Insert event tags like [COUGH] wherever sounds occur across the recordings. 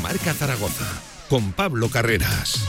Marca Zaragoza con Pablo Carreras.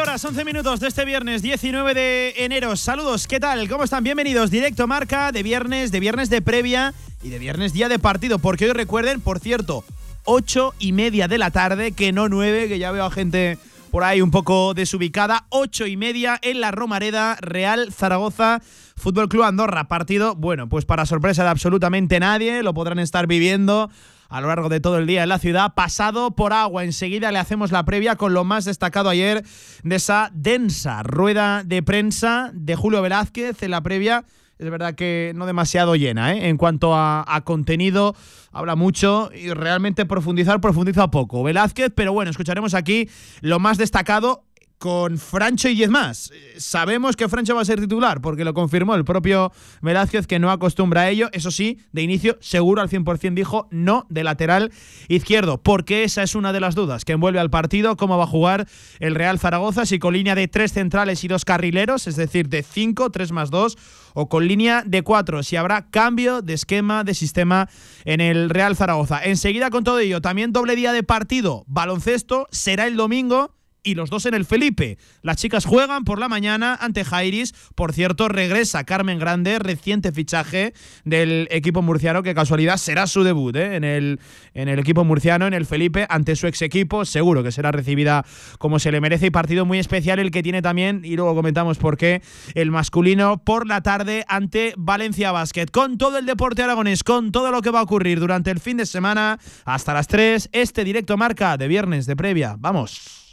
Horas, 11 minutos de este viernes 19 de enero. Saludos, ¿qué tal? ¿Cómo están? Bienvenidos. Directo Marca de viernes, de viernes de previa y de viernes día de partido. Porque hoy recuerden, por cierto, ocho y media de la tarde, que no nueve, que ya veo a gente por ahí un poco desubicada. Ocho y media en la Romareda, Real Zaragoza. Fútbol Club Andorra, partido, bueno, pues para sorpresa de absolutamente nadie, lo podrán estar viviendo a lo largo de todo el día en la ciudad, pasado por agua. Enseguida le hacemos la previa con lo más destacado ayer de esa densa rueda de prensa de Julio Velázquez en la previa es verdad que no demasiado llena, ¿eh? En cuanto a, contenido, habla mucho y realmente profundizar, profundiza poco. Velázquez, pero bueno, escucharemos aquí lo más destacado con Francho y diez más. Sabemos que Francho va a ser titular porque lo confirmó el propio Velázquez que no acostumbra a ello. Eso sí, de inicio seguro al 100% dijo no de lateral izquierdo porque esa es una de las dudas que envuelve al partido, cómo va a jugar el Real Zaragoza, si con línea de tres centrales y dos carrileros, es decir, de cinco, tres más dos o con línea de cuatro, si habrá cambio de esquema, de sistema en el Real Zaragoza. Enseguida con todo ello, también doble día de partido, baloncesto, será el domingo y los dos en el Felipe. Las chicas juegan por la mañana ante Jairis. Por cierto, regresa Carmen Grande, reciente fichaje del equipo murciano, que casualidad será su debut ¿eh? en, el, en el equipo murciano, en el Felipe, ante su ex equipo. Seguro que será recibida como se le merece y partido muy especial el que tiene también, y luego comentamos por qué, el masculino por la tarde ante Valencia Basket. Con todo el deporte aragonés, con todo lo que va a ocurrir durante el fin de semana, hasta las 3, este directo marca de viernes de previa. Vamos.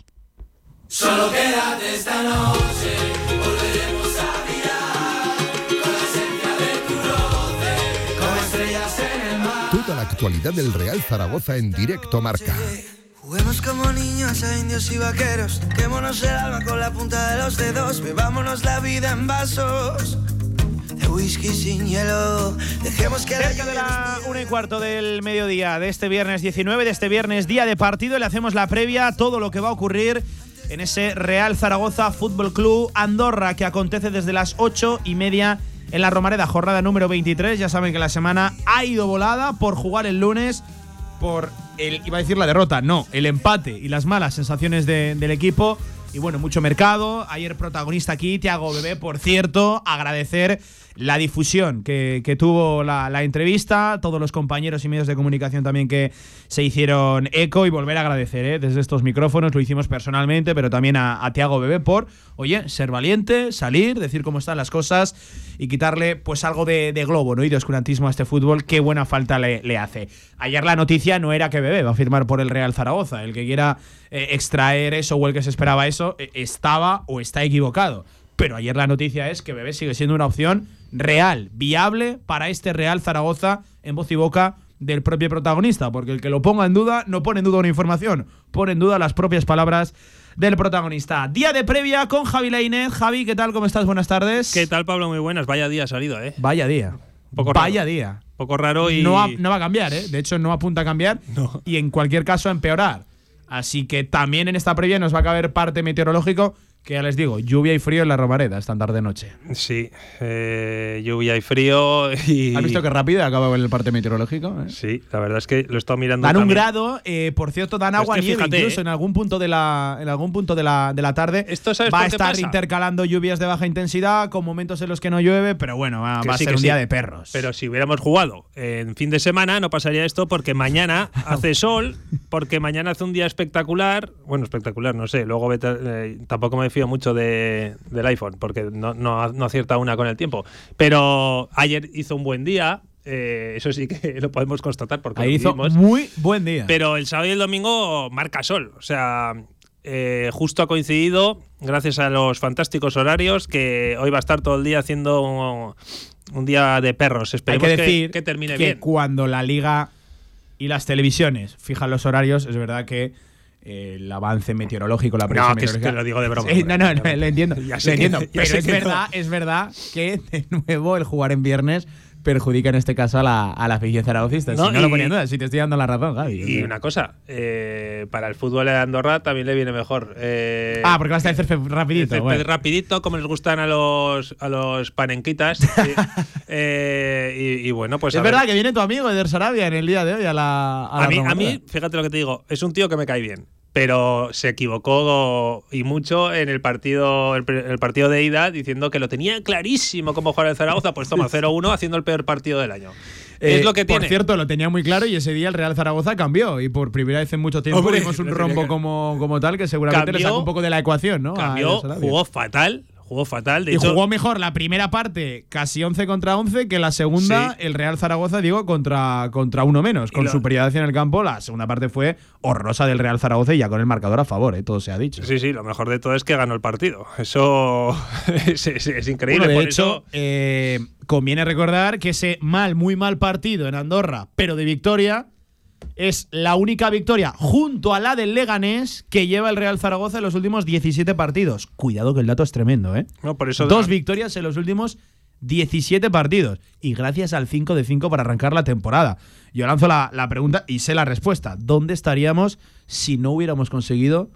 Solo quédate esta noche, volveremos a mirar con la esencia de tu roce, como estrellas en el mar. Toda la actualidad del Real Zaragoza en directo marca. Juguemos como niños a indios y vaqueros, quémonos el alma con la punta de los dedos, bebámonos la vida en vasos de whisky sin hielo. Dejemos que Cerca de la una y cuarto del mediodía de este viernes 19, de este viernes día de partido, le hacemos la previa, todo lo que va a ocurrir en ese Real Zaragoza Fútbol Club Andorra que acontece desde las ocho y media en la Romareda, jornada número 23. Ya saben que la semana ha ido volada por jugar el lunes, por el, iba a decir la derrota, no, el empate y las malas sensaciones del equipo. Y bueno, mucho mercado. Ayer protagonista aquí, Tiago Bebé, por cierto, agradecer la difusión que, tuvo la, entrevista, todos los compañeros y medios de comunicación también que se hicieron eco y volver a agradecer ¿eh? desde estos micrófonos, lo hicimos personalmente, pero también a, Tiago Bebé por, oye, ser valiente, salir, decir cómo están las cosas y quitarle pues algo de, globo ¿no? y de oscurantismo a este fútbol, qué buena falta le, hace. Ayer la noticia no era que Bebé va a firmar por el Real Zaragoza, el que quiera eh, extraer eso o el que se esperaba eso, eh, estaba o está equivocado. Pero ayer la noticia es que Bebé sigue siendo una opción real, viable para este Real Zaragoza en voz y boca del propio protagonista, porque el que lo ponga en duda no pone en duda una información, pone en duda las propias palabras del protagonista. Día de previa con Javi Lainez. Javi, ¿qué tal? ¿Cómo estás? Buenas tardes. ¿Qué tal, Pablo? Muy buenas. Vaya día salido, ¿eh? Vaya día. Poco Vaya día. Poco raro y. No, no va a cambiar, ¿eh? De hecho, no apunta a cambiar. [LAUGHS] Y en cualquier caso, a empeorar. Así que también en esta previa nos va a caber parte meteorológico que ya les digo, lluvia y frío en la Romareda esta tarde-noche. Sí, eh, lluvia y frío. Y... ¿Has visto qué rápido acaba el parte meteorológico? Eh? Sí, la verdad es que lo he estado mirando. Dan un grado, eh, por cierto, dan agua nieve incluso en algún punto de la, en algún punto de la, de la tarde. Esto va a estar intercalando lluvias de baja intensidad con momentos en los que no llueve, pero bueno, va, a ser un día de perros. Pero si hubiéramos jugado en fin de semana, no pasaría esto porque mañana [LAUGHS] hace sol, porque mañana hace un día espectacular. Bueno, espectacular, no sé. Luego tampoco me fío mucho de, del iPhone, porque no, no, acierta una con el tiempo. Pero ayer hizo un buen día, eh, eso sí que [LAUGHS] lo podemos constatar porque Ahí hizo muy buen día. Pero el sábado y el domingo marca sol. O sea, eh, justo ha coincidido, gracias a los fantásticos horarios, que hoy va a estar todo el día haciendo un, día de perros. Esperemos Hay que decir que, termine que bien. Cuando la liga y las televisiones fijan los horarios, es verdad que el avance meteorológico, la presión no, que, lo digo de broma. no, no, no, lo entiendo. lo entiendo. pero es verdad, es verdad que de nuevo el jugar en viernes perjudica en este caso a la, a la afición zaragocista. No, si no y- lo ponía en duda, si te estoy dando la razón, Javi. Y una cosa, eh, para el fútbol de Andorra también le viene mejor. eh, Ah, porque va a estar el césped el rapidito. césped bueno. rapidito, como les gustan a los, a los panenquitas. [LAUGHS] y, eh, y- y bueno, pues es ver. verdad que viene tu amigo Eder Sarabia en el día de hoy a la. A, la A mí, a remontada. mí, fíjate lo que te digo, es un tío que me cae bien. Pero se equivocó y mucho en el partido, el, el partido de ida diciendo que lo tenía clarísimo cómo jugar el Zaragoza. Pues toma [LAUGHS] 0-1 haciendo el peor partido del año. Eh, es lo que tiene. Por cierto, lo tenía muy claro y ese día el Real Zaragoza cambió. Y por primera vez en mucho tiempo Hombre, vimos un [LAUGHS] rombo como, como tal que seguramente le Cambió- sacó un poco de la ecuación, ¿no? Cambió, jugó fatal. Jugó fatal. De y hecho, jugó mejor la primera parte, casi 11 contra 11, que la segunda, Sí. el Real Zaragoza, digo, contra, contra uno menos. Con lo- superioridad en el campo, la segunda parte fue horrorosa del Real Zaragoza y ya con el marcador a favor, ¿eh? todo se ha dicho. Sí, sí, lo mejor de todo es que ganó el partido. Eso [LAUGHS] es, es- es increíble. Bueno, de Por hecho, eso, eh, conviene recordar que ese mal, muy mal partido en Andorra, pero de victoria, es la única victoria junto a la del Leganés que lleva el Real Zaragoza en los últimos 17 partidos. Cuidado que el dato es tremendo, ¿eh? no, por eso Dos victorias en los últimos 17 partidos. Y gracias al 5 de 5 para arrancar la temporada. Yo lanzo la, la pregunta y sé la respuesta. ¿Dónde estaríamos si no hubiéramos conseguido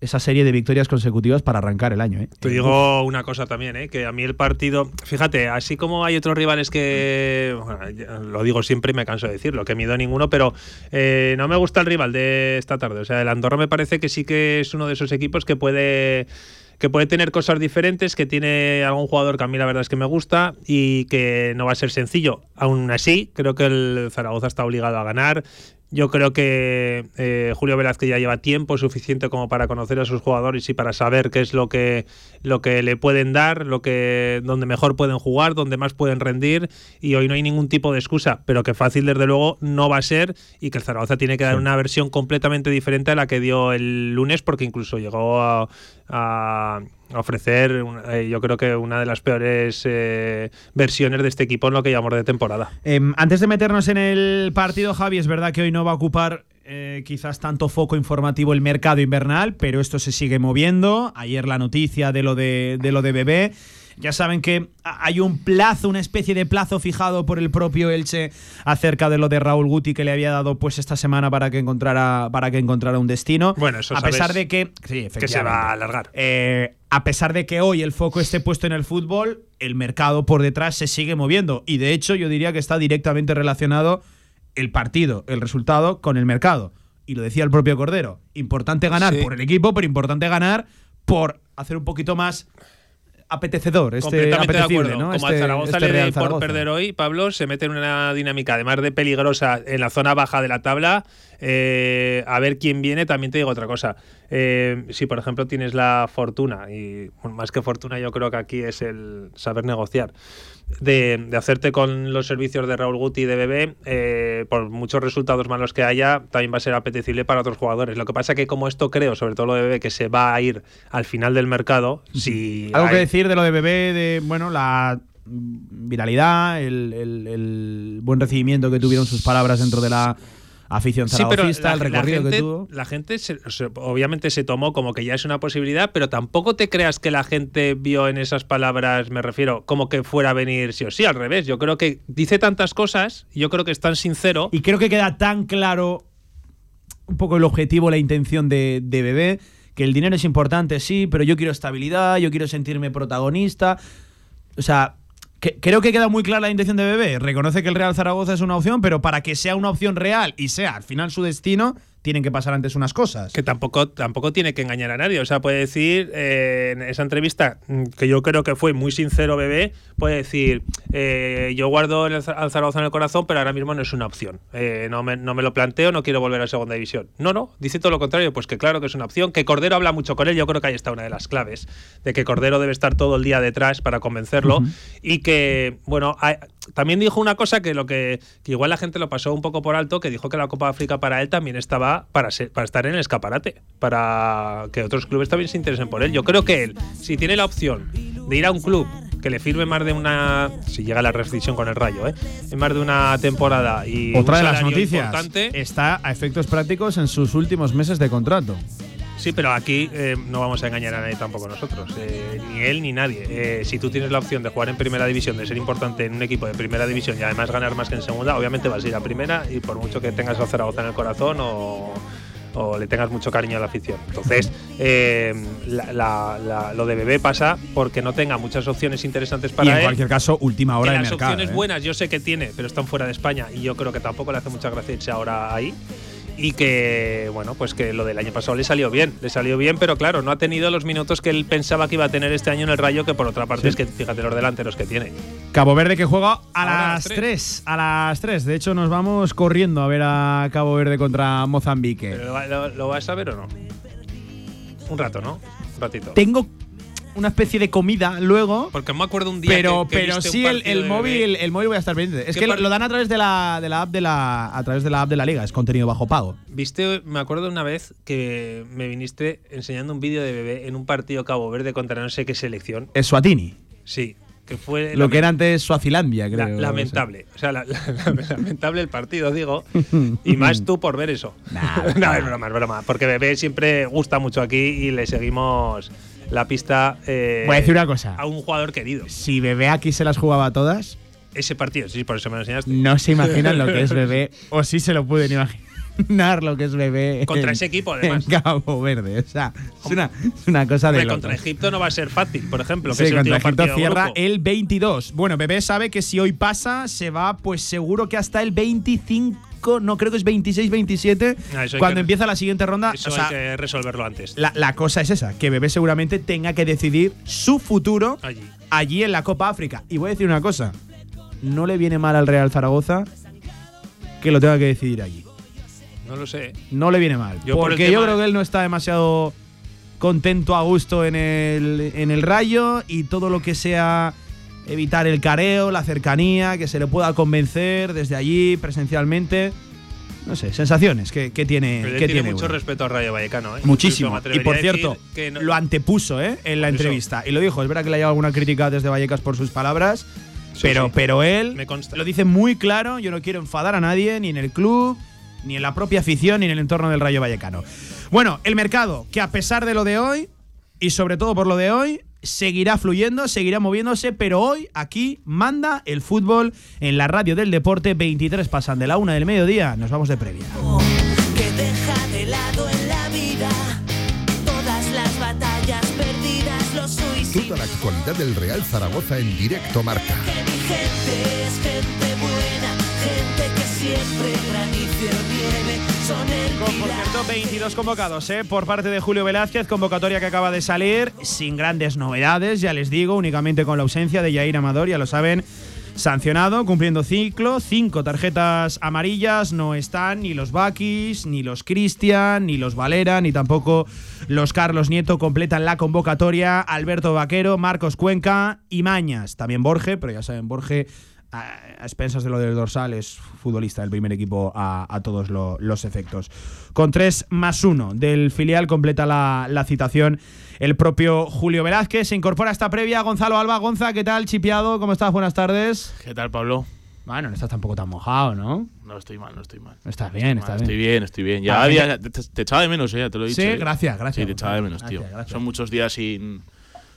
esa serie de victorias consecutivas para arrancar el año? ¿eh? Te digo una cosa también, ¿eh? que a mí el partido, fíjate, así como hay otros rivales que, bueno, lo digo siempre y me canso de decirlo, que mido ninguno, pero eh, no me gusta el rival de esta tarde. O sea, el Andorra me parece que sí que es uno de esos equipos que puede que puede tener cosas diferentes, que tiene algún jugador que a mí la verdad es que me gusta y que no va a ser sencillo. Aún así, creo que el Zaragoza está obligado a ganar. Yo creo que eh, Julio Velázquez ya lleva tiempo suficiente como para conocer a sus jugadores y para saber qué es lo que, lo que le pueden dar, lo que, donde mejor pueden jugar, donde más pueden rendir. Y hoy no hay ningún tipo de excusa, pero que fácil desde luego no va a ser y que el Zaragoza tiene que dar una versión completamente diferente a la que dio el lunes, porque incluso llegó a, a ofrecer, eh, yo creo que una de las peores eh, versiones de este equipo en lo que llamamos de temporada. Em, antes de meternos en el partido, Javi, es verdad que hoy no va a ocupar eh, quizás tanto foco informativo el mercado invernal, pero esto se sigue moviendo. Ayer la noticia de lo de, de lo de Bebé. Ya saben que hay un plazo, una especie de plazo fijado por el propio Elche acerca de lo de Raúl Guti que le había dado pues esta semana para que encontrara para que encontrara un destino. Bueno, eso a pesar de que sí, que se va a alargar. Eh, a pesar de que hoy el foco esté puesto en el fútbol, el mercado por detrás se sigue moviendo. Y de hecho, yo diría que está directamente relacionado el partido, el resultado, con el mercado. Y lo decía el propio Cordero. Importante ganar Sí. por el equipo, pero importante ganar por hacer un poquito más apetecedor, este Completamente de apetecible, acuerdo. ¿no? Como Este- al Zaragoza este le Real dé por Zaragoza. perder hoy, Pablo se mete en una dinámica, además de peligrosa, en la zona baja de la tabla. Eh, a ver quién viene, también te digo otra cosa. Eh, si, por ejemplo, tienes la fortuna, y más que fortuna, yo creo que aquí es el saber negociar, de, de hacerte con los servicios de Raúl Guti y de Bebé, eh, por muchos resultados malos que haya, también va a ser apetecible para otros jugadores. Lo que pasa que, como esto creo, sobre todo lo de Bebé, que se va a ir al final del mercado, si. Algo que decir de lo de Bebé, de bueno, la viralidad, el, el- el buen recibimiento que tuvieron sus palabras dentro de la afición zaragocista, la, el recorrido gente, que tuvo. la gente se- obviamente se tomó como que ya es una posibilidad, pero tampoco te creas que la gente vio en esas palabras, me refiero, como que fuera a venir sí o sí, al revés. Yo creo que dice tantas cosas, yo creo que es tan sincero. Y creo que queda tan claro un poco el objetivo, la intención de, de Bebé, que el dinero es importante, sí, pero yo quiero estabilidad, yo quiero sentirme protagonista. O sea, que- creo que queda muy clara la intención de Bebé. Reconoce que el Real Zaragoza es una opción, pero para que sea una opción real y sea al final su destino, tienen que pasar antes unas cosas. que tampoco, tampoco tiene que engañar a nadie. O sea, puede decir eh, en esa entrevista, mm, que yo creo que fue muy sincero, bebé, puede decir, eh, yo guardo el, al Zaragoza en el corazón, pero ahora mismo no es una opción. Eh, no, me, no me lo planteo, no quiero volver a segunda división. No, no, dice todo lo contrario, pues que claro que es una opción, que Cordero habla mucho con él, yo creo que ahí está una de las claves, de que Cordero debe estar todo el día detrás para convencerlo y que, bueno, hay- también dijo una cosa que lo que, que igual la gente lo pasó un poco por alto, que dijo que la Copa de África para él también estaba para, ser- para estar en el escaparate, para que otros clubes también se interesen por él. Yo creo que él, si tiene la opción de ir a un club que le firme más de una, si llega la rescisión con el rayo, ¿eh? en más de una temporada y Otra de las noticias está a efectos prácticos en sus últimos meses de contrato. Sí, pero aquí eh, no vamos a engañar a nadie tampoco nosotros, eh, ni él ni nadie. Eh, si tú tienes la opción de jugar en primera división, de ser importante en un equipo de primera división y además ganar más que en segunda, obviamente vas a ir a primera y por mucho que tengas a Zaragoza en el corazón o, o le tengas mucho cariño a la afición. Entonces, eh, la- la- la- lo de Bebé pasa porque no tenga muchas opciones interesantes Y para en él. cualquier caso, última hora de las mercado. opciones ¿eh? buenas yo sé que tiene, pero están fuera de España y yo creo que tampoco le hace mucha gracia irse ahora ahí. Y que, bueno, pues que lo del año pasado le salió bien, le salió bien, pero claro, no ha tenido los minutos que él pensaba que iba a tener este año en el Rayo, que por otra parte Sí. es que fíjate los delanteros que tiene. Cabo Verde que juega a Ahora las las 3. A las 3. De hecho, nos vamos corriendo a ver a Cabo Verde contra Mozambique. Pero ¿lo, va- lo- lo vas a ver o no? Un rato, ¿no? Un ratito. Tengo una especie de comida luego. Porque me acuerdo un día Pero, que, que pero sí, el, móvil, el móvil voy a estar pendiente. Es ¿Qué que lo, dan a través de la, de la app de la a través de la app de la liga, es contenido bajo pago. Viste, me acuerdo una vez que me viniste enseñando un vídeo de bebé en un partido Cabo Verde contra no sé qué selección. Es Suatini, Sí, que fue lo que era antes Suazilandia, la- creo. lamentable. O sea, la- la- [LAUGHS] lamentable el partido, digo. [LAUGHS] y más tú por ver eso. Nah, [LAUGHS] no, es broma, es broma. Porque bebé siempre gusta mucho aquí y le seguimos la pista eh, Voy a decir una cosa. a un jugador querido. Si Bebé aquí se las jugaba todas, Ese partido, sí, por eso me lo enseñaste. no se imaginan lo que es [LAUGHS] Bebé, o sí se lo pueden imaginar lo que es Bebé. Contra en- ese equipo, además. En Cabo Verde. O sea, es una, es una cosa de. Hombre, locos. contra Egipto no va a ser fácil, por ejemplo. Que Sí, es el contra último Egipto partido cierra grupo. el 22. Bueno, Bebé sabe que si hoy pasa, se va, pues seguro que hasta el 25, no creo que es 26-27, Ah, eso hay cuando que- empieza la siguiente ronda. Eso o sea, hay que resolverlo antes. la, la cosa es esa, que Bebé seguramente tenga que decidir su futuro Allí. allí en la Copa África. Y voy a decir una cosa, no le viene mal al Real Zaragoza que lo tenga que decidir allí. No lo sé. No le viene mal. Yo por porque yo creo que él no está demasiado contento, a gusto en el, en el rayo y todo lo que sea evitar el careo, la cercanía, que se le pueda convencer desde allí presencialmente. No sé, sensaciones que, que tiene, que tiene tiene mucho uno. respeto al Rayo Vallecano. ¿eh? Muchísimo. Y por a cierto, que no- lo antepuso ¿eh? en la Por eso. entrevista. Y lo dijo, es verdad que le ha llevado alguna crítica desde Vallecas por sus palabras, Sí, pero, sí. pero él Me lo dice muy claro, yo no quiero enfadar a nadie, ni en el club, ni en la propia afición, ni en el entorno del Rayo Vallecano. Bueno, el mercado, que a pesar de lo de hoy, y sobre todo por lo de hoy, seguirá fluyendo, seguirá moviéndose, pero hoy aquí manda el fútbol en la radio del deporte, 23 pasan de la una del mediodía, nos vamos de previa. que deja de lado en la vida todas las batallas perdidas, los suicidios. Toda la actualidad del Real Zaragoza en directo marca. Que mi gente es gente buena, gente que siempre granizo nieve, Con, por cierto, 22 convocados ¿eh? por parte de Julio Velázquez, convocatoria que acaba de salir, sin grandes novedades, ya les digo, únicamente con la ausencia de Yair Amador, ya lo saben, sancionado, cumpliendo ciclo, cinco tarjetas amarillas, no están ni los Bakis, ni los Cristian, ni los Valera, ni tampoco los Carlos Nieto completan la convocatoria, Alberto Vaquero, Marcos Cuenca y Mañas, también Borge, pero ya saben, Borge a, expensas de lo del dorsal, es futbolista del primer equipo a, a todos lo- los efectos. Con 3 más 1 del filial completa la, la citación el propio Julio Velázquez. Se incorpora a esta previa Gonzalo Alba. Gonza, ¿qué tal? Chipiado, ¿cómo estás? Buenas tardes. ¿Qué tal, Pablo? Bueno, no estás tampoco tan mojado, ¿no? No estoy mal, no estoy mal. Estás bien, estás Estoy bien. bien, estoy bien. Ya, Ah, ya- te, te echaba de menos, eh, ya te lo he dicho. Sí, eh. gracias, gracias, Sí, te echaba de menos, Gracias, tío. gracias. Son muchos días sin,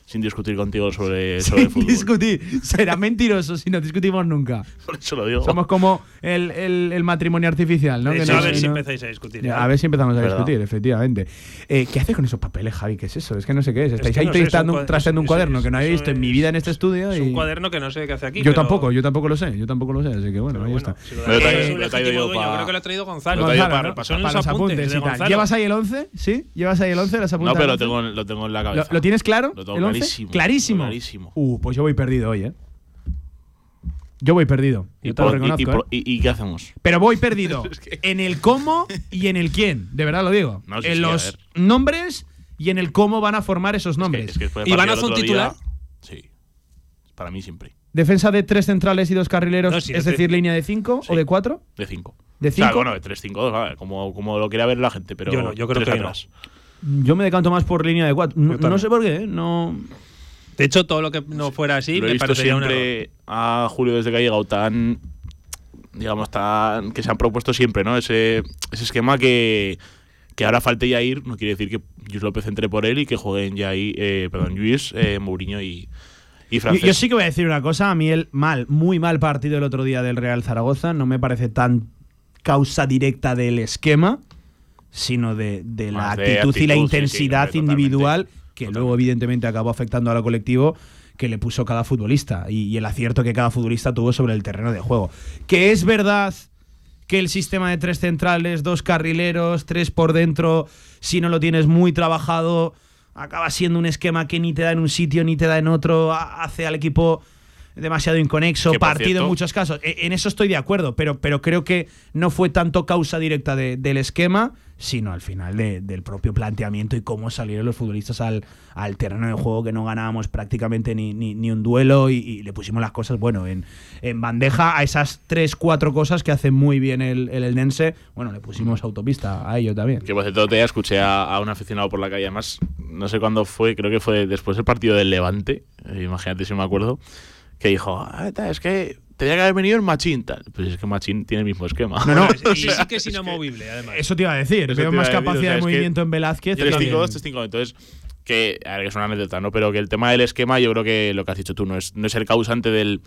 sin discutir contigo sobre, [LAUGHS] sobre Sin fútbol. discutir. Será mentiroso si no discutimos nunca. Por eso lo digo. Somos como el, el- el matrimonio artificial, ¿no? Que a ver si no- empezáis a discutir. Ya, ya. a ver si empezamos a Verdad. discutir, efectivamente. Eh, ¿Qué haces con esos papeles, Javi? ¿Qué es eso? Es que no sé qué es. Estáis que ahí no sé, un cuaderno que no había visto en mi vida en este estudio. Es y- un cuaderno que no sé qué hace aquí. Yo pero- tampoco, yo tampoco lo sé. Yo tampoco lo sé, así que bueno, pero ahí bueno, está. si lo Me lo he traído- yo creo que lo ha traído Gonzalo. Son los apuntes. ¿Llevas ahí el 11? ¿Sí? ¿Llevas ahí el 11? ¿Las apuntas No, pero lo tengo, 11? en- lo tengo en la ¿Lo, cabeza. lo tienes claro? Lo tengo ¿El 11? clarísimo, Clarísimo. clarísimo. Uh, pues yo voy perdido hoy, ¿eh? Yo voy perdido. Y ¿Y, te lo por- y- reconozco. y por- ¿eh? y- y qué hacemos? Pero voy perdido [LAUGHS] en el cómo y en el quién. De verdad lo digo. No, sí, en sí, los nombres y en el cómo van a formar esos Es que- nombres. es que ¿Y van a un titular? día- Sí. Para mí siempre. Defensa de tres centrales y dos carrileros, No, sí, es de- decir, línea de cinco Sí. o de cuatro. De 5. ¿De O sea, cinco? bueno, de 3-5-2, vale, como, como lo quiera ver la gente, pero. Yo no, yo creo tres que no. Yo me decanto más por línea de cuatro. No, no sé por qué, ¿eh? no. De hecho, todo lo que no fuera así lo he me visto parecería un error. siempre a Julio desde que ha llegado tan digamos tan que se han propuesto siempre no ese, ese esquema que que ahora falte ya ir no quiere decir que Luis López entre por él y que jueguen ya ahí, eh, perdón, Luis, eh, Mourinho y, y Yo, yo sí que voy a decir una cosa. A mí el mal, muy mal partido el otro día del Real Zaragoza. No me parece tan causa directa del esquema, sino de, de la actitud, y la actitud, sí, sí, intensidad individual totalmente. que luego evidentemente acabó afectando a lo colectivo que le puso cada futbolista y, y el acierto que cada futbolista tuvo sobre el terreno de juego. Que es verdad que el sistema de tres centrales, dos carrileros, tres por dentro, si no lo tienes muy trabajado, acaba siendo un esquema que ni te da en un sitio ni te da en otro, ha- hace al equipo demasiado inconexo, Que, partido cierto- en muchos casos. E- En eso estoy de acuerdo, pero, pero creo que no fue tanto causa directa de- del esquema, sino al final de- del propio planteamiento y cómo salieron los futbolistas al, al terreno de juego, que no ganábamos prácticamente ni, ni- ni un duelo y, y le pusimos las cosas, bueno, en, en bandeja a esas tres, cuatro cosas que hace muy bien el, el eldense. Bueno, le pusimos autopista a ello también. Que por cierto, te escuché a, a un aficionado por la calle, además, no sé cuándo fue, creo que fue después del partido del Levante, eh, imagínate si me acuerdo, que dijo, "Ah, es que tenía que haber venido el Machín, tal. Pues es que Machín tiene el mismo esquema. No, no, [LAUGHS] y sí que es inamovible, además. Eso te iba a decir. Eso Veo más decir, capacidad o sea, de movimiento en Velázquez. que 3-5-2, en- 3-5-2. Entonces, que, a ver, que es una anécdota, ¿no? Pero que el tema del esquema, yo creo que lo que has dicho tú no es, no es el causante del,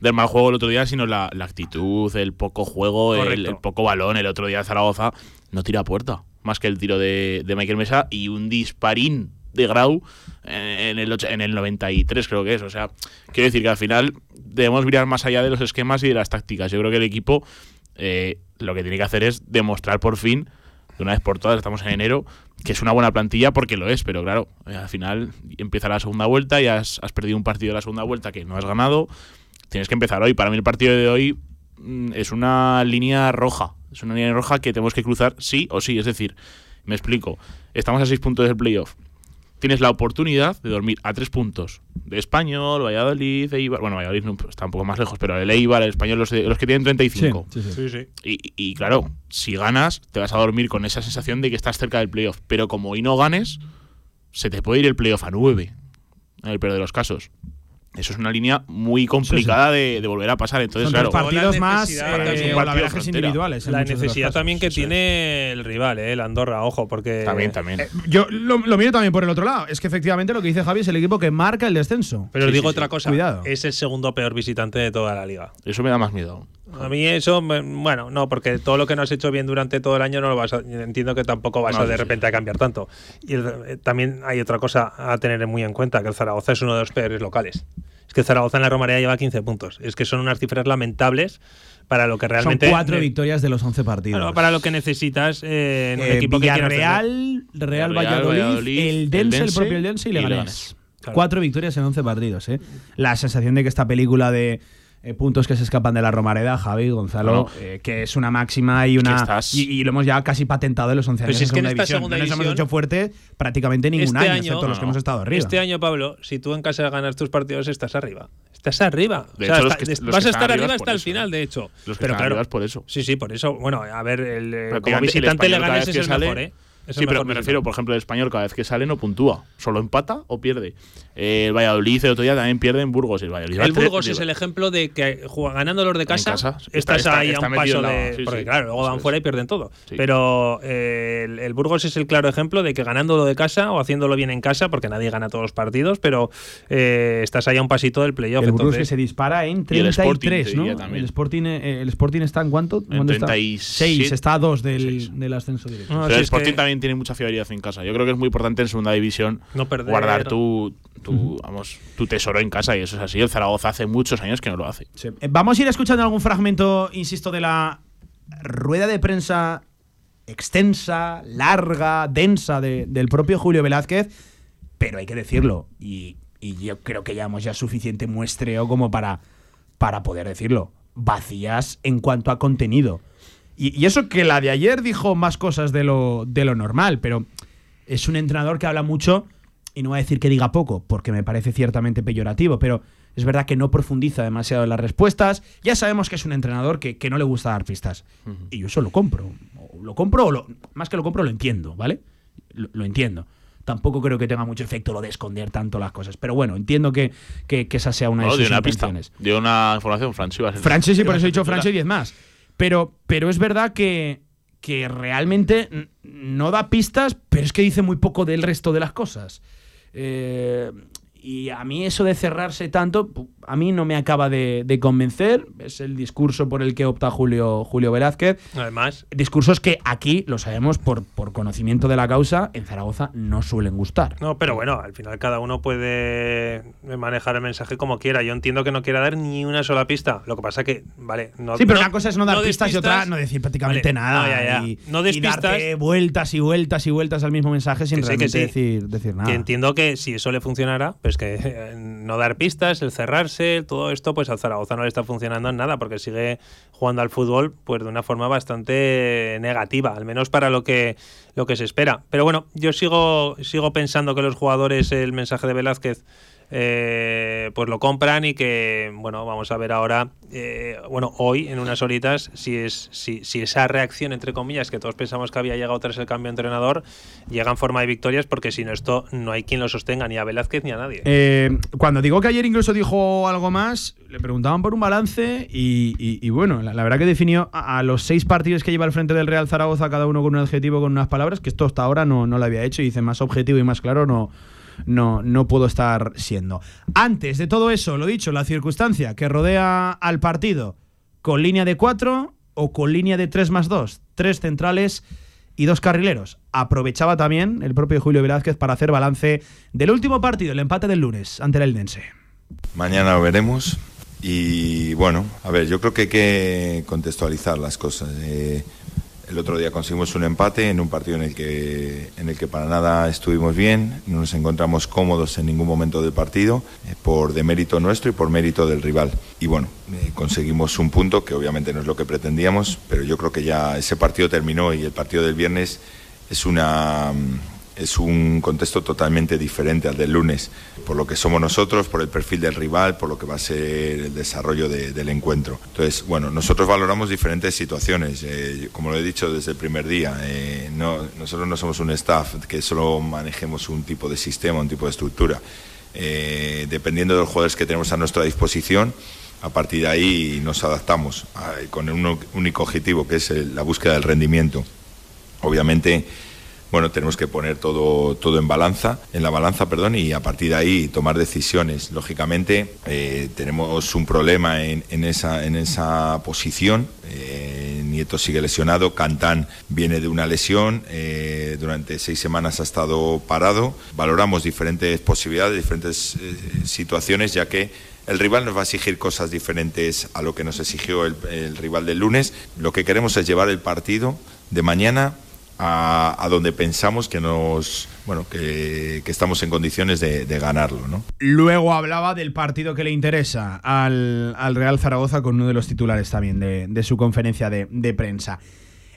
del mal juego el otro día, sino la, la actitud, el poco juego, el, poco balón. El otro día Zaragoza no tira a puerta, más que el tiro de, de Michael Mesa y un disparín de Grau en, en el, en el 93, creo que es. O sea, quiero decir que al final debemos mirar más allá de los esquemas y de las tácticas. Yo creo que el equipo eh, lo que tiene que hacer es demostrar por fin de una vez por todas, estamos en enero, que es una buena plantilla porque lo es, pero claro, eh, al final empieza la segunda vuelta y has, has perdido un partido de la segunda vuelta que no has ganado, tienes que empezar hoy. Para mí el partido de hoy mm, es una línea roja, es una línea roja que tenemos que cruzar sí o sí, es decir, me explico, estamos a seis puntos del playoff. Tienes la oportunidad de dormir a tres puntos de Español, Valladolid, Eibar. Bueno, Valladolid no, está un poco más lejos, pero el Eibar, el Español, los, que tienen 35. Sí, sí, sí. Sí, sí. Y, y claro, si ganas, te vas a dormir con esa sensación de que estás cerca del playoff. Pero como hoy no ganes, se te puede ir el playoff a 9, en el peor de los casos. Eso es una línea muy complicada De, de volver a pasar. Entonces, Son claro, partidos la más eh, partido individuales. La necesidad también que tiene el rival, eh, el Andorra, ojo, porque. también, también. Eh, Yo lo, lo miro también por el otro lado. Es que efectivamente lo que dice Javi es el equipo que marca el descenso. Pero os digo sí, sí. otra cosa. Cuidado. Es el segundo peor visitante de toda la liga. Eso me da más miedo. A mí eso, bueno, no, porque todo lo que no has hecho bien durante todo el año no lo vas a, entiendo que tampoco vas No, a de sí. repente a cambiar tanto. Y el- eh, también hay otra cosa a tener muy en cuenta, que el Zaragoza es uno de los peores locales. Es que el Zaragoza en la Romareda lleva 15 puntos. Es que son unas cifras lamentables para lo que Son realmente... cuatro ne- victorias de los 11 partidos. Bueno, para lo que necesitas eh, en un Eh, equipo que Real Villarreal, Valladolid, Valladolid, el Dense, el, propio Dense y Leganés. Leganés. Claro. Cuatro victorias en 11 partidos. ¿eh? La sensación de que esta película de eh, puntos que se escapan de la Romareda, Javi, Gonzalo, No. eh, que es una máxima y una. estás- y, y lo hemos ya casi patentado en los 11 Pero años si es que en segunda esta división. segunda no nos hemos hecho fuerte prácticamente ningún Este año, año- excepto los que hemos estado arriba. Este año, Pablo, si tú en casa ganas tus partidos, estás arriba. Estás arriba. De O sea, hecho, los está- que- des- los vas a estar arriba hasta el eso, final, de hecho. Los que Pero están claro, por eso. Sí, sí, por eso. Bueno, a ver, el, eh, como el visitante cada Leganés vez es el mejor, ¿eh? Sí, pero me refiero, por ejemplo, el español cada vez que sale no puntúa. Solo empata o pierde. Eh, el Valladolid el otro día también pierde en Burgos. El, Valladolid va El Burgos es el ejemplo de que juega- ganando los de casa, casa, está- estás está- ahí está a un paso la- de. sí, porque sí, claro, luego van fuera y pierden todo. Sí. Pero eh, el, el Burgos es el claro ejemplo de que ganándolo de casa o haciéndolo bien en casa, porque nadie gana todos los partidos, pero eh, estás ahí a un pasito del playoff. el Burgos que entonces- se dispara en Y el Sporting, 33, te ¿no? también. El Sporting, eh, el Sporting está en cuánto? En ¿Dónde está? 36. 6, está a 2 del, ascenso directo. No, el Sporting que también tiene mucha fiabilidad en casa. Yo creo que es muy importante en segunda división No perder. guardar tu, tu, vamos, tu tesoro en casa y eso es así. El Zaragoza hace muchos años que no lo hace. Sí. Eh, Vamos a ir escuchando algún fragmento, insisto, de la rueda de prensa extensa, larga, densa de- del propio Julio Velázquez, pero hay que decirlo, y, y yo creo que llevamos ya suficiente muestreo como para, para poder decirlo, vacías en cuanto a contenido. Y, y eso que la de ayer dijo más cosas de lo, de lo normal, pero es un entrenador que habla mucho, y no voy a decir que diga poco, porque me parece ciertamente peyorativo, pero es verdad que no profundiza demasiado en las respuestas. Ya sabemos que es un entrenador que, que no le gusta dar pistas. Y yo eso lo compro. O Lo compro, o lo, más que lo compro, lo entiendo, ¿vale? Lo, lo entiendo. Tampoco creo que tenga mucho efecto lo de esconder tanto las cosas. Pero bueno, entiendo que, que- que esa sea una No, de dio sus una pista. Dio una información, Francis. Francis, y por eso he dicho Francis y 10 más. Pero, pero es verdad que, que realmente no da pistas, pero es que dice muy poco del resto de las cosas. Eh, y a mí eso de cerrarse tanto, a mí no me acaba de, de convencer. Es el discurso por el que opta Julio, Julio Velázquez. Además, Discursos que aquí, lo sabemos por, por conocimiento de la causa, en Zaragoza no suelen gustar. No, pero bueno, al final cada uno puede manejar el mensaje como quiera. Yo entiendo que no quiera dar ni una sola pista. Lo que pasa que, vale, no. Sí, pero no- una cosa es no dar pistas, y otra no decir prácticamente Vale, nada. no, ya, ya. Y, No des y darte vueltas y vueltas y vueltas al mismo mensaje sin Que sí, que realmente sí. decir, decir nada. Que entiendo que si eso le funcionara, pues que eh, no dar pistas, el cerrarse, todo esto, pues al Zaragoza no le está funcionando en nada, porque sigue jugando al fútbol pues de una forma bastante negativa, al menos para lo que, lo que se espera. Pero bueno, yo sigo, sigo pensando que los jugadores, el mensaje de Velázquez, eh, pues lo compran y que, bueno, vamos a ver ahora, eh, bueno, hoy en unas horitas, si, es, si, si esa reacción, entre comillas, que todos pensamos que había llegado tras el cambio de entrenador, llega en forma de victorias, porque sin esto no hay quien lo sostenga, ni a Velázquez ni a nadie. Eh, cuando digo que ayer incluso dijo algo más, le preguntaban por un balance y, y- bueno, la, verdad que definió a, a los seis partidos que lleva al frente del Real Zaragoza, cada uno con un adjetivo, con unas palabras, que esto hasta ahora no, no lo había hecho y dice más objetivo y más claro no, no, no puedo estar siendo. Antes de todo eso, lo dicho, la circunstancia que rodea al partido con línea de cuatro o con línea de 3 más 2, tres centrales y dos carrileros. Aprovechaba también el propio Julio Velázquez para hacer balance del último partido, el empate del lunes ante el Eldense. Mañana lo veremos. Y bueno, a ver, yo creo que hay que contextualizar las cosas. Eh, el otro día conseguimos un empate en un partido en el que en el que para nada estuvimos bien, no nos encontramos cómodos en ningún momento del partido eh, por demérito nuestro y por mérito del rival. Y bueno, eh, conseguimos un punto que obviamente no es lo que pretendíamos, pero yo creo que ya ese partido terminó y el partido del viernes es una es un contexto totalmente diferente al del lunes, por lo que somos nosotros, por el perfil del rival, por lo que va a ser el desarrollo de- del encuentro. Entonces, bueno, nosotros valoramos diferentes situaciones, eh, como lo he dicho desde el primer día, eh, no, nosotros no somos un staff que solo manejemos un tipo de sistema, un tipo de estructura. Eh, dependiendo de los jugadores que tenemos a nuestra disposición, a partir de ahí nos adaptamos con un único objetivo, que es la búsqueda del rendimiento. Obviamente, bueno, tenemos que poner todo, todo en balanza, en la balanza, perdón, y a partir de ahí tomar decisiones. Lógicamente, eh, tenemos un problema en, esa, en esa posición. Eh, Nieto sigue lesionado, Cantán viene de una lesión, eh, durante seis semanas ha estado parado. Valoramos diferentes posibilidades, diferentes eh, situaciones, ya que el rival nos va a exigir cosas diferentes a lo que nos exigió el rival del lunes. Lo que queremos es llevar el partido de mañana a, donde pensamos que nos bueno que, estamos en condiciones de, ganarlo, ¿no? Luego hablaba del partido que le interesa al, al Real Zaragoza con uno de los titulares también de, su conferencia de, prensa.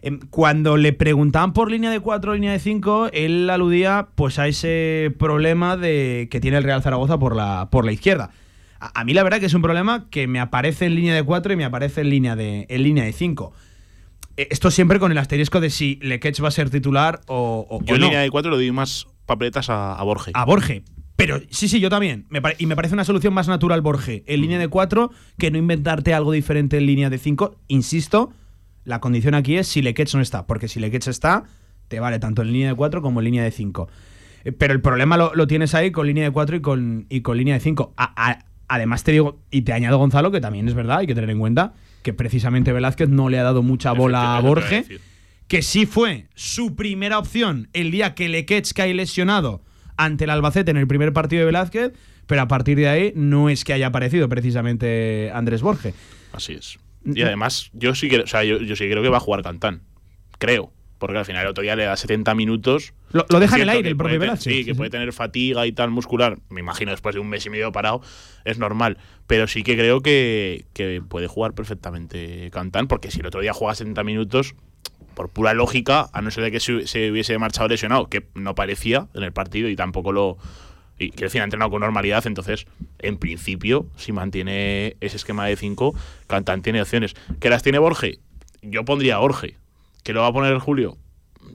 Em, Cuando le preguntaban por línea de 4 o línea de 5, él aludía pues a ese problema de, que tiene el Real Zaragoza por la, por la izquierda. A, a mí la verdad que es un problema que me aparece en línea de 4 y me aparece en línea de, en línea de 5. Eh, Esto siempre con el asterisco de si Lequech va a ser titular o, o- Yo en no. línea de cuatro le doy más papeletas a, a Borge. A Borge. Pero sí, sí, yo también. Me y me parece una solución más natural Borge en línea de 4 que no inventarte algo diferente en línea de 5. Insisto, la condición aquí es si Lequech no está. Porque si Lequech está, te vale tanto en línea de 4 como en línea de 5. Eh, Pero el problema lo, lo tienes ahí con línea de 4 y con, y con línea de 5. además te digo, y te añado Gonzalo, que también es verdad, hay que tener en cuenta que precisamente Velázquez no le ha dado mucha bola a Efectivamente, es lo que sí fue su primera opción el día que Lequech cae lesionado ante el Albacete en el primer partido de Velázquez, pero a partir de ahí no es que haya aparecido precisamente Andrés Borge. Así es. Y además, yo sí que, o sea, yo, yo sí creo que va a jugar Cantán. Creo. Porque al final el otro día le da 70 minutos. Lo, lo deja en el aire el propio Velázquez. Sí, que puede tener fatiga y tal muscular. Me imagino después de un mes y medio parado. Es normal. Pero sí que creo que, que puede jugar perfectamente Cantán. Porque si el otro día juega 70 minutos, por pura lógica, a no ser de que se, se hubiese marchado lesionado, que no parecía en el partido y tampoco lo. Y quiero decir, ha entrenado con normalidad. Entonces, en principio, si mantiene ese esquema de 5, Cantán tiene opciones. ¿Que las tiene Borge? Yo pondría a Borge. ¿Que lo va a poner Julio?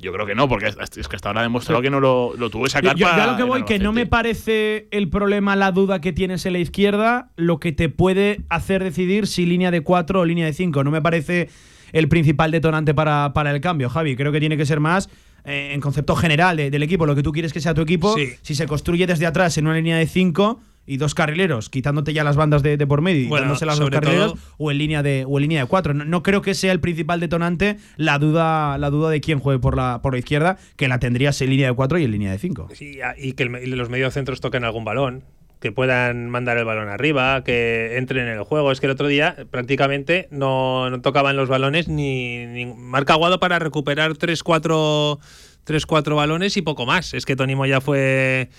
Yo creo que no, porque es que hasta ahora ha demostrado que no lo, lo tuvo que Yo, sacar yo- yo lo que voy, que no me parece el problema la duda que tienes en la izquierda, lo que te puede hacer decidir si línea de 4 o línea de 5. No me parece el principal detonante para, para el cambio, Javi. Creo que tiene que ser más eh, en concepto general de- del equipo, lo que tú quieres que sea tu equipo. Sí. Si se construye desde atrás en una línea de cinco y dos carrileros, quitándote ya las bandas de, de por medio y Bueno, dándose las dos carrileros, todo- o en línea de o en línea de cuatro. No, no creo que sea el principal detonante la duda la duda de quién juegue por la por la izquierda, que la tendrías en línea de cuatro y en línea de cinco. Sí, a- y que el me- y los mediocentros toquen algún balón, que puedan mandar el balón arriba, que entren en el juego. Es que el otro día prácticamente no, no tocaban los balones ni, ni marca Aguado para recuperar 3-4 3-4 balones y poco más. Es que Tony Moya fue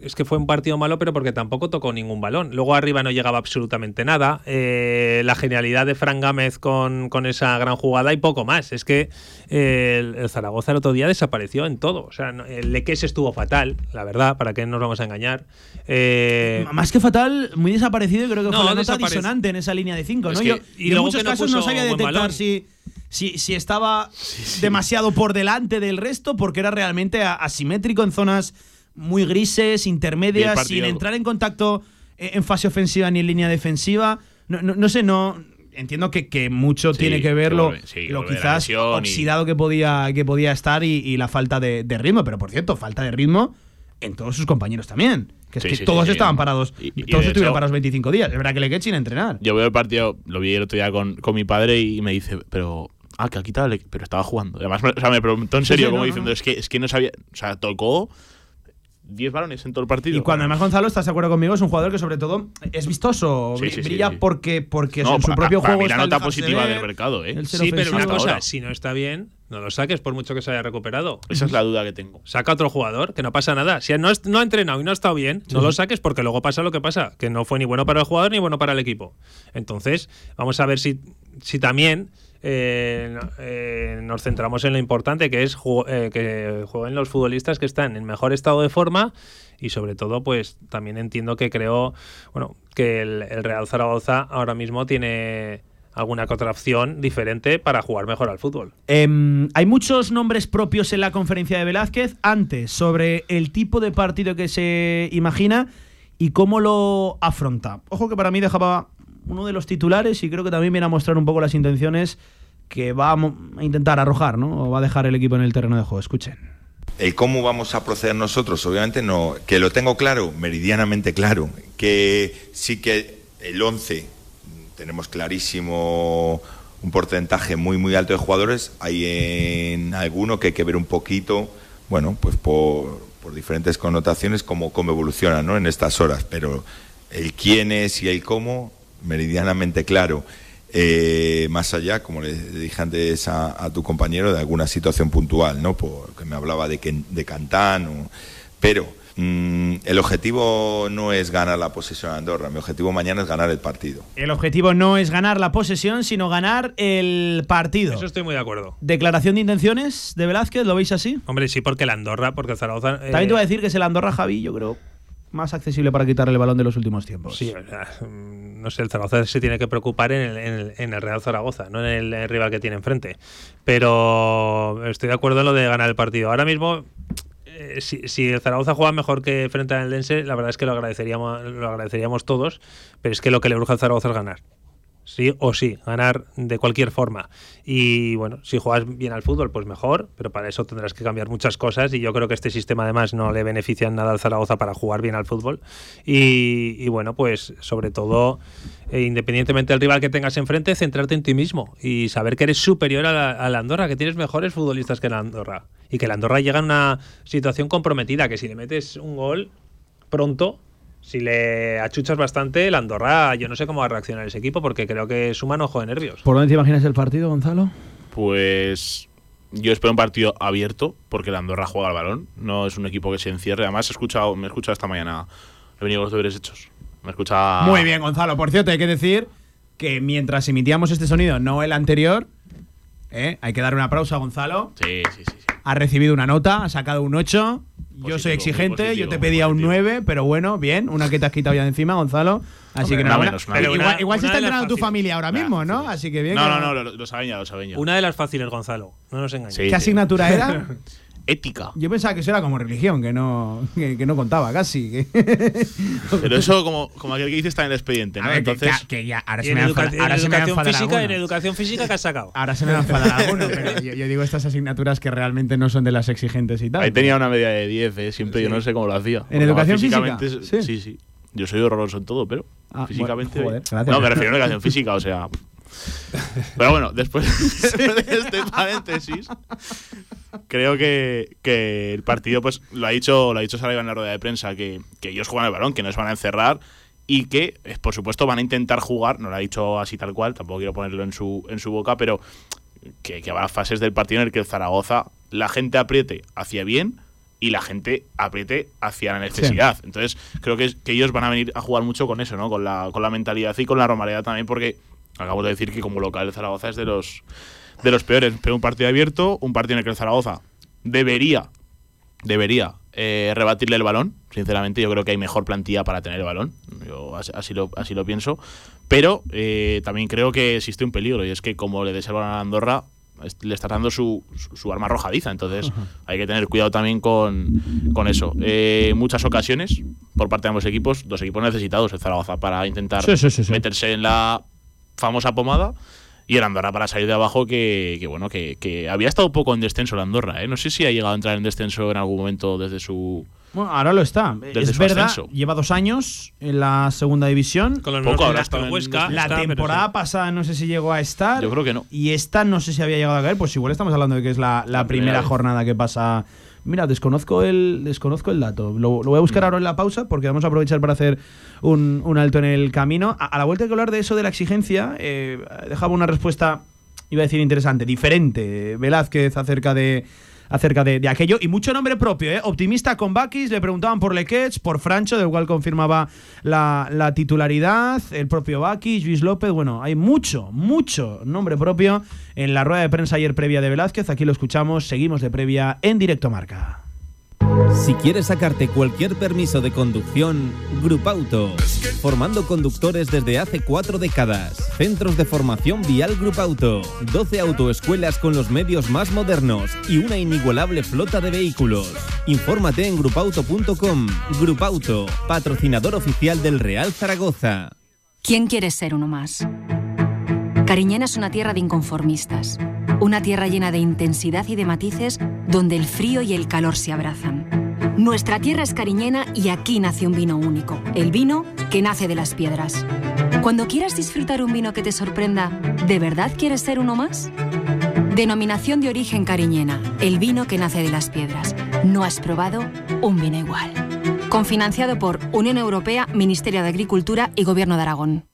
es que fue un partido malo, pero porque tampoco tocó ningún balón. Luego arriba no llegaba absolutamente nada. Eh, la genialidad de Fran Gámez con, con esa gran jugada y poco más. Es que eh, el, el Zaragoza el otro día desapareció en todo. O sea, no- el Leques estuvo fatal, la verdad, para qué nos vamos a engañar. Eh, Más que fatal, muy desaparecido y creo que No, fue la nota disonante en esa línea de cinco. Es ¿no? que- Yo, y en luego muchos que no casos no sabía detectar si, si, si estaba demasiado por delante del resto porque era realmente asimétrico en zonas muy grises, intermedias, sin entrar en contacto eh, en fase ofensiva ni en línea defensiva. No, no- no sé, no. Entiendo que, que mucho Sí, tiene que ver que lo, volve- sí, lo volver a quizás y- oxidado que podía, que podía estar y, y la falta de, de ritmo. Pero por cierto, falta de ritmo en todos sus compañeros también. Que es que todos estaban parados. Y- todos estuvieron hecho- parados 25 días. Es verdad que le quedé sin entrenar. Yo veo el partido, lo vi el otro día con, con mi padre y me dice, pero. Ah, que ha quitado, pero estaba jugando. Además, o sea, me preguntó en Sí, serio, sí, como no, diciendo, no. es que, es que no sabía. O sea, tocó 10 balones en todo el partido. Y cuando además Gonzalo, ¿estás de acuerdo conmigo? Es un jugador que sobre todo es vistoso, Sí, sí, brilla sí. porque, porque No, en su propio para juego mí la nota positiva ver, del mercado, ¿eh? sí, pero una cosa, ahora. si no está bien, no lo saques por mucho que se haya recuperado. Esa es la duda que tengo. Saca otro jugador, que no pasa nada. Si no, es- no ha entrenado y no ha estado bien, no lo saques porque luego pasa lo que pasa, que no fue ni bueno para el jugador ni bueno para el equipo. Entonces, vamos a ver si, si también eh, eh, nos centramos en lo importante, que es eh, que jueguen los futbolistas que están en mejor estado de forma y sobre todo, pues también entiendo que creo, bueno, que el, Real Zaragoza ahora mismo tiene alguna opción diferente para jugar mejor al fútbol. Em, hay muchos nombres propios en la conferencia de Velázquez. Antes, sobre el tipo de partido que se imagina y cómo lo afronta. Ojo que para mí dejaba uno de los titulares y creo que también viene a mostrar un poco las intenciones que va a intentar arrojar, ¿no? O va a dejar el equipo en el terreno de juego. Escuchen. El cómo vamos a proceder nosotros, obviamente no, que lo tengo claro, meridianamente claro, que sí que el 11 tenemos clarísimo un porcentaje muy muy alto de jugadores, hay en alguno que hay que ver un poquito, bueno, pues por, por diferentes connotaciones cómo, cómo evolucionan ¿no? en estas horas, pero el quién es y el cómo, meridianamente claro. Eh, más allá, como le dije antes a, a tu compañero, de alguna situación puntual, ¿no? Porque me hablaba de, que, de Cantán, o- pero mm, el objetivo no es ganar la posesión a Andorra, mi objetivo mañana es ganar el partido. El objetivo no es ganar la posesión, sino ganar el partido. Eso estoy muy de acuerdo. Declaración de intenciones de Velázquez, ¿lo veis así? Hombre, sí, porque la Andorra, porque el Zaragoza. eh, También te voy a decir que es el Andorra Javi, yo creo, más accesible para quitarle el balón de los últimos tiempos. Sí, mm, no sé, el Zaragoza se tiene que preocupar en el, en el- en el Real Zaragoza, no en el, rival que tiene enfrente. Pero estoy de acuerdo en lo de ganar el partido. Ahora mismo, eh, si, el Zaragoza juega mejor que frente al Eldense, la verdad es que lo agradeceríamos, lo agradeceríamos todos, pero es que lo que le urge al Zaragoza es ganar. Sí o sí, ganar de cualquier forma. Y bueno, si juegas bien al fútbol, pues mejor, pero para eso tendrás que cambiar muchas cosas y yo creo que este sistema además no le beneficia en nada al Zaragoza para jugar bien al fútbol. Y, y bueno, pues sobre todo, eh, independientemente del rival que tengas enfrente, centrarte en ti mismo y saber que eres superior a la, a Andorra, que tienes mejores futbolistas que la Andorra. Y que la Andorra llega en una situación comprometida, que si le metes un gol pronto, si le achuchas bastante, la Andorra, yo no sé cómo va a reaccionar ese equipo porque creo que suma un ojo de nervios. ¿Por dónde te imaginas el partido, Gonzalo? Pues yo espero un partido abierto, porque la Andorra juega al balón. No es un equipo que se encierre. Además, he escuchado, me he escuchado esta mañana. He venido con los deberes hechos. Me he escuchado. Muy bien, Gonzalo. Por cierto, hay que decir que mientras emitíamos este sonido, no el anterior, ¿eh? hay que dar un aplauso a Gonzalo. Sí, sí, sí. Ha recibido una nota, ha sacado un 8. Yo soy exigente, positivo, yo te pedía un positivo. 9, pero bueno, bien, una que te has quitado ya de encima, Gonzalo. Así Hombre, que enhorabuena. menos, Pero igual, igual se Una está entrenando tu familia ahora Nah, mismo, ¿no? Así que bien. No, que no, no, lo, lo saben ya, lo saben ya. Una de las fáciles, Gonzalo. No nos engañes. Sí, ¿Qué asignatura era? [LAUGHS] ética. Yo pensaba que eso era como religión, que no, que, que no contaba casi. que- [LAUGHS] Pero eso, como, como aquel que dice, está en el expediente, ¿no? A ver, que- Entonces, que, que ya, ahora se en, me en educación física, en educación física que has sacado. Ahora se me va a enfadar [LAUGHS] alguno, pero yo, yo digo estas asignaturas que realmente no son de las exigentes y tal. ahí tenía una media de 10, ¿eh? Siempre yo no sé cómo lo hacía. Porque educación física? Sí. sí, Yo soy horroroso en todo, pero Ah, físicamente. bueno, joder, no, me refiero a educación física, o sea. Pero bueno, después [LAUGHS] [LAUGHS] de este paréntesis, creo que, que el partido, pues lo ha dicho, lo ha dicho Saraiva en la rueda de prensa, que, que ellos juegan el balón, que no se van a encerrar y que, eh, por supuesto, van a intentar jugar, no lo ha dicho así tal cual, tampoco quiero ponerlo en su, en su boca, pero que, que habrá fases del partido en el que el Zaragoza, la gente apriete hacia bien y la gente apriete hacia la necesidad. Entonces, creo que, ellos van a venir a jugar mucho con eso, ¿no? Con la, con la mentalidad y con la normalidad también, porque acabo de decir que como local el Zaragoza es de los, de los peores. Pero un partido abierto, un partido en el que el Zaragoza debería, debería eh, rebatirle el balón. Sinceramente, yo creo que hay mejor plantilla para tener el balón. Yo as- así lo, así lo pienso. Pero eh, también creo que existe un peligro y es que como le des el balón a Andorra, le está dando su, su, su arma arrojadiza. Entonces hay que tener cuidado también con, con eso. Eh, muchas ocasiones por parte de ambos equipos, dos equipos necesitados, el Zaragoza para intentar Sí, sí, sí, sí. meterse en la famosa pomada y el Andorra para salir de abajo que, que, bueno que, que había estado un poco en descenso el Andorra ¿eh? no sé si ha llegado a entrar en descenso en algún momento desde su Bueno, ahora lo está. Desde es su verdad, ascenso. lleva dos años en la segunda división. Con los Poco estado en Huesca. La está, temporada sí. pasada no sé si llegó a estar. yo creo que no Y esta no sé si había llegado a caer, pues igual estamos hablando de que es la, la La primera jornada que pasa. Mira, desconozco el, desconozco el dato. Lo, lo voy a buscar ahora en la pausa porque vamos a aprovechar para hacer un, un alto en el camino. A, a la vuelta hay que hablar de eso de la exigencia. eh, dejaba una respuesta, iba a decir interesante, diferente, Velázquez acerca de acerca de, de aquello y mucho nombre propio, ¿eh? optimista con Bakis, le preguntaban por Lequets, por Francho, del cual confirmaba la, la titularidad, el propio Bakis, Luis López, bueno, hay mucho, mucho nombre propio en la rueda de prensa ayer previa de Velázquez, aquí lo escuchamos, seguimos de previa en directo marca. Si quieres sacarte cualquier permiso de conducción, Grupauto. Formando conductores desde hace cuatro décadas. Centros de formación vial Grupauto. 12 autoescuelas con los medios más modernos y una inigualable flota de vehículos. Infórmate en grupauto.com. Grupauto, patrocinador oficial del Real Zaragoza. ¿Quién quiere ser uno más? Cariñena es una tierra de inconformistas, una tierra llena de intensidad y de matices donde el frío y el calor se abrazan. Nuestra tierra es cariñena y aquí nace un vino único, el vino que nace de las piedras. Cuando quieras disfrutar un vino que te sorprenda, ¿de verdad quieres ser uno más? Denominación de origen cariñena, el vino que nace de las piedras. No has probado un vino igual. Confinanciado por Unión Europea, Ministerio de Agricultura y Gobierno de Aragón.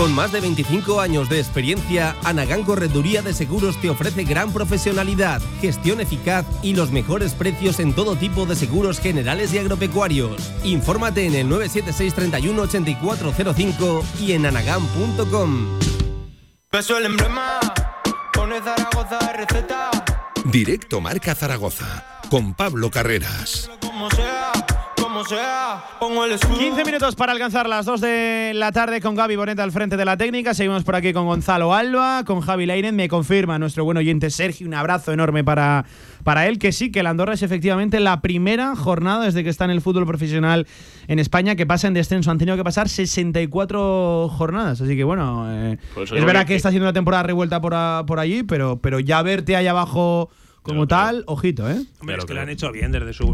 Con más de 25 años de experiencia, Anagán Correduría de Seguros te ofrece gran profesionalidad, gestión eficaz y los mejores precios en todo tipo de seguros generales y agropecuarios. Infórmate en el 976 31 8405 y en anagán.com. Beso el emblema, pone Zaragoza receta, Directo Marca Zaragoza con Pablo Carreras. como sea, como sea, pongo el escudo. 15 minutos para alcanzar las 2 de la tarde con Gaby Boneta al frente de la técnica. Seguimos por aquí con Gonzalo Alba, con Javi Leiren. Me confirma nuestro buen oyente Sergio. Un abrazo enorme para, para él. Que sí, que el Andorra es efectivamente la primera jornada desde que está en el fútbol profesional en España que pasa en descenso. Han tenido que pasar 64 jornadas. Así que bueno, eh, es verdad que- que, está haciendo una temporada revuelta por, a- por allí, pero, pero ya verte ahí abajo como tal, ojito, ¿eh? Hombre, es que lo han hecho bien desde su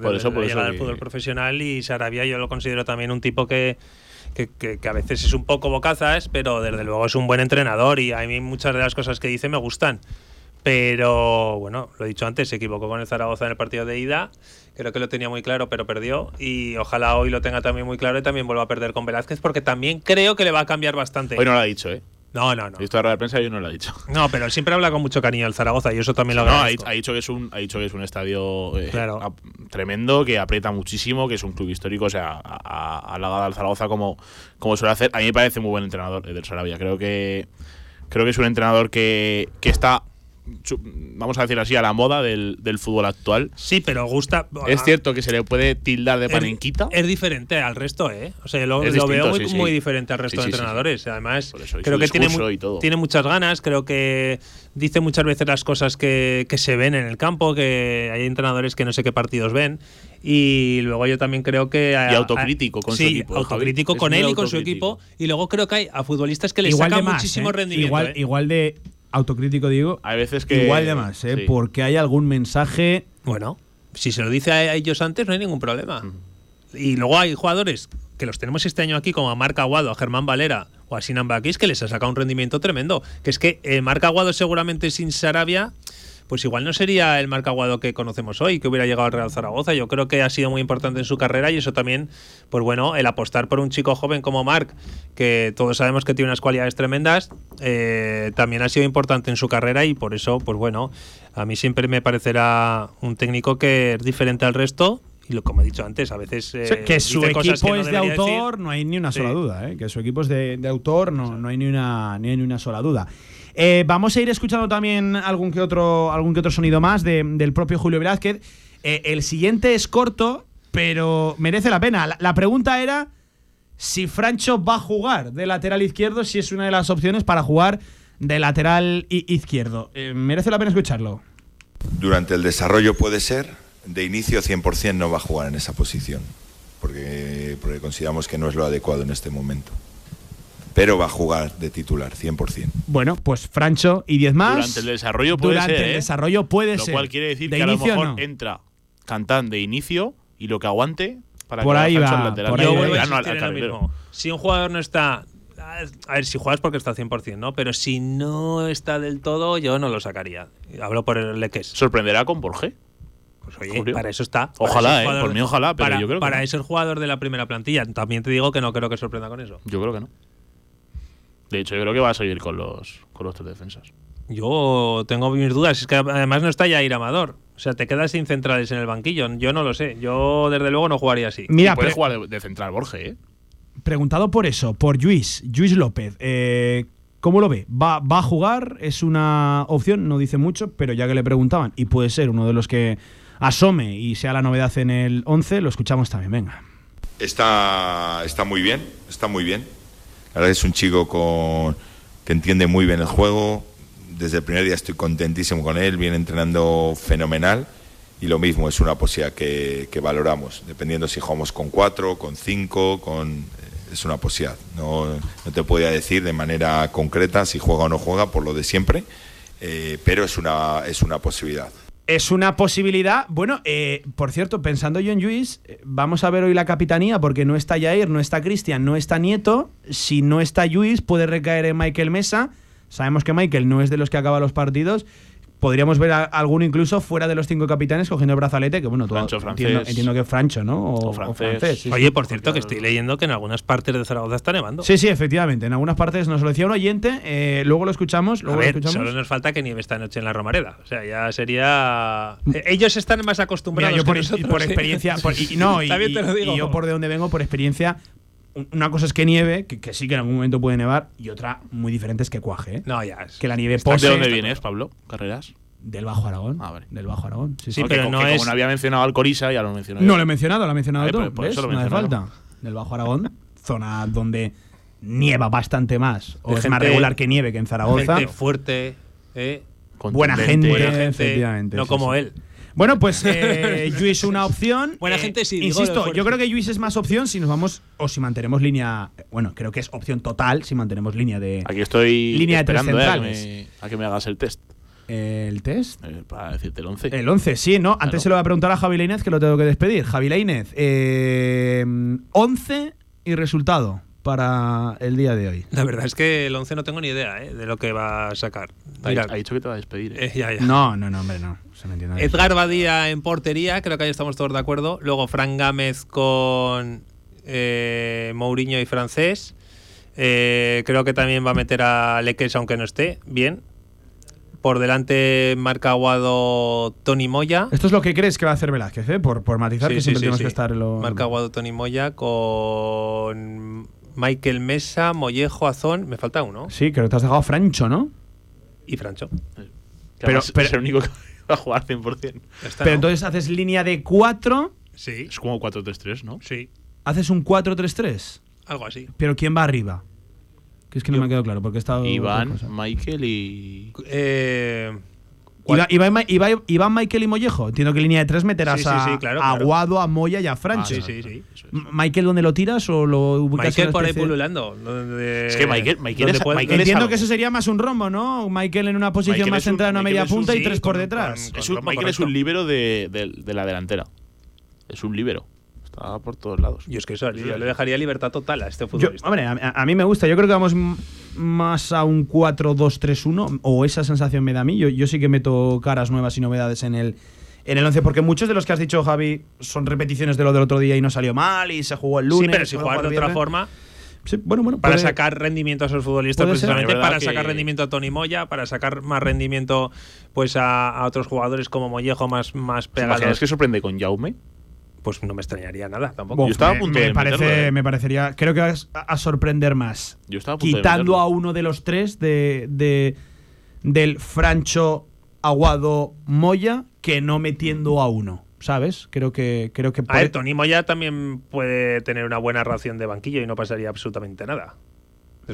desde eso, por la eso llegada al fútbol profesional y Sarabia yo lo considero también un tipo que, que, que- que a veces es un poco bocazas, pero desde luego es un buen entrenador y a mí muchas de las cosas que dice me gustan. Pero bueno, lo he dicho antes, se equivocó con el Zaragoza en el partido de ida. Creo que lo tenía muy claro, pero perdió. Y ojalá hoy lo tenga también muy claro y también vuelva a perder con Velázquez, porque también creo que le va a cambiar bastante. Hoy no lo ha dicho, ¿eh? No, no, no. He visto la rueda de prensa y hoy no lo ha dicho. No, pero siempre habla con mucho cariño el Zaragoza y eso también lo No, ha, agradezco. ha dicho que es un, ha dicho que es un estadio eh, Claro. a- tremendo, que aprieta muchísimo, que es un club histórico, o sea, a, a, halagada al Zaragoza como, como suele hacer. A mí me parece muy buen entrenador eh, del Sarabia. Creo que creo que es un entrenador que, que está, vamos a decir así, a la moda del, del fútbol actual. Sí, pero gusta. Es cierto que se le puede tildar de panenquita. Es diferente al resto, ¿eh? O sea, lo, lo veo muy, sí, sí. muy diferente al resto Sí, de sí, sí, sí. entrenadores. Además, eso, creo que tiene, tiene muchas ganas. Creo que dice muchas veces las cosas que, que se ven en el campo, que hay entrenadores que no sé qué partidos ven. Y luego yo también creo que. Y autocrítico con su equipo, autocrítico Javi. con Es él y con su equipo. Y luego creo que hay a futbolistas que le igual de sacan más, muchísimo ¿eh? rendimiento. Igual, ¿eh? igual de autocrítico, digo. Hay veces que. igual de más, ¿eh? sí. Porque hay algún mensaje. Bueno, si se lo dice a ellos antes, no hay ningún problema. Y luego hay jugadores que los tenemos este año aquí, como a Marc Aguado, a Germán Valera o a Sinan Bakis, que les ha sacado un rendimiento tremendo. Que es que eh, Marc Aguado, seguramente sin Sarabia, pues igual no sería el Marc Aguado que conocemos hoy, que hubiera llegado al Real Zaragoza. Yo creo que ha sido muy importante en su carrera y eso también, pues bueno, el apostar por un chico joven como Marc, que todos sabemos que tiene unas cualidades tremendas, eh, también ha sido importante en su carrera y por eso, pues bueno, a mí siempre me parecerá un técnico que es diferente al resto. Y lo, como he dicho antes, a veces. eh, Sí, que su equipo que no es de decir. autor, no hay ni una Sí. sola duda. ¿eh? Que su equipo es de, de autor, no, no hay ni una, ni hay ni una sola duda. Eh, vamos a ir escuchando también algún que otro, algún que otro sonido más de- del propio Julio Velázquez. Eh, el siguiente es corto, pero merece la pena. La, pregunta era si Francho va a jugar de lateral izquierdo, si es una de las opciones para jugar de lateral izquierdo. Eh, merece la pena escucharlo. Durante el desarrollo puede ser, de inicio 100% no va a jugar en esa posición, porque, porque consideramos que no es lo adecuado en este momento. Pero va a jugar de titular, 100%. Bueno, pues Francho y 10 más. Durante el desarrollo puede Durante ser. el ¿eh? desarrollo puede Lo ser. cual quiere decir De que a lo inicio, mejor no. entra Cantán de inicio y lo que aguante para Por que ahí va, al lateral. por ahí Yo a al- al lo mismo. Si un jugador no está. A ver, si juegas porque está 100%, ¿no? Pero si no está del todo, yo no lo sacaría. Hablo por el Leques. ¿Sorprenderá con Borges? Pues oye, Julio. para eso está. Ojalá, eh, por mí ojalá, pero para, yo creo que Para no. eso jugador de la primera plantilla. También te digo que no creo que sorprenda con eso. Yo creo que no. De hecho, yo creo que va a seguir con los, con los tres defensas. Yo tengo mis dudas. Es que además no está Yair Amador. O sea, te quedas sin centrales en el banquillo. Yo no lo sé. Yo, desde luego, no jugaría así. Mira, puede jugar de, de central Borges, ¿eh? preguntado por eso, por Luis, Luis López. eh, ¿Cómo lo ve? ¿Va, ¿Va a jugar? Es una opción, no dice mucho, pero ya que le preguntaban, y puede ser uno de los que asome y sea la novedad en el 11, lo escuchamos también. Venga. Está, está muy bien, está muy bien. La verdad es un chico con, que entiende muy bien el juego. Desde el primer día estoy contentísimo con él, viene entrenando fenomenal. Y lo mismo, es una posibilidad que, valoramos, dependiendo si jugamos con cuatro, con cinco, con, eh, es una posibilidad. No, no te podía decir de manera concreta si juega o no juega, por lo de siempre, eh, pero es una, es una posibilidad. Es una posibilidad. Bueno, eh, por cierto, pensando yo en Luis, eh, vamos a ver hoy la capitanía porque no está Jair, no está Cristian, no está Nieto. Si no está Luis, puede recaer en Michael Mesa. Sabemos que Michael no es de los que acaba los partidos. Podríamos ver a alguno incluso fuera de los cinco capitanes cogiendo el brazalete, que bueno, tú- Francho, entiendo, francés. entiendo que Francho, ¿no? O, O francés. sí. Oye, por cierto, que estoy leyendo que en algunas partes de Zaragoza está nevando. Sí, sí, efectivamente. En algunas partes nos lo decía un oyente, eh, luego lo escuchamos, A luego ver, lo escuchamos. solo nos falta que nieve esta noche en la Romareda. O sea, ya sería. Eh, Ellos están más Mira, acostumbrados yo por, que nosotros. por ¿eh? experiencia, por- y, y [LAUGHS] no, y, y- y yo por de donde vengo, por experiencia, una cosa es que nieve, que, que sí que en algún momento puede nevar, y otra muy diferente es que cuaje. ¿eh? No, ya. es- Que la nieve ¿De pose dónde vienes, Pablo? ¿Carreras? del Bajo Aragón. Ah, vale. Del Bajo Aragón. Sí, sí. Sí, pero que, no que es- como no había mencionado al Corisa, ya lo mencioné. No lo he mencionado, lo he mencionado Vale, tú. por- ¿ves? eso lo no hace falta. Del Bajo Aragón, zona donde nieva bastante más, o De es más gente- regular que nieve que en Zaragoza. Gente fuerte, ¿eh? Buena gente, Buena gente, efectivamente. no sí, como sí. él. Bueno, pues eh, [LAUGHS] Luis una opción. Buena Eh, gente, sí, Insisto, yo creo que Luis es más opción si nos vamos o si mantenemos línea. Bueno, creo que es opción total si mantenemos línea de. Aquí estoy Línea de tres eh, a, que centrales. me, a que me hagas el test. El test. eh, para decirte el 11. El 11, sí, ¿no? Antes se lo voy a preguntar a Javi Lainez que lo tengo que despedir. Javi Lainez, eh, 11 y resultado para el día de hoy? La verdad es que el 11 no tengo ni idea ¿eh? de lo que va a sacar. Ha, Mira, ha dicho que te va a despedir. ¿eh? eh, ya, ya. No, no, no, hombre, no. Se me entiende. Edgar Badía en portería, creo que ahí estamos todos de acuerdo. Luego Fran Gámez con eh, Mourinho y francés. Eh, creo que también va a meter a Leques aunque no esté. Bien. Por delante marca Aguado Tony Moya. Esto es lo que crees que va a hacer Velázquez, ¿eh? Por, por matizar Sí, que sí, siempre sí, tenemos sí. que estar en lo. Marca Aguado Tony Moya con Michael Mesa, Mollejo, Azón. Me falta uno. Sí, creo que te has dejado a Francho, ¿no? Y Francho. Pero- pero- es el único que a jugar 100%. Ya está, Pero ¿no? entonces haces línea de 4, Sí, Es como 4-3-3, ¿no? sí. haces un 4-3-3. Algo así. Pero ¿quién va arriba? Que es que no Yo- me ha quedado claro, porque he estado. Iván. Michael y. Eh, Iba- Iván, Iván- Iván, Michael y Mollejo. Entiendo que línea de 3 meterás Sí, sí, a, sí, claro, a claro. Aguado, a Moya y a Ah, Francho. sí, sí, sí. Es. ¿Michael dónde lo tiras o lo ubicas en Michael por ahí pululando. donde- Es que Michael- Michael es- puede- Michael es Entiendo algo. que eso sería más un rombo, ¿no? Michael en una posición Michael más es centrada en una media es un- punta y tres por con- detrás. con- Es un- Michael es correcto. un líbero de, de- de la delantera. Es un líbero. Está por todos lados. Yo es que eso, yo le dejaría libertad total a este Yo- futbolista. hombre, a, a mí me gusta. Yo creo que vamos más a un 4-2-3-1, o esa sensación me da a mí. Yo, yo sí que meto caras nuevas y novedades en el, en el 11, porque muchos de los que has dicho, Javi, son repeticiones de lo del otro día y no salió mal y se jugó el lunes. sí, pero si jugar de otra viernes. forma, Sí, bueno, bueno. para puede- sacar rendimiento a esos futbolistas precisamente, Es para que- sacar rendimiento a Tony Moya, para sacar más rendimiento pues a, a otros jugadores como Mollejo más, más ¿Te imaginas pegados. que sorprende con Jaume? Pues no me extrañaría nada tampoco. Yo estaba a me- punto me, de parece, meterlo, ¿eh? me parecería. Creo que vas a, a sorprender más. Yo estaba a punto Quitando a uno de los tres de, de- del Francho Aguado Moya que no metiendo a uno. ¿Sabes? Creo que. Creo que A puede- ver, Tony Moya también puede tener una buena ración de banquillo y no pasaría absolutamente nada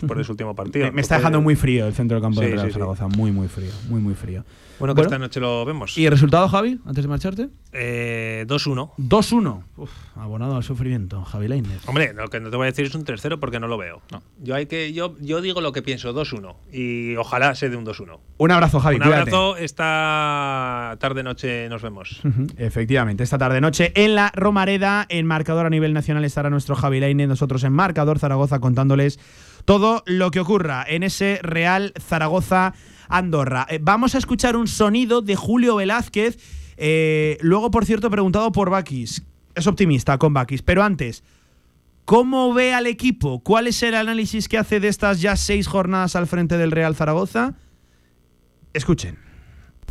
después de su último partido. me, me está dejando muy frío el centro del campo Sí, de Real sí, sí. Zaragoza. Muy, muy frío. Muy, muy frío. Bueno, que esta noche lo vemos. ¿Y el resultado, Javi? Antes de marcharte. Eh, 2-1. 2-1. Uf, abonado al sufrimiento. Javi Lainez. Hombre, lo que no te voy a decir es un 3-0 porque no lo veo. Yo hay que yo, yo digo lo que pienso, 2-1. Y ojalá sea de un 2-1. Un abrazo, Javi. un cuídate. abrazo, esta tarde-noche nos vemos. Efectivamente, esta tarde noche en la Romareda, en marcador a nivel nacional estará nuestro Javi Lainez, nosotros en marcador Zaragoza contándoles todo lo que ocurra en ese Real Zaragoza Andorra. Eh, vamos a escuchar un sonido de Julio Velázquez, eh, luego por cierto preguntado por Bakis. Es optimista con Bakis, pero antes, ¿cómo ve al equipo? ¿Cuál es el análisis que hace de estas ya seis jornadas al frente del Real Zaragoza? Escuchen.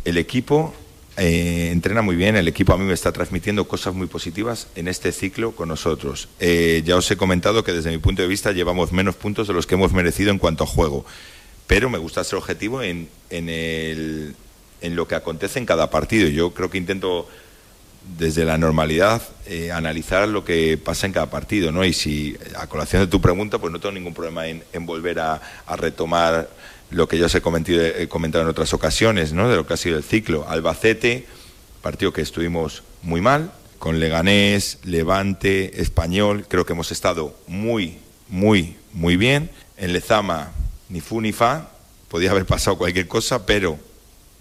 El equipo eh, entrena muy bien, el equipo a mí me está transmitiendo cosas muy positivas en este ciclo con nosotros. Eh, ya os he comentado que desde mi punto de vista llevamos menos puntos de los que hemos merecido en cuanto a juego, pero me gusta ser objetivo en, en, el- en lo que acontece en cada partido. Yo creo que intento desde la normalidad eh, analizar lo que pasa en cada partido, ¿no? Y si a colación de tu pregunta, pues no tengo ningún problema en, en volver a, a retomar lo que ya os he comentado, he comentado en otras ocasiones, ¿no? De lo que ha sido el ciclo. Albacete, partido que estuvimos muy mal, con Leganés, Levante, Español, creo que hemos estado muy, muy, muy bien. En Lezama, ni fu ni fa, podía haber pasado cualquier cosa, pero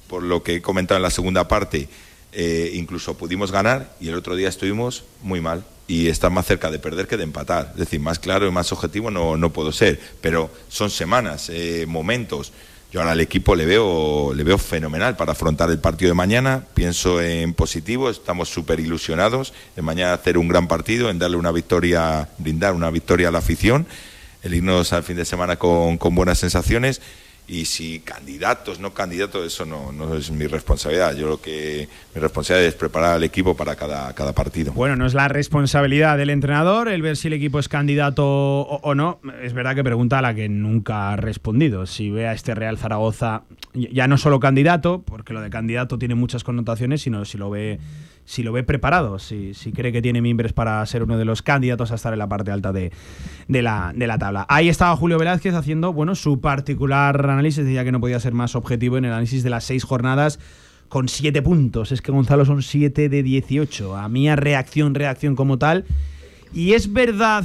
por lo que he comentado en la segunda parte, eh, incluso pudimos ganar y el otro día estuvimos muy mal y está más cerca de perder que de empatar. Es decir, más claro y más objetivo no, no puedo ser, pero son semanas, eh, momentos. Yo ahora al equipo le veo, le veo fenomenal para afrontar el partido de mañana. Pienso en positivo, estamos súper ilusionados en mañana hacer un gran partido, en darle una victoria, brindar una victoria a la afición, el irnos al fin de semana con, con buenas sensaciones. Y si candidatos, no candidatos, eso no, no es mi responsabilidad. Yo lo que mi responsabilidad es preparar al equipo para cada, cada partido. Bueno, no es la responsabilidad del entrenador el ver si el equipo es candidato o, o no. Es verdad que pregunta a la que nunca ha respondido. Si ve a este Real Zaragoza ya no solo candidato, porque lo de candidato tiene muchas connotaciones, sino si lo ve, si lo ve preparado, si, si cree que tiene mimbres para ser uno de los candidatos a estar en la parte alta de, de la, de la tabla. Ahí estaba Julio Velázquez haciendo bueno, su particular análisis, decía que no podía ser más objetivo en el análisis de las seis jornadas con siete puntos. Es que Gonzalo son siete de 18. A mí a reacción, reacción como tal. Y es verdad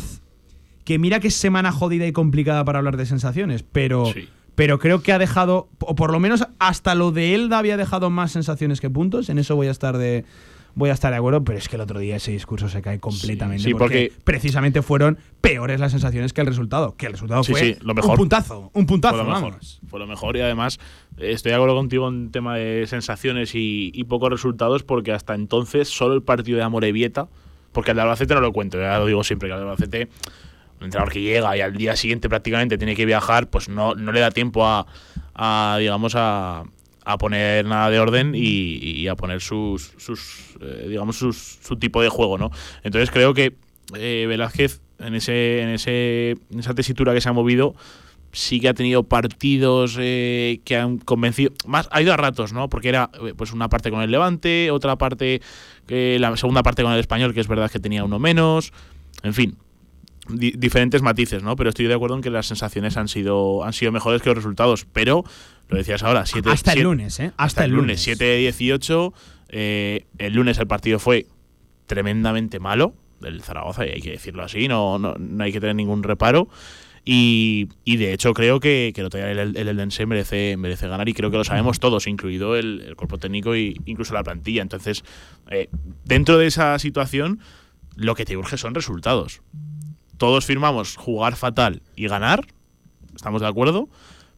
que mira que es semana jodida y complicada para hablar de sensaciones, pero, Sí. pero creo que ha dejado, o por lo menos hasta lo de Elda había dejado más sensaciones que puntos. En eso voy a estar de voy a estar de acuerdo, pero es que el otro día ese discurso se cae completamente. sí, porque- precisamente fueron peores las sensaciones que el resultado. Que el resultado Sí, fue sí, lo mejor. un puntazo, un puntazo, fue lo mejor. vamos. Fue lo mejor y además eh, estoy de acuerdo contigo en tema de sensaciones y, y pocos resultados porque hasta entonces solo el partido de Amorebieta, porque el de Albacete no lo cuento, ya lo digo siempre que el de Albacete, un entrenador que llega y al día siguiente prácticamente tiene que viajar, pues no, no le da tiempo a, a, digamos, a, a poner nada de orden y, y a poner sus, sus eh, digamos, sus, su tipo de juego, ¿no? Entonces creo que eh, Velázquez en ese, en ese, en esa tesitura que se ha movido sí que ha tenido partidos eh, que han convencido. Más, ha ido a ratos, ¿no? Porque era eh, pues una parte con el Levante, otra parte, eh, la segunda parte con el Español, que es verdad que tenía uno menos. En fin, di- diferentes matices, ¿no? Pero estoy de acuerdo en que las sensaciones han sido, han sido mejores que los resultados. Pero, lo decías ahora, siete, Hasta el siete- lunes, ¿eh? Hasta, el lunes. 7-18. eh, el lunes el partido fue tremendamente malo del Zaragoza, y hay que decirlo así, no, no, no hay que tener ningún reparo. Y, y de hecho creo que, que el el, el Eldense merece, merece ganar y creo que lo sabemos todos, incluido el, el cuerpo técnico e incluso la plantilla. Entonces, eh, dentro de esa situación, lo que te urge son resultados. Todos firmamos jugar fatal y ganar, estamos de acuerdo,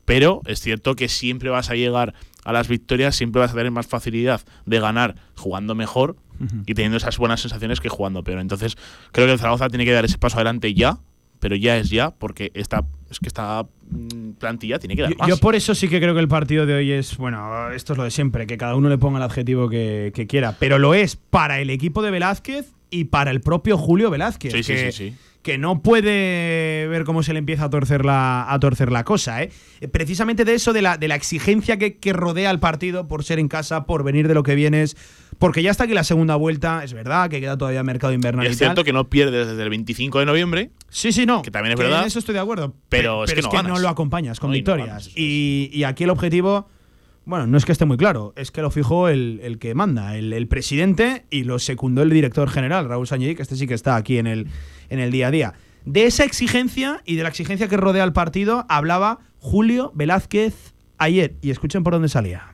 pero es cierto que siempre vas a llegar a las victorias, siempre vas a tener más facilidad de ganar jugando mejor y teniendo esas buenas sensaciones que jugando peor. Entonces, creo que el Zaragoza tiene que dar ese paso adelante ya, pero ya es ya, porque esta, es que esta mm, plantilla tiene que dar Yo, más. yo por eso sí que creo que el partido de hoy es, bueno, esto es lo de siempre, que cada uno le ponga el adjetivo que, que quiera, pero lo es para el equipo de Velázquez y para el propio Julio Velázquez. Sí, sí, sí. Que no puede ver cómo se le empieza a torcer la, a torcer la cosa. ¿eh? Eh, Precisamente de eso, de la, de la exigencia que, que rodea al partido por ser en casa, por venir de lo que vienes, porque ya está aquí la segunda vuelta, es verdad que queda todavía mercado invernal Y y, es tal. cierto que no pierdes desde el 25 de noviembre. Sí, sí, no. Que también es Que verdad. En eso estoy de acuerdo. Pero es que no ganas. lo acompañas con No, y no victorias. ganas, eso y, y aquí el objetivo, bueno, no es que esté muy claro, es que lo fijó el, el que manda, el, el presidente, y lo secundó el director general, Raúl Sañedí, que este sí que está aquí en el, en el día a día. De esa exigencia y de la exigencia que rodea al partido hablaba Julio Velázquez ayer. Y escuchen por dónde salía.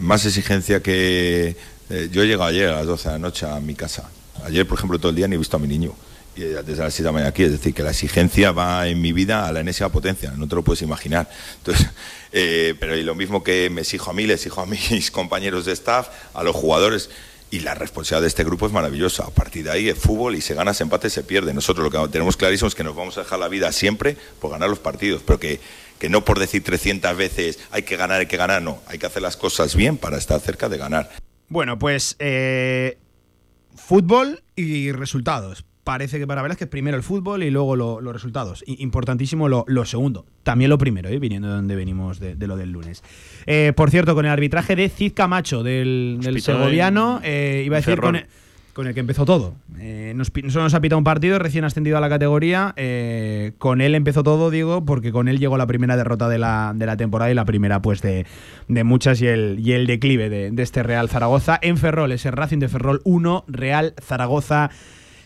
más exigencia que... eh, yo he llegado ayer a las 12 de la noche a mi casa. Ayer, por ejemplo, todo el día ni he visto a mi niño. Eh, desde las 7 de la mañana aquí. Es decir, que la exigencia va en mi vida a la enésima potencia. No te lo puedes imaginar. Entonces, [LAUGHS] eh, pero y lo mismo que me exijo a mí, les exijo a mis [LAUGHS] compañeros de staff, a los jugadores. Y la responsabilidad de este grupo es maravillosa. A partir de ahí, es fútbol y se gana, se empate, se pierde. Nosotros lo que tenemos clarísimo es que nos vamos a dejar la vida siempre por ganar los partidos, pero que, que no por decir 300 veces hay que ganar, hay que ganar, no. Hay que hacer las cosas bien para estar cerca de ganar. Bueno, pues eh, fútbol y resultados. Parece que para Velázquez primero el fútbol y luego lo- los resultados. Importantísimo lo, lo segundo. También lo primero, ¿eh? viniendo de donde venimos de, de lo del lunes. Eh, por cierto, con el arbitraje de Cid Camacho, del, del segoviano, eh, iba a decir con el, con el que empezó todo. Eh, nos, solo nos ha pitado un partido, recién ascendido a la categoría. con él empezó todo, digo, porque con él llegó la primera derrota de la, de la temporada y la primera, pues, de, de muchas y el, y el declive de, de este Real Zaragoza. En Ferrol, ese Racing de Ferrol 1, Real Zaragoza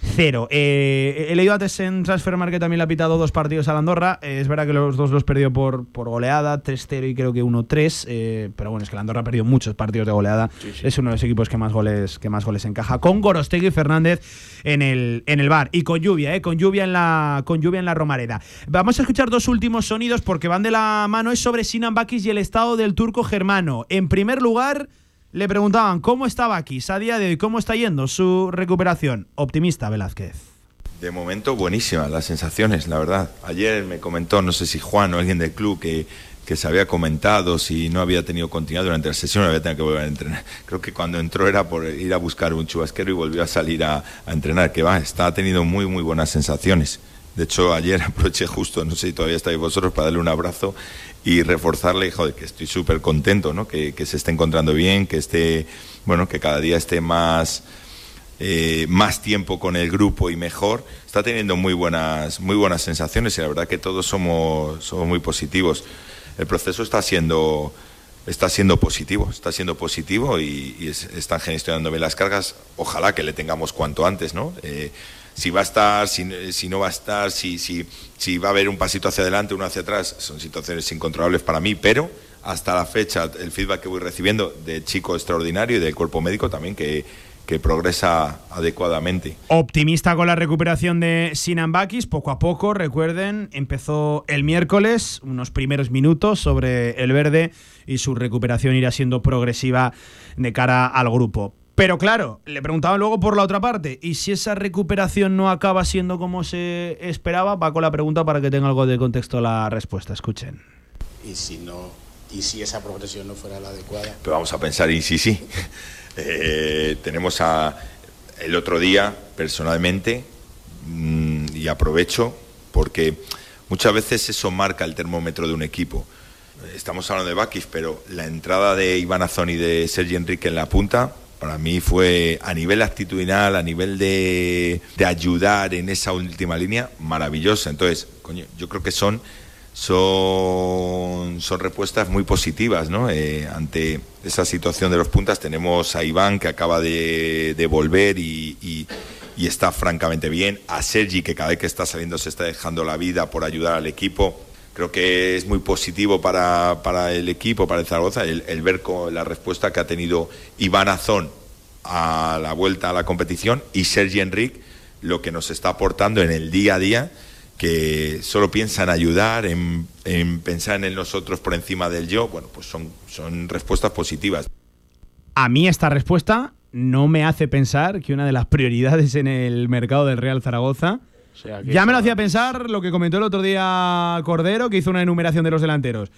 0. Eh, he leído antes en Transfermarkt que también le ha pitado dos partidos a la Andorra. Eh, es verdad que los dos los perdió por, por goleada, 3-0 y creo que 1-3. eh, pero bueno, es que la Andorra ha perdido muchos partidos de goleada. Es uno de los equipos que más goles, que más goles encaja. Con Gorostegui y Fernández en el, en el bar. Y con lluvia, eh, con lluvia en la, con lluvia en la Romareda. Vamos a escuchar dos últimos sonidos porque van de la mano. Es sobre Sinan Bakis y el estado del turco germano. En primer lugar. Le preguntaban cómo está Bakis a día de hoy, cómo está yendo su recuperación. Optimista Velázquez. De momento, buenísimas las sensaciones, la verdad. Ayer me comentó, no sé si Juan o alguien del club, que, que se había comentado si no había tenido continuidad durante la sesión, había tenido que volver a entrenar. Creo que cuando entró era por ir a buscar un chubasquero y volvió a salir a, a entrenar. Que va, está teniendo muy, muy buenas sensaciones. De hecho, ayer [LAUGHS] aproveché justo, no sé si todavía estáis vosotros, para darle un abrazo y reforzarle, joder, que estoy súper contento, ¿no? Que, que se esté encontrando bien, que esté, bueno, que cada día esté más, eh, más tiempo con el grupo y mejor. Está teniendo muy buenas, muy buenas sensaciones y la verdad que todos somos, somos muy positivos. El proceso está siendo, está siendo positivo, está siendo positivo y, y es- están gestionando bien las cargas. Ojalá que le tengamos cuanto antes, ¿no? Eh, si va a estar, si, no va a estar, si, va a haber un pasito hacia adelante, uno hacia atrás, son situaciones incontrolables para mí, pero hasta la fecha el feedback que voy recibiendo del chico extraordinario y del cuerpo médico también que, que progresa adecuadamente. Optimista con la recuperación de Sinan Bakis, poco a poco, recuerden, empezó el miércoles, unos primeros minutos sobre el verde y su recuperación irá siendo progresiva de cara al grupo. Pero claro, le preguntaba luego por la otra parte, ¿y si esa recuperación no acaba siendo como se esperaba? Va con la pregunta para que tenga algo de contexto la respuesta, escuchen. Y si no, y si esa progresión no fuera la adecuada. Pero vamos a pensar, y sí, sí. [LAUGHS] Eh, tenemos a el otro día, personalmente, mm, y aprovecho, porque muchas veces eso marca el termómetro de un equipo. Estamos hablando de Bakis, pero la entrada de Iván Azón y de Sergi Enrique en la punta, para mí fue a nivel actitudinal, a nivel de, de ayudar en esa última línea, maravillosa. Entonces, coño, yo creo que son son, son respuestas muy positivas ¿no? Eh, ante esa situación de los puntas. Tenemos a Iván que acaba de, de volver y, y, y, está francamente bien. A Sergi que cada vez que está saliendo se está dejando la vida por ayudar al equipo. Creo que es muy positivo para, para el equipo, para el Zaragoza, el, el ver con la respuesta que ha tenido Iván Azón a la vuelta a la competición y Sergi Enrique lo que nos está aportando en el día a día que solo piensan ayudar, en, en, pensar en nosotros por encima del yo, bueno, pues son, son respuestas positivas. A mí esta respuesta no me hace pensar que una de las prioridades en el mercado del Real Zaragoza... O sea, ya me lo hacía pensar lo que comentó el otro día Cordero, que hizo una enumeración de los delanteros.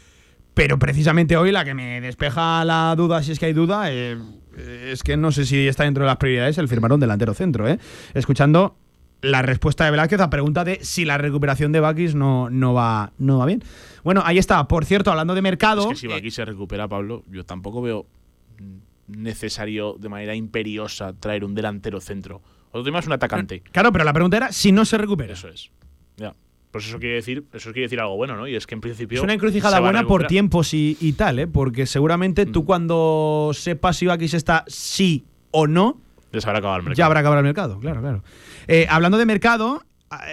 Pero precisamente hoy la que me despeja la duda, si es que hay duda, eh, es que no sé si está dentro de las prioridades el firmar un delantero centro. ¿eh? Escuchando la respuesta de Velázquez a pregunta de si la recuperación de Bakis no, no, va, no va bien. Bueno, ahí está. Por cierto, hablando de mercado. Es que si Bakis se recupera, Pablo, yo tampoco veo necesario de manera imperiosa traer un delantero centro. Otro tema es un atacante. Claro, pero la pregunta era si no se recupera. Eso es. Ya. Pues eso quiere decir, eso quiere decir algo bueno, ¿no? Y es que en principio. Es una encrucijada buena por tiempos y, y, tal, ¿eh? Porque seguramente mm. tú cuando sepas si Bakis está sí o no. Ya habrá acabado el mercado. Ya habrá acabado el mercado, claro, claro. Eh, hablando de mercado,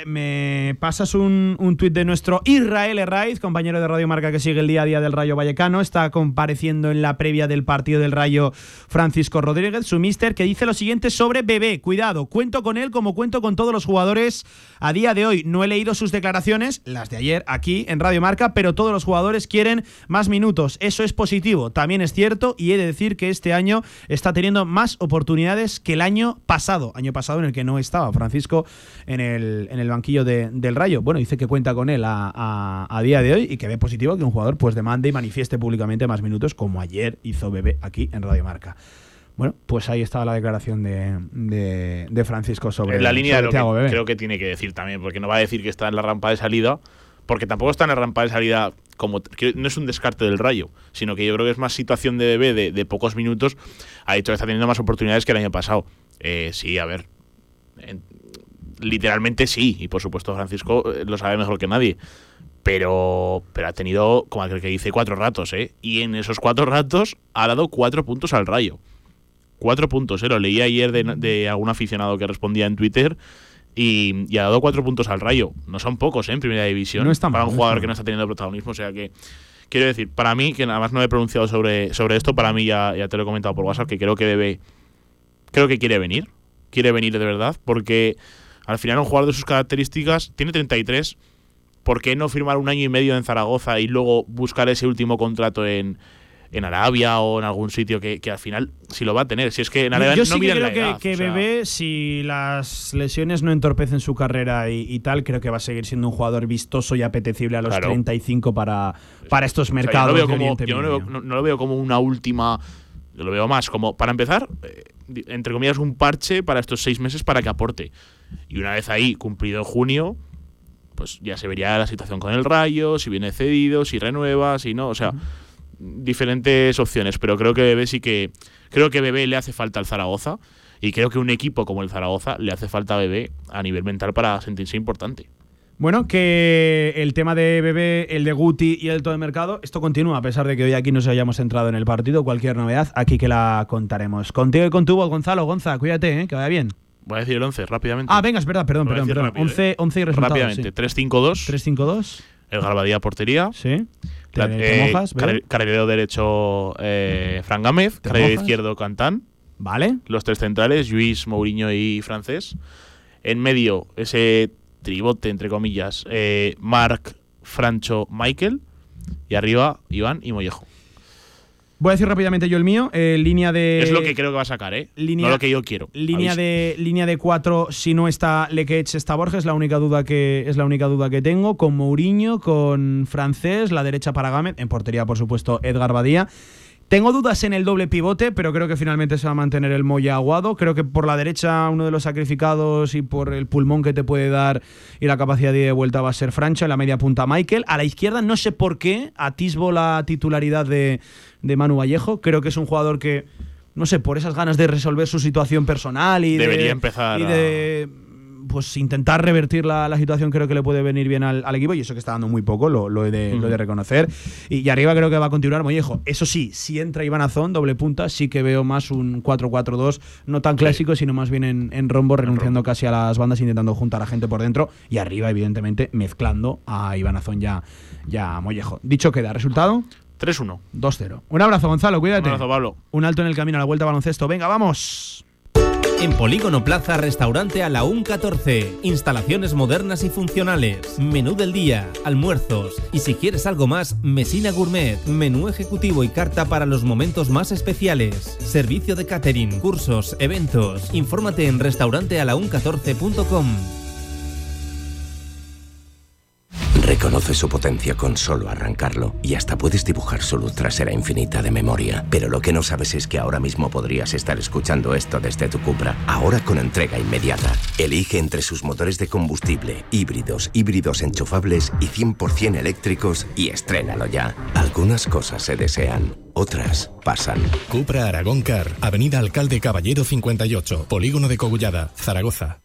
me pasas un, un tuit de nuestro Israel Herraiz, compañero de Radio Marca que sigue el día a día del Rayo Vallecano. Está compareciendo en la previa del partido del Rayo Francisco Rodríguez, su mister, que dice lo siguiente sobre Bebé. Cuidado, cuento con él como cuento con todos los jugadores a día de hoy. No he leído sus declaraciones, las de ayer aquí en Radio Marca, pero todos los jugadores quieren más minutos. Eso es positivo. También es cierto y he de decir que este año está teniendo más oportunidades que el año pasado. Año pasado en el que no estaba Francisco en el en el banquillo de, del Rayo. Bueno, dice que cuenta con él a, a, a, día de hoy y que ve positivo que un jugador pues demande y manifieste públicamente más minutos como ayer hizo Bebé aquí en Radio Marca. Bueno, pues ahí estaba la declaración de, de, de Francisco sobre en la línea sobre de lo que Bebé. creo que tiene que decir también, porque no va a decir que está en la rampa de salida, porque tampoco está en la rampa de salida como no es un descarte del Rayo, sino que yo creo que es más situación de Bebé de, de pocos minutos. Ha dicho que está teniendo más oportunidades que el año pasado. Eh, sí, a ver, literalmente sí, y por supuesto Francisco eh, lo sabe mejor que nadie. Pero, pero ha tenido, como aquel que dice, cuatro ratos, ¿eh? Y en esos cuatro ratos ha dado cuatro puntos al rayo. Cuatro puntos, ¿eh? Lo leí ayer de, de algún aficionado que respondía en Twitter. Y, y, ha dado cuatro puntos al rayo. No son pocos, ¿eh? En primera división. No para un jugador que no está teniendo protagonismo. O sea que, quiero decir, para mí, que nada más no he pronunciado sobre, sobre esto, para mí ya, ya te lo he comentado por WhatsApp, que creo que debe. Creo que quiere venir. Quiere venir de verdad. Porque al final, un jugador de sus características tiene 33. ¿Por qué no firmar un año y medio en Zaragoza y luego buscar ese último contrato en, en Arabia o en algún sitio que, que, al final si lo va a tener? Si es que en Arabia Yo no sí miran creo la que, edad, que sea, Bebé, si las lesiones no entorpecen su carrera y, y, tal, creo que va a seguir siendo un jugador vistoso y apetecible a los Claro. 35 para, para estos o sea, mercados. yo, no, lo veo como, Oriente yo no, lo Medio. veo- no- no lo veo como una última. Yo lo veo más como, para empezar, eh, entre comillas, un parche para estos seis meses para que aporte. Y una vez ahí, cumplido junio, pues ya se vería la situación con el Rayo, si viene cedido, si renueva, si no. O sea, diferentes opciones. Pero creo que Bebé sí que. Creo que Bebé le hace falta al Zaragoza. Y creo que un equipo como el Zaragoza le hace falta a Bebé a nivel mental para sentirse importante. Bueno, que el tema de Bebé, el de Guti y el todo de mercado, esto continúa, a pesar de que hoy aquí nos hayamos entrado en el partido. Cualquier novedad, aquí que la contaremos. Contigo y con tu Gonzalo. Gonza, cuídate, ¿eh? que vaya bien. Voy a decir el 11 rápidamente. Ah, venga, es verdad, perdón, perdón, perdón. rápido, 11, ¿eh? 11 y resultados. Rápidamente, 3-5-2. 3-5-2. El Galvadía portería. Sí. La- ¿Te, te eh, mojas? Carrilero derecho, eh, Fran Gámez. ¿Te Carrilero mojas? izquierdo, Cantán. Vale. Los tres centrales, Luis, Mourinho y Francés. En medio, ese tribote, entre comillas, eh, Marc, Francho, Michael. Y arriba, Iván y Mollejo. Voy a decir rápidamente yo el mío. eh, línea de. es lo que creo que va a sacar, ¿eh? línea- no lo que yo quiero. Línea Aviso. de línea de cuatro, si no está Lequech, está Borges, la única duda que es la única duda que tengo. Con Mourinho, con Francés, la derecha para Gámez, en portería, por supuesto, Edgar Badía. Tengo dudas en el doble pivote, pero creo que finalmente se va a mantener el Moya Aguado. Creo que por la derecha, uno de los sacrificados y por el pulmón que te puede dar y la capacidad de vuelta va a ser Francho. En la media punta, Michael. A la izquierda, no sé por qué, atisbo la titularidad de, de Manu Vallejo. Creo que es un jugador que no sé, por esas ganas de resolver su situación personal y Debería de, empezar y a- de pues intentar revertir la, la situación creo que le puede venir bien al, al equipo y eso que está dando muy poco, lo, lo he, de, lo he de reconocer. Y, y arriba creo que va a continuar Mollejo. Eso sí, si entra Iván Azón, doble punta, sí que veo más un 4-4-2, no tan clásico, sino más bien en, en rombo, renunciando casi a las bandas, intentando juntar a gente por dentro y arriba, evidentemente, mezclando a Iván Azón ya, ya a Mollejo. Dicho queda, resultado 3-1. 2-0. Un abrazo, Gonzalo, cuídate. Un abrazo, Pablo. Un alto en el camino a la vuelta a baloncesto. Venga, vamos. En Polígono Plaza, restaurante a la UN 14. Instalaciones modernas y funcionales. Menú del día, almuerzos. Y si quieres algo más, Mesina Gourmet. Menú ejecutivo y carta para los momentos más especiales. Servicio de catering, cursos, eventos. Infórmate en restaurantealaun14.com. Reconoce su potencia con solo arrancarlo y hasta puedes dibujar su luz trasera infinita de memoria. Pero lo que no sabes es que ahora mismo podrías estar escuchando esto desde tu Cupra, ahora con entrega inmediata. Elige entre sus motores de combustible, híbridos, híbridos enchufables y 100% eléctricos y estrénalo ya. Algunas cosas se desean, otras pasan. Cupra Aragón Car, Avenida Alcalde Caballero 58, Polígono de Cogullada, Zaragoza.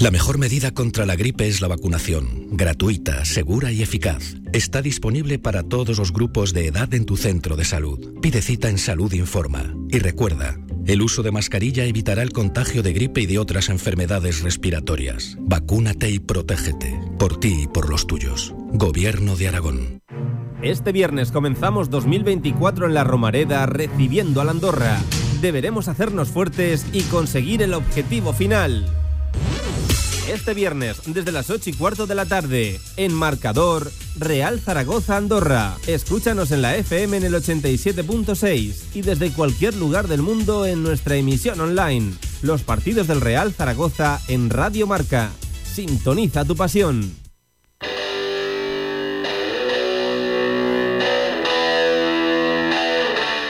La mejor medida contra la gripe es la vacunación, gratuita, segura y eficaz. Está disponible para todos los grupos de edad en tu centro de salud. Pide cita en Salud Informa. Y recuerda, el uso de mascarilla evitará el contagio de gripe y de otras enfermedades respiratorias. Vacúnate y protégete, por ti y por los tuyos. Gobierno de Aragón. Este viernes comenzamos 2024 en la Romareda recibiendo a la Andorra. Deberemos hacernos fuertes y conseguir el objetivo final. Este viernes, desde las 8 y cuarto de la tarde, en Marcador, Real Zaragoza Andorra. Escúchanos en la FM en el 87.6 y desde cualquier lugar del mundo en nuestra emisión online. Los partidos del Real Zaragoza en Radio Marca. Sintoniza tu pasión.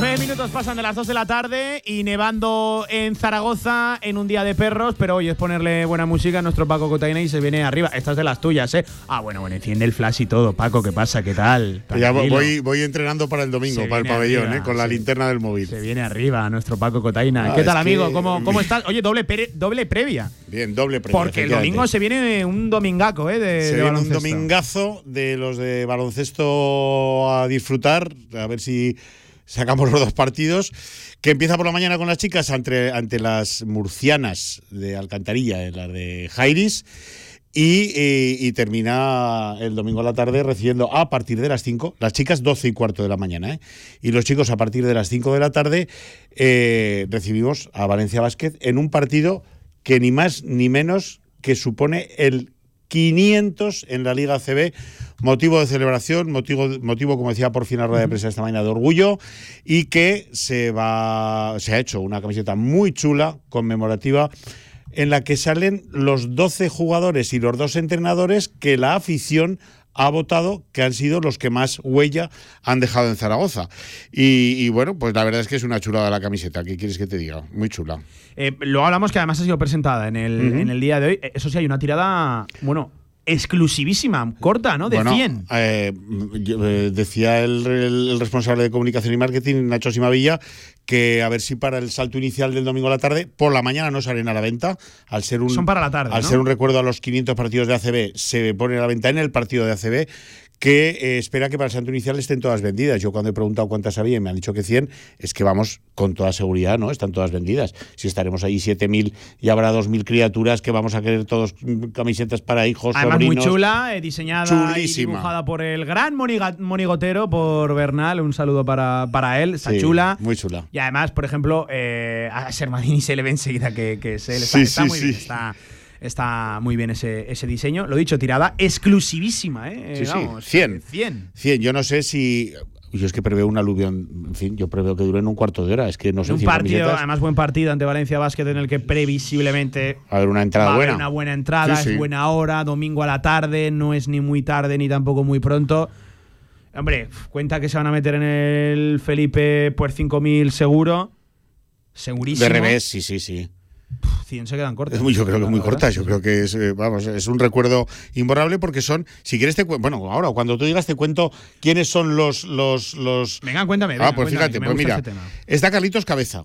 Nueve minutos pasan de las 2 de la tarde y nevando en Zaragoza en un día de perros, pero hoy es ponerle buena música a nuestro Paco Cotaina y se viene arriba. Esta es de las tuyas, ¿eh? Ah, bueno, bueno, enciende el flash y todo. Paco, ¿qué pasa? ¿Qué tal? Ya voy, voy entrenando para el domingo, Se para el pabellón, arriba, ¿eh? con la se- linterna del móvil. Se viene arriba nuestro Paco Cotaina. Ah, ¿Qué tal, amigo? que- ¿Cómo, ¿Cómo [LAUGHS] estás? Oye, doble, doble previa. Bien, doble previa, Porque el domingo se viene un domingaco, ¿eh? De, Se de viene un domingazo de los de baloncesto a disfrutar, a ver si sacamos los dos partidos, que empieza por la mañana con las chicas ante, ante las murcianas de Alcantarilla, en las de Jairis, y, eh, y termina el domingo a la tarde recibiendo a partir de las 5, las chicas 12 y cuarto de la mañana, ¿eh? y los chicos a partir de las 5 de la tarde eh, recibimos a Valencia Basket en un partido que ni más ni menos que supone el 500 en la Liga CB, motivo de celebración, motivo, motivo como decía por fin la rueda de prensa esta mañana, de orgullo, y que se va, se ha hecho una camiseta muy chula, conmemorativa, en la que salen los 12 jugadores y los dos entrenadores que la afición ha votado que han sido los que más huella han dejado en Zaragoza. Y, y bueno, pues la verdad es que es una chulada la camiseta, ¿qué quieres que te diga? Muy chula. Eh, luego hablamos que además ha sido presentada en el, en el día de hoy. Eso sí, hay una tirada, bueno, exclusivísima, corta, ¿no? De Bueno, 100. eh, eh, decía el, responsable de comunicación y marketing, Nacho Simavilla, que a ver si para el salto inicial del domingo a la tarde, por la mañana no salen a la venta, al ser un Son para la tarde, al ¿no? ser un recuerdo a los 500 partidos de ACB, se pone a la venta en el partido de ACB que eh, espera que para el salto inicial estén todas vendidas. Yo cuando he preguntado cuántas había y me han dicho que 100, es que vamos con toda seguridad, ¿no? Están todas vendidas. Si estaremos ahí 7.000 y habrá 2.000 criaturas que vamos a querer todos mm, camisetas para hijos, Además, muy chula, eh, diseñada y dibujada por el gran monigotero, por Bernal. Un saludo para, para él. Está Sí, chula. Muy chula. Y además, por ejemplo, eh, a Sermadini se le ve enseguida que, que es él. Está, Sí, está sí, muy bien. Está, está muy bien ese, ese diseño. Lo dicho, tirada exclusivísima, ¿eh? Sí, sí, Vamos, 100. 100. 100. Yo no sé si. Yo es que preveo un aluvión. En fin, yo preveo que dure en un cuarto de hora. Es que no sé un 100 partido, camisetas. además buen partido ante Valencia Basket en el que previsiblemente A ver, una entrada va a haber buena. una buena entrada, Sí, sí. es buena hora, domingo a la tarde, no es ni muy tarde ni tampoco muy pronto. Hombre, cuenta que se van a meter en el Felipe por 5.000 seguro. Segurísimo. De revés, sí, sí, sí. 100 se quedan. Es muy- yo creo que es muy corta. Yo creo que es, eh, vamos, es un recuerdo imborrable porque son, si quieres te bueno, ahora cuando tú digas te cuento quiénes son los los los Venga, cuéntame. Ah, pues cuéntame, fíjate, pues mira, ese tema. está Carlitos Cabeza.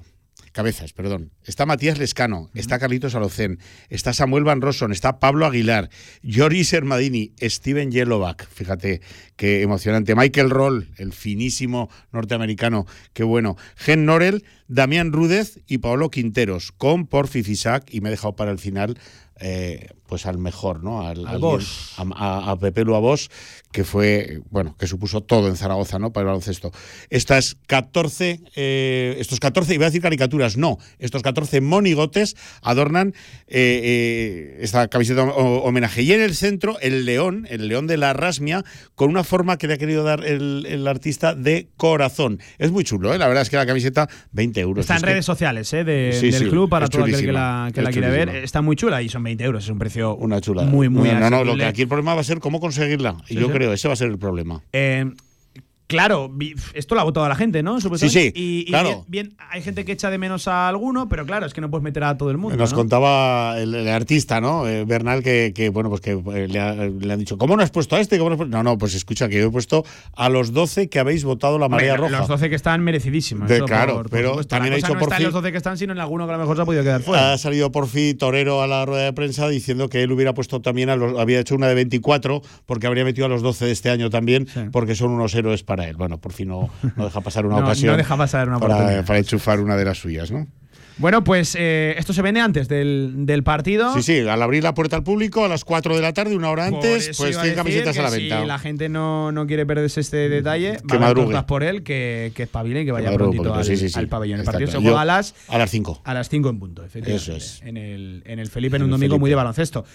Cabezas, perdón. Está Matías Lescano, está Carlitos Alocén, está Samuel Van Rosson, está Pablo Aguilar, Joris Hermadini, Steven Yellowback, fíjate qué emocionante. Michael Roll, el finísimo norteamericano, qué bueno. Gen Norel, Damián Rúdez y Paolo Quinteros, con Porfi Fisac, y me he dejado para el final, eh, pues al mejor, ¿no? Al, Bosch. a, a, a Pepe Luabos, que fue, bueno, que supuso todo en Zaragoza, ¿no? Para el baloncesto. Estas 14, eh, estos 14, iba a decir caricaturas, no, estos 14 monigotes adornan eh, eh, esta camiseta ho- homenaje. Y en el centro, el león, el león de la rasmia, con una forma que le ha querido dar el, el artista de corazón. Es muy chulo, ¿eh? La verdad es que la camiseta, 20 euros. Está en que- redes sociales ¿eh? de- Sí, del sí, club para todo aquel que la, que la quiera ver. Está muy chula y son 20 euros. Es un precio Una chula. muy, muy no, no, no, lo que aquí el problema va a ser cómo conseguirla. Y Sí, yo sí. creo, ese va a ser el problema. Eh, claro, esto lo ha votado la gente, ¿no? Sí, sí, Y, y claro. bien, bien, hay gente que echa de menos a alguno, pero claro, es que no puedes meter a todo el mundo. Nos ¿no? contaba el, el artista, ¿no? Eh, Bernal, que, que, bueno, pues que eh, le, ha- le han dicho, ¿cómo no has puesto a este? ¿Cómo no, has puesto-?". no, no, pues escucha, que yo he puesto a los 12 que habéis votado la marea roja. Los 12 que están merecidísimos. De- claro, por- por pero supuesto. también ha dicho no por está en los 12 que están, sino en alguno que a lo mejor se ha podido quedar fuera. Ha salido por fin Torero a la rueda de prensa diciendo que él hubiera puesto también a los, había hecho una de 24 porque habría metido a los 12 de este año también porque son unos héroes para él. Bueno, por fin no, no deja pasar una [LAUGHS] No- ocasión. no deja pasar una para, para enchufar una de las suyas, ¿no? Bueno, pues eh, esto se vende antes del, del partido. Sí, sí, al abrir la puerta al público a las 4 de la tarde, una hora antes, pues iba 100 a decir camisetas que a la si venta. la gente no, no quiere perderse este detalle, Que madrugue. por él, que, que espabile y que vaya un prontito poquito, al, sí, sí, sí. al pabellón. El partido se juega a las, a las 5. a las 5 en punto, efectivamente. Eso es. En el, en el Felipe, en En un domingo muy Felipe. de baloncesto.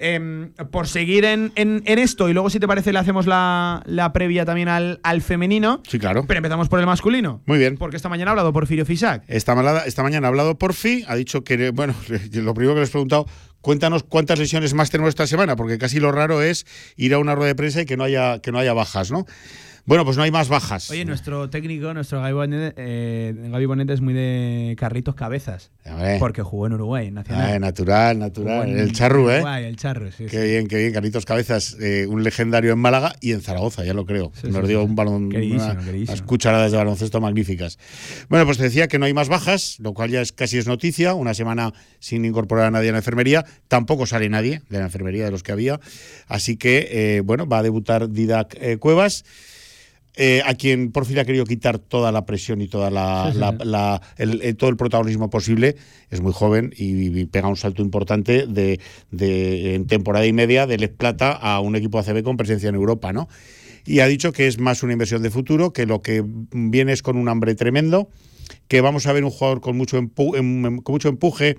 Em, por seguir en, en- en esto, y luego, si te parece, le hacemos la, la previa también al, al femenino. Sí, claro. Pero empezamos por el masculino. Muy bien. Porque esta mañana ha hablado Porfirio Fisac. Esta, malada- esta mañana ha hablado Porfi, ha dicho que, bueno, [LAUGHS] lo primero que les he preguntado, cuéntanos cuántas lesiones más tenemos esta semana, porque casi lo raro es ir a una rueda de prensa y que no haya, que no haya bajas, ¿no? Bueno, pues no hay más bajas. Oye, nuestro técnico, nuestro Gaby Bonet, eh, Gaby Bonet es muy de carritos cabezas. Porque jugó en Uruguay, en Nacional. Ah, natural, natural. En El charru, ¿eh? Uruguay, el charru, sí. Qué sí. bien, qué bien. Carlitos Cabezas, eh, un legendario en Málaga y en Zaragoza, ya lo creo. Sí, Nos sí, dio un balón, Queridísimo, una- queridísimo. unas cucharadas de baloncesto magníficas. Bueno, pues te decía que no hay más bajas, lo cual ya es casi es noticia. Una semana sin incorporar a nadie a la enfermería. Tampoco sale nadie de la enfermería de los que había. Así que, eh, bueno, va a debutar Didac eh, Cuevas. Eh, a quien por fin ha querido quitar toda la presión y toda la, Sí, la- sí. la- el, el- todo el protagonismo posible. Es muy joven y, y pega un salto importante de, de- en temporada y media de Les Plata a un equipo ACB con presencia en Europa, ¿no? Y ha dicho que es más una inversión de futuro, que lo que viene es con un hambre tremendo, que vamos a ver un jugador con mucho, empu- em- con mucho empuje,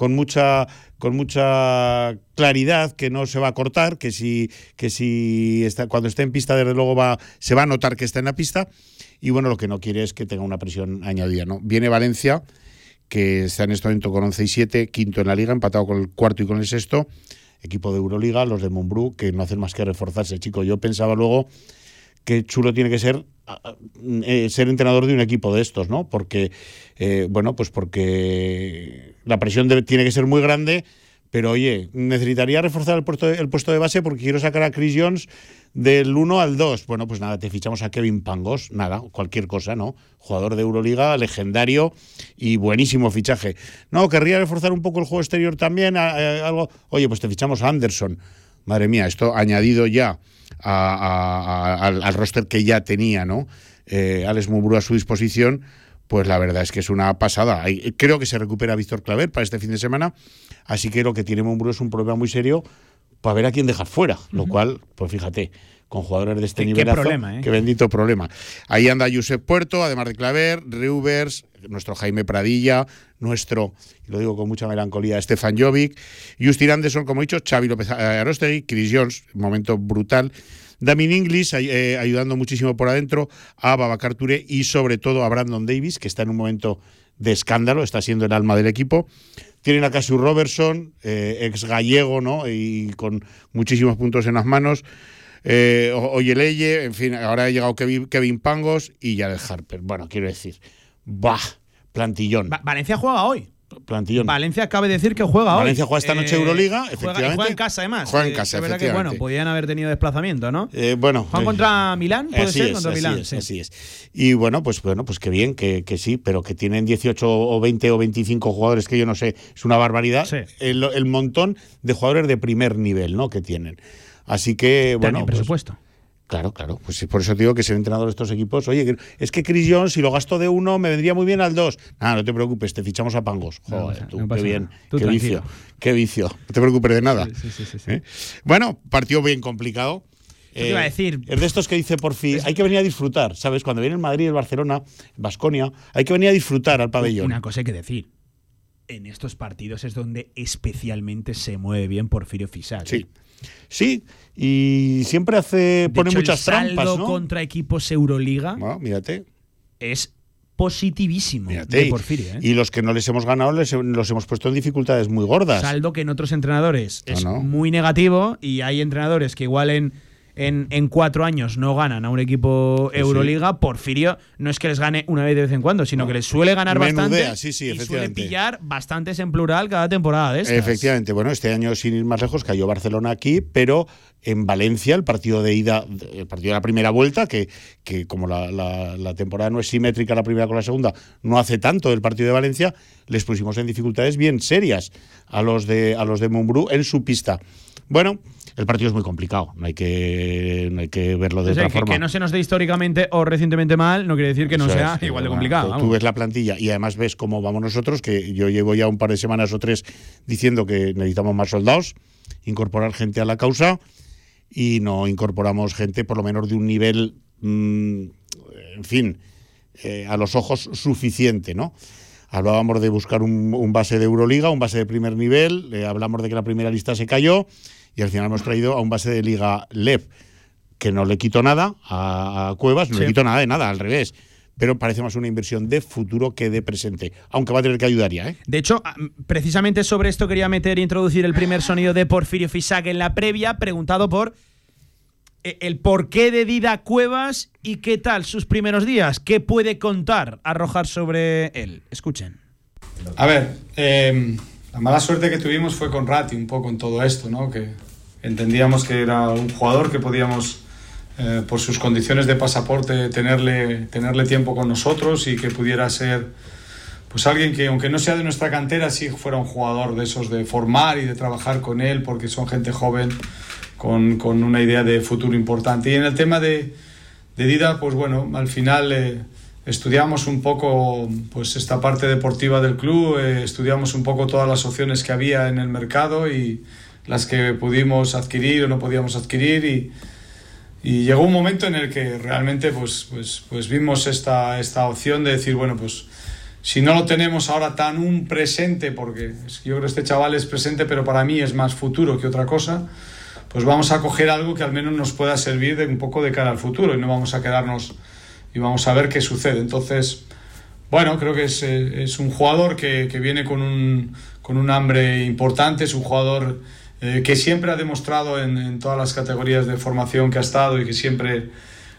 con mucha, con mucha claridad, que no se va a cortar, que si, que si cuando esté en pista, desde luego va, se va a notar que está en la pista. Y bueno, lo que no quiere es que tenga una presión añadida. ¿no? Viene Valencia, que está en este momento con 11 y 7, quinto en la liga, empatado con el cuarto y con el sexto. Equipo de Euroliga, los de Mumbrú, que no hacen más que reforzarse, chico. Yo pensaba luego qué chulo tiene que ser eh, ser entrenador de un equipo de estos, ¿no? Porque, eh, bueno, pues porque la presión tiene que ser muy grande Pero oye, necesitaría reforzar el puesto, el puesto de base porque quiero sacar a Chris Jones del 1 al 2. Bueno, pues nada, te fichamos a Kevin Pangos, nada, cualquier cosa, ¿no? Jugador de Euroliga, legendario y buenísimo fichaje. No, querría reforzar un poco el juego exterior también, a- algo. Oye, pues te fichamos a Anderson. Madre mía, esto añadido ya a- al roster que ya tenía, ¿no? Eh, Alex Muburu a su disposición. Pues la verdad es que es una pasada. Creo que se recupera Víctor Claver para este fin de semana. Así que lo que tiene Mumbrú es un problema muy serio para ver a quién dejar fuera. Lo cual, pues fíjate, con jugadores de este Qué- qué nivel. problema, ¿eh? Qué bendito problema. Ahí anda Josep Puerto, además de Claver, Reuvers, nuestro Jaime Pradilla, nuestro, y lo digo con mucha melancolía, Stefan Jovic, Justin Anderson, como he dicho, Xavi López Arostegui, Chris Jones, momento brutal. Damien Inglis eh, ayudando muchísimo por adentro, a Babacar y sobre todo a Brandon Davis, que está en un momento de escándalo, está siendo el alma del equipo. Tienen a Cassius Robertson, eh, ex gallego, ¿no? Y con muchísimos puntos en las manos. Eh, Oyeleye, en fin, ahora ha llegado Kevin, Pangos y Jared Harper. Bueno, quiero decir, bah, plantillón. Va- Valencia juega hoy. Plantillón. Valencia cabe decir que juega hoy. Valencia juega esta noche Euroliga, juega- y efectivamente. Juega en casa, además. Juega en Eh, casa, verdad que, efectivamente. bueno, podían haber tenido desplazamiento, ¿no? Eh, bueno, Juan eh, contra Milán, puede así ser, es, contra así Milán. es, sí. así es. Y bueno, pues bueno, pues qué bien, que, que sí, pero que tienen 18 o 20 o 25 jugadores que yo no sé, es una barbaridad. El, el montón de jugadores de primer nivel, ¿no? Que tienen. Así que, bueno. También pues- presupuesto. Claro, claro. Pues por eso digo que ser entrenador de estos equipos. Oye, es que Chris Jones, si lo gasto de uno, me vendría muy bien al dos. Nada, no te preocupes, te fichamos a Pangos. Joder, tú, no qué bien. Tú qué tranquilo. vicio. Qué vicio. No te preocupes de nada. Sí, sí, sí. ¿Eh? Bueno, partido bien complicado. te iba a decir. Es de estos que dice por fin, hay que venir a disfrutar, ¿sabes? Cuando viene el Madrid, el Barcelona, Basconia, hay que venir a disfrutar al pabellón. Una cosa hay que decir. En estos partidos es donde especialmente se mueve bien Porfirio Fisac. Sí. Sí, y siempre hace, De pone hecho, muchas el saldo trampas, ¿no? contra equipos Euroliga mírate. es positivísimo Mírate, de Porfirio. ¿eh? Y los que no les hemos ganado les, los hemos puesto en dificultades muy gordas. Saldo que en otros entrenadores No, es no. muy negativo y hay entrenadores que igual en, en, en cuatro años no ganan a un equipo Sí, sí. Euroliga. Porfirio no es que les gane una vez de vez en cuando, sino que les suele ganar Menudea, bastante sí, sí, y suele pillar bastantes en plural cada temporada de estas. Efectivamente, bueno, este año sin ir más lejos cayó Barcelona aquí, pero en Valencia el partido de ida, el partido de la primera vuelta, que, que como la, la- la temporada no es simétrica la primera con la segunda, no hace tanto el partido de Valencia, les pusimos en dificultades bien serias a los de a los de Mumbrú en su pista. Bueno, el partido es muy complicado, no hay que no hay que verlo de O sea, otra que, forma. que no se nos dé históricamente o recientemente mal no quiere decir que no Eso sea es, igual de complicado. tú- vamos. ves la plantilla y además ves cómo vamos nosotros, que yo llevo ya un par de semanas o tres diciendo que necesitamos más soldados, incorporar gente a la causa y no incorporamos gente por lo menos de un nivel, mm, en fin, eh, a los ojos suficiente, ¿no? Hablábamos de buscar un, un base de Euroliga, un base de primer nivel, eh, hablamos de que la primera lista se cayó y al final hemos traído a un base de Liga LEP, que no le quito nada a, a Cuevas, no Sí. le quito nada de nada, al revés. Pero parece más una inversión de futuro que de presente, aunque va a tener que ayudar ya, ¿eh? De hecho, ah, precisamente sobre esto quería meter e introducir el primer sonido de Porfirio Fisac en la previa, preguntado por eh, el porqué de Dida Cuevas y qué tal sus primeros días. ¿Qué puede contar, arrojar sobre él? Escuchen. A ver, eh, la mala suerte que tuvimos fue con Ratti un poco en todo esto, ¿no? Que entendíamos que era un jugador que podíamos, eh, por sus condiciones de pasaporte, tenerle, tenerle tiempo con nosotros y que pudiera ser pues alguien que, aunque no sea de nuestra cantera, sí fuera un jugador de esos de formar y de trabajar con él, porque son gente joven con, con una idea de futuro importante. Y en el tema de, de Dida, pues bueno, al final eh, estudiamos un poco pues esta parte deportiva del club, eh, estudiamos un poco todas las opciones que había en el mercado y las que pudimos adquirir o no podíamos adquirir y, y llegó un momento en el que realmente pues, pues, pues vimos esta, esta opción de decir, bueno, pues si no lo tenemos ahora tan un presente, porque yo creo que este chaval es presente, pero para mí es más futuro que otra cosa, pues vamos a coger algo que al menos nos pueda servir de un poco de cara al futuro y no vamos a quedarnos y vamos a ver qué sucede. Entonces, bueno, creo que es, es un jugador que, que viene con un, con un hambre importante, es un jugador eh, que siempre ha demostrado en, en todas las categorías de formación que ha estado y que siempre,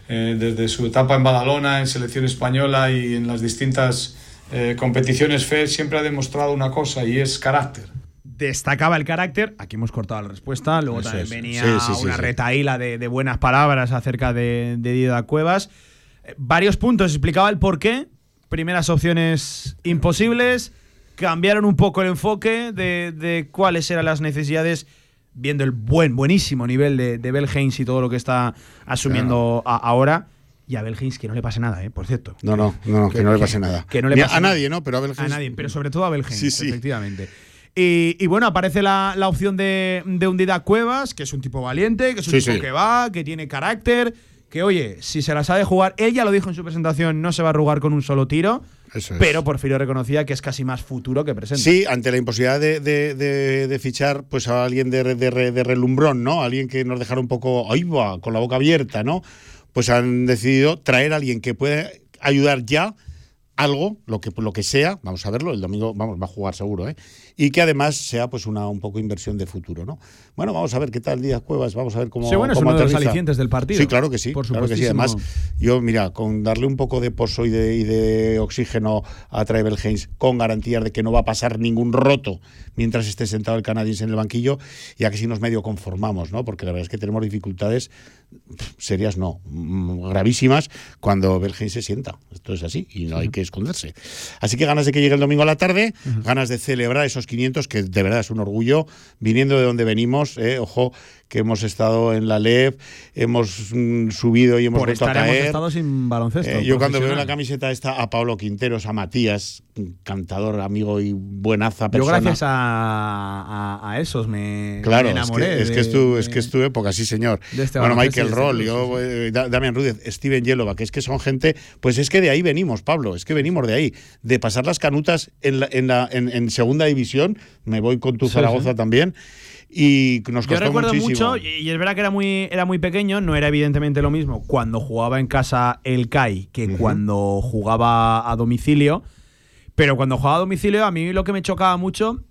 eh, desde su etapa en Badalona, en selección española y en las distintas eh, competiciones FED, siempre ha demostrado una cosa y es carácter. destacaba el carácter. Aquí hemos cortado la respuesta. Luego Eso también es. venía Sí, sí, sí, una sí. retaíla de, de buenas palabras acerca de, de Dida Cuevas. Eh, varios puntos explicaba el por qué. Primeras opciones imposibles. Cambiaron un poco el enfoque de, de cuáles eran las necesidades, viendo el buen, buenísimo nivel de, de Belhens y todo lo que está asumiendo a- ahora. Y a Belhens que no le pase nada, ¿eh? por cierto. No, no, no, que, no le pase nada. Que no le pase a nadie, ¿no? Pero a Belhens- A nadie, pero sobre todo a Sí, sí. efectivamente. Y, y bueno, aparece la, la opción de, de Hundida Cuevas, que es un tipo valiente, que es un Sí, tipo que va, que tiene carácter, que oye, si se la sabe jugar, él ya lo dijo en su presentación, no se va a arrugar con un solo tiro, Eso es. pero Porfirio reconocía que es casi más futuro que presente. Sí, ante la imposibilidad de, de- de- de fichar pues a alguien de, re- de re- de relumbrón, ¿no? Alguien que nos dejara un poco, ahí va, con la boca abierta, ¿no? Pues han decidido traer a alguien que pueda ayudar ya algo, lo que, lo que sea, vamos a verlo, el domingo vamos, va a jugar seguro, ¿eh? Y que además sea pues una un poco inversión de futuro, ¿no? Bueno, vamos a ver qué tal Díaz Cuevas, vamos a ver cómo Sí, bueno, es cómo uno de los alicientes del partido. Sí, claro que sí, Por claro que sí. Además, yo, mira, con darle un poco de pozo y de, y de oxígeno a Tribal Haynes, con garantías de que no va a pasar ningún roto mientras esté sentado el canadiense en el banquillo, ya que si nos medio conformamos, ¿no? Porque la verdad es que tenemos dificultades serias, no, mm, gravísimas, cuando Belgen se sienta. Esto es así y no hay que esconderse. Así que ganas de que llegue el domingo a la tarde, ganas de celebrar esos 500, que de verdad es un orgullo, viniendo de donde venimos, eh, ojo, que hemos estado en la LEP, hemos mm, subido y hemos Por vuelto a estar hemos caer. estado sin baloncesto. Eh, yo cuando veo la camiseta esta a Pablo Quinteros, a Matías, cantador, amigo y buenaza Yo persona. gracias a, a- a esos me, Claro, me es que, enamoré. es, que es, tu, de- es que es tu época, sí señor. este bueno, Michael este Roll, club, yo, eh, Da- Damian Rudez, Steven Yelova, que es que son gente, pues es que de ahí venimos, Pablo, es que venimos de ahí, de pasar las canutas en, la- en, la- en- en segunda división, me voy con tu Sí, Zaragoza sí. también, y nos Yo costó recuerdo muchísimo. mucho, y y es verdad que era muy, era muy pequeño, no era evidentemente lo mismo cuando jugaba en casa el CAI que cuando jugaba a domicilio. Pero cuando jugaba a domicilio, a mí lo que me chocaba mucho,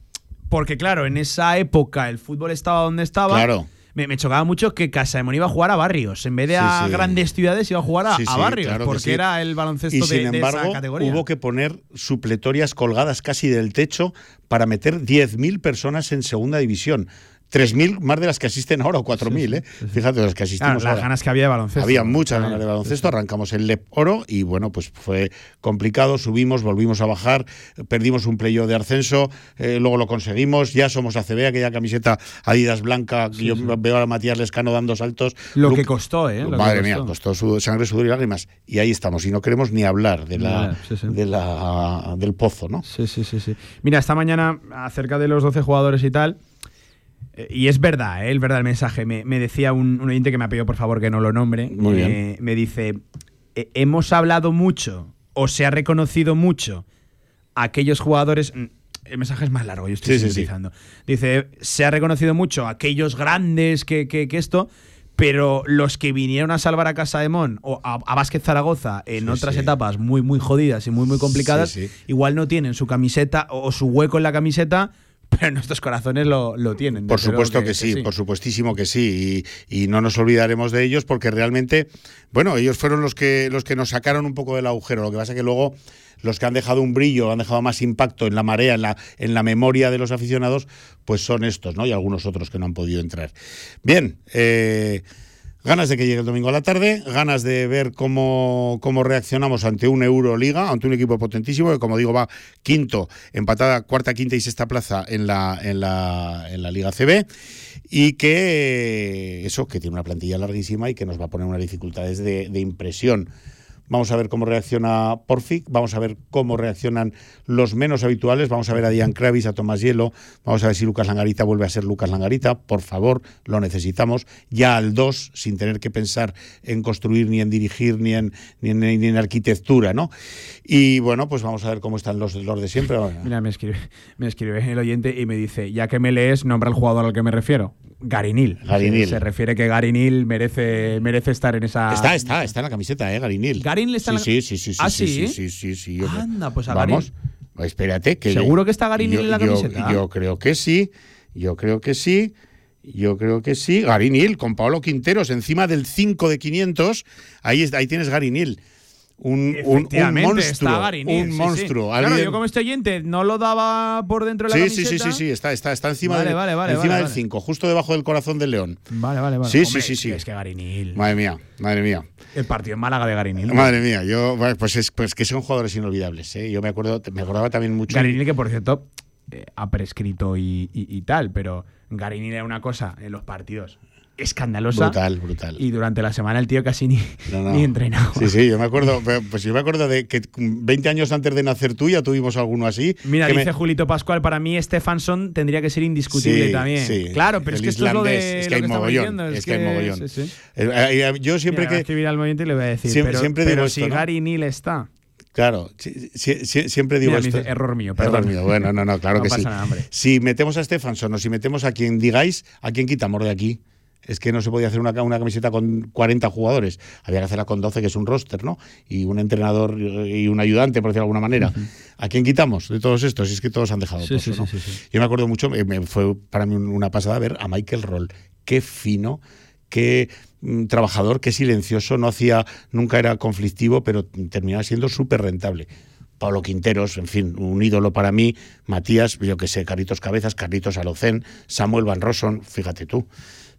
porque claro, en esa época el fútbol estaba donde estaba. Claro. Me, me chocaba mucho que Casa de Mon iba a jugar a barrios. En vez de Sí, a sí. grandes ciudades, iba a jugar a, Sí, a sí, barrios. claro porque era el baloncesto y de, sin de embargo, esa categoría. hubo que poner supletorias colgadas casi del techo para meter 10.000 personas en segunda división. 3.000 más de las que asisten ahora o 4.000, ¿eh? Fíjate, las que asistimos Claro, las ahora. ganas que había de baloncesto. Había muchas ganas de baloncesto, arrancamos el LEP Oro y bueno, pues fue complicado, subimos, volvimos a bajar, perdimos un playo de ascenso, eh, luego lo conseguimos, ya somos ACB, aquella camiseta Adidas blanca, yo veo a Matías Lescano dando saltos. Lo que costó, ¿eh? Lo que Madre mía, costó. su- sangre, sudor y lágrimas. Y ahí estamos, y no queremos ni hablar de la, Ya, sí, sí. De la del pozo, ¿no? Sí, sí, sí, sí. Mira, esta mañana, acerca de los 12 jugadores y tal, y es verdad, ¿eh? es verdad el mensaje. Me, me decía un, un oyente que me ha pedido por favor que no lo nombre. Muy bien. Eh, me dice: "Eh, Hemos hablado mucho, o se ha reconocido mucho, a aquellos jugadores. mm, El mensaje es más largo, yo estoy Sí, sí, sí. sintetizando. Dice: Se ha reconocido mucho a aquellos grandes que, que- que esto. Pero los que vinieron a salvar a Casa de Mon o a, a Vázquez Zaragoza en Sí, otras sí. etapas muy, muy jodidas y muy, muy complicadas, Sí, igual no tienen su camiseta o su hueco en la camiseta, pero nuestros corazones lo, lo tienen. Por supuesto que, sí, por supuestísimo que sí. Y, y no nos olvidaremos de ellos porque realmente, bueno, ellos fueron los que, los que nos sacaron un poco del agujero. Lo que pasa es que luego los que han dejado un brillo, han dejado más impacto en la marea, en la, en la memoria de los aficionados, pues son estos, ¿no? Y algunos otros que no han podido entrar. Bien, eh, Ganas de que llegue el domingo a la tarde, ganas de ver cómo, cómo reaccionamos ante un Euroliga, ante un equipo potentísimo que, como digo, va quinto, empatada cuarta, quinta y sexta plaza en la, en la, en la Liga CB y que eso, que tiene una plantilla larguísima y que nos va a poner unas dificultades de, de impresión. Vamos a ver cómo reacciona Porfic, vamos a ver cómo reaccionan los menos habituales, vamos a ver a Dian Kravis, a Tomás Hielo, vamos a ver si Lucas Langarita vuelve a ser Lucas Langarita, por favor, lo necesitamos, ya al 2, sin tener que pensar en construir, ni en dirigir, ni en, ni en, ni en arquitectura, ¿no? Y bueno, pues vamos a ver cómo están los, los de siempre. [LAUGHS] Mira, me escribe, me escribe el oyente y me dice, ya que me lees, nombra al jugador al que me refiero. Garinil. Garinil. Se, se refiere que Garinil merece, merece estar en esa... Está, está, está en la camiseta, ¿eh? Garinil. Garinil está sí, en la- sí, sí, sí, sí, ¿Ah, sí, sí? sí, sí, sí, Anda, pues a Vamos, espérate. Que ¿Seguro que está Garinil yo- en la camiseta? Yo, creo que sí, yo creo que sí. Yo creo que sí. Garinil, con Pablo Quinteros, encima del 5 de 500. Ahí, ahí tienes Garinil. Un, un, un monstruo. un sí, monstruo. sí. Claro, yo como este oyente no lo daba por dentro de la Sí, sí, camiseta. sí, sí, sí, está, está, está encima, Vale, de- vale, vale, encima del vale. 5, justo debajo del corazón del león. Vale, vale, vale. Sí, Hombre, sí, sí, sí. Es que Garinil. Madre mía, madre mía. El partido en Málaga de Garinil. Madre mía, yo pues es pues que son jugadores inolvidables, ¿eh? Yo me acuerdo, me acordaba también mucho. Garinil, que por cierto eh, ha prescrito y, y- y tal, pero Garinil era una cosa en los partidos escandalosa. Brutal, brutal. Y durante la semana el tío casi ni, No, no. [LAUGHS] ni entrenado. Sí, sí, yo me acuerdo, pero, pues yo me acuerdo de que 20 años antes de nacer tú ya tuvimos alguno así. Mira, que me- dice Julito Pascual, para mí Stefansson tendría que ser indiscutible Sí, también. sí. Claro, pero es que esto es lo de es que hay mogollón, es que hay mogollón. sí, sí. Eh, eh, yo siempre Mira, que escribir al momento y le voy a decir, Siempre- pero, siempre pero digo si esto, ¿no? Gary Neal está. Claro, siempre digo Mira, esto. dice, error mío, Error perdón. mío. Bueno, no, no, claro [LAUGHS] No que pasa sí. nada. Si metemos a Stefansson o si metemos a quien digáis, ¿a quién quitamos de aquí? Es que no se podía hacer una, ca- una camiseta con 40 jugadores. Había que hacerla con 12, que es un roster, ¿no? Y un entrenador y un ayudante, por decirlo de alguna manera. ¿A quién quitamos de todos estos? Si es que todos han dejado Sí, pozo, sí, ¿no? sí. Yo me acuerdo mucho, eh, me fue para mí una pasada ver a Michael Roll. Qué fino, qué mm, trabajador, qué silencioso, no hacía, nunca era conflictivo, pero terminaba siendo súper rentable. Pablo Quinteros, en fin, un ídolo para mí, Matías, yo que sé, Carlitos Cabezas, Carlitos Alocén, Samuel Van Rossum, fíjate tú,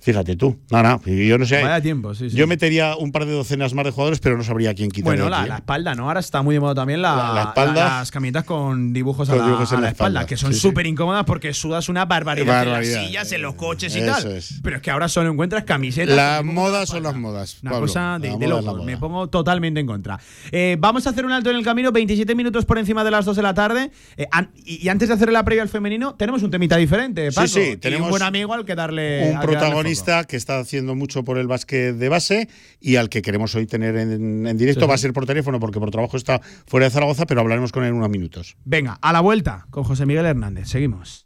fíjate tú. No, no, yo no sé. Vaya tiempo, sí, sí. Yo metería un par de docenas más de jugadores, pero no sabría quién quitar. Bueno, la, espalda, ¿no? Ahora está muy de moda también la, La- la espalda. la- las camisetas con dibujos a la, dibujos a espalda, espalda, que son sí. súper incómodas porque sudas una barbaridad, en las sillas, en los coches y Eso tal. es. Pero es que ahora solo encuentras camisetas. Las modas son las modas. Una cosa de, de moda. Me pongo totalmente en contra. Eh, vamos a hacer un alto en el camino, 27 minutos por encima de las 2 de la tarde. Eh, an- y, antes de hacer la previa al femenino, tenemos un temita diferente. Paco, Sí, sí, y tenemos un buen amigo al que darle. un al que está haciendo mucho por el básquet de base y al que queremos hoy tener en, en directo. Sí. Va a ser por teléfono porque por trabajo está fuera de Zaragoza, pero hablaremos con él en unos minutos. Venga, a la vuelta con José Miguel Hernández. Seguimos.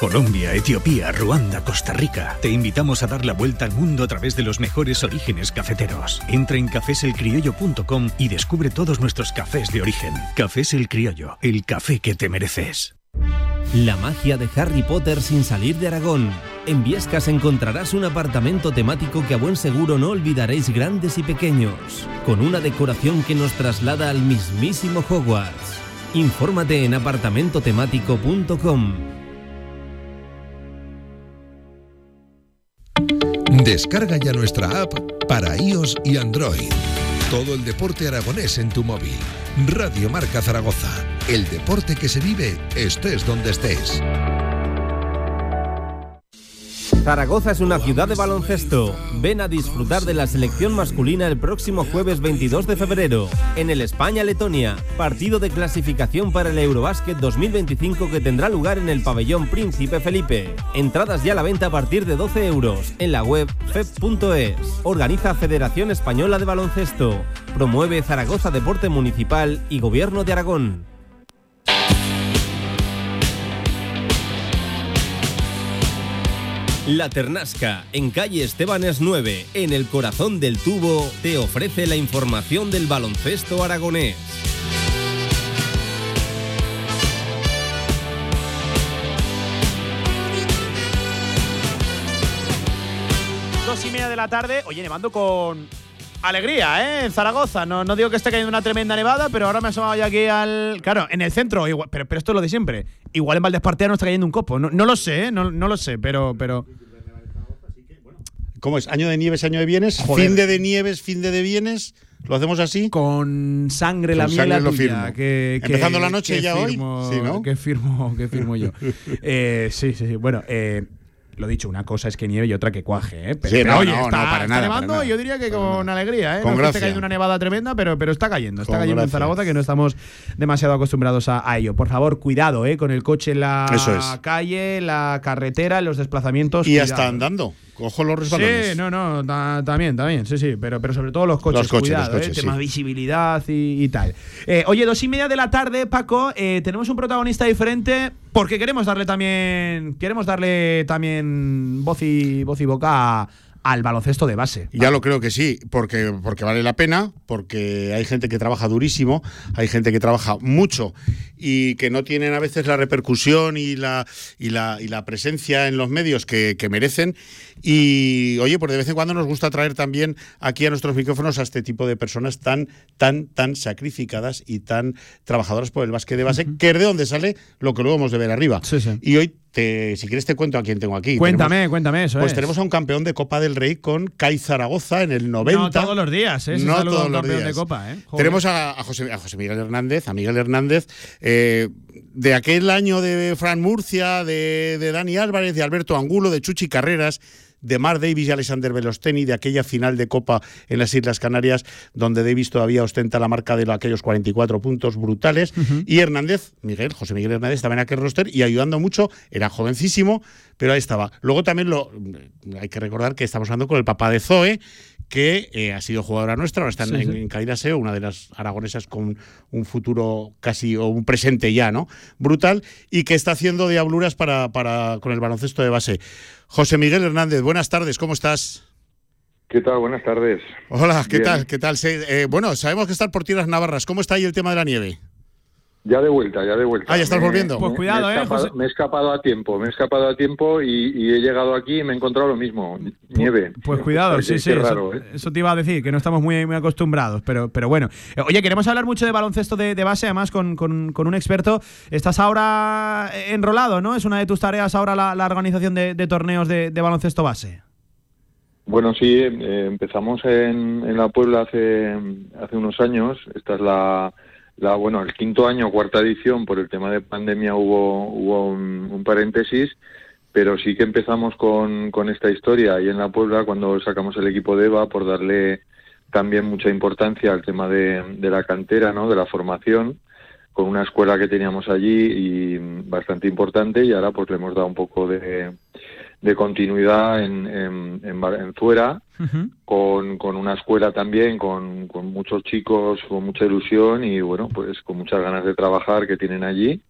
Colombia, Etiopía, Ruanda, Costa Rica. Te invitamos a dar la vuelta al mundo a través de los mejores orígenes cafeteros. Entra en cafeselcriollo.com y descubre todos nuestros cafés de origen. Cafés El Criollo, el café que te mereces. La magia de Harry Potter sin salir de Aragón. En Viescas encontrarás un apartamento temático que a buen seguro no olvidaréis grandes y pequeños, con una decoración que nos traslada al mismísimo Hogwarts. Infórmate en apartamentotemático.com. Descarga ya nuestra app para iOS y Android. Todo el deporte aragonés en tu móvil. Radio Marca Zaragoza. El deporte que se vive estés donde estés. Zaragoza es una ciudad de baloncesto. Ven a disfrutar de la selección masculina el próximo jueves 22 de febrero en el España-Letonia, partido de clasificación para el Eurobásquet 2025 que tendrá lugar en el pabellón Príncipe Felipe. Entradas ya a la venta a partir de 12 euros en la web feb.es. Organiza Federación Española de Baloncesto. Promueve Zaragoza Deporte Municipal y Gobierno de Aragón. La Ternasca, en calle Estebanes 9, en el corazón del tubo, te ofrece la información del baloncesto aragonés. Dos y media de la tarde. Oye, nevando con alegría, ¿eh? En Zaragoza. No, no digo que esté cayendo una tremenda nevada, pero ahora me he asomado ya aquí al. Claro, en el centro, igual, pero, pero esto es lo de siempre. Igual en Valdespartea no está cayendo un copo. No, no lo sé, ¿eh? No, no lo sé, pero. pero ¿Cómo es? ¿Año de nieves, año de bienes? Joder. ¿Fin de, de nieves, fin de, de bienes? ¿Lo hacemos así? Con sangre la miel sangre lo tuya, firmo. que- que- Empezando la noche que ya hoy, sí, ¿no? Que firmo, que firmo yo. [LAUGHS] Eh, sí, sí, sí. Bueno, eh, lo dicho, una cosa es que nieve y otra que cuaje, ¿eh? Pero, Sí, pero no, oye, no, está, no, para está nada, nevando, para nada. yo diría que con alegría, ¿eh? Con gracia. esté cayendo una nevada tremenda, pero, pero está cayendo, está Con cayendo en gracia. Zaragoza que no estamos demasiado acostumbrados a, a ello. Por favor, cuidado, ¿eh? Con el coche en la es. calle, la carretera, los desplazamientos. Y cuidado. hasta andando. Ojo los resbalones. Sí, no, no, ta- también, también, sí, sí, pero, pero sobre todo los coches, Los coches, cuidado, los coches, eh, tema visibilidad y, y tal. Eh, oye, dos y media de la tarde, Paco, eh, tenemos un protagonista diferente porque queremos darle también, queremos darle también voz y, voz y boca a- al baloncesto de base. Ya lo creo que sí, porque, porque vale la pena, porque hay gente que trabaja durísimo, hay gente que trabaja mucho y que no tienen a veces la repercusión y la, y la, y la presencia en los medios que, que merecen. Y oye, pues de vez en cuando nos gusta traer también aquí a nuestros micrófonos a este tipo de personas tan, tan, tan sacrificadas y tan trabajadoras por el básquet de base, que es de donde sale lo que luego hemos de ver arriba. Y hoy, te, si quieres, te cuento a quién tengo aquí. Cuéntame, Tenemos- cuéntame eso. pues es. tenemos a un campeón de Copa del Rey con CAI Zaragoza en el 90. No todos los días, ¿eh? Se No todos un los días. de Copa, ¿eh? Tenemos a, a José, a José Miguel Hernández, a Miguel Hernández, eh, de aquel año de Fran Murcia, de, de Dani Álvarez, de Alberto Angulo, de Chuchi Carreras, de Mar Davis y Alexander Velosteni, de aquella final de Copa en las Islas Canarias, donde Davis todavía ostenta la marca de aquellos 44 puntos brutales. Y Hernández, Miguel, José Miguel Hernández, estaba en aquel roster y ayudando mucho, era jovencísimo, pero ahí estaba. Luego también lo hay que recordar que estamos hablando con el papá de Zoe, que eh, ha sido jugadora nuestra, ahora está en, Sí, en una de las aragonesas con un futuro casi o un presente ya, ¿no? Brutal, y que está haciendo diabluras para, para, con el baloncesto de base. José Miguel Hernández, buenas tardes, ¿cómo estás? ¿Qué tal? Buenas tardes. Hola, ¿qué Bien. tal? ¿Qué tal? Se- eh, bueno, sabemos que estás por tierras navarras. ¿Cómo está ahí el tema de la nieve? Ya de vuelta, ya de vuelta. Ah, ya estás Me- volviendo. Pues me- cuidado, me he eh, escapado, José. Me he escapado a tiempo, me he escapado a tiempo y, y he llegado aquí y me he encontrado lo mismo, nieve. Pues cuidado, sí, sí. eso, ¿eh? eso te iba a decir, que no estamos muy, muy acostumbrados, pero, pero bueno. Eh, Oye, queremos hablar mucho de baloncesto de, de base, además con, con- con un experto. Estás ahora enrolado, ¿no? Es una de tus tareas ahora la, la organización de, de torneos de, de baloncesto base. Bueno, sí, eh, empezamos en, en la Puebla hace, hace unos años. Esta es la, la, bueno, el quinto año, cuarta edición. Por el tema de pandemia hubo, hubo un, paréntesis, pero sí que empezamos con, con esta historia ahí en la Puebla cuando sacamos el equipo de EVA por darle también mucha importancia al tema de, de la cantera, ¿no? De la formación con una escuela que teníamos allí y bastante importante y ahora pues le hemos dado un poco de, de continuidad en, en, en, en Zuera con, con una escuela también, con, con muchos chicos, con mucha ilusión y bueno, pues con muchas ganas de trabajar que tienen allí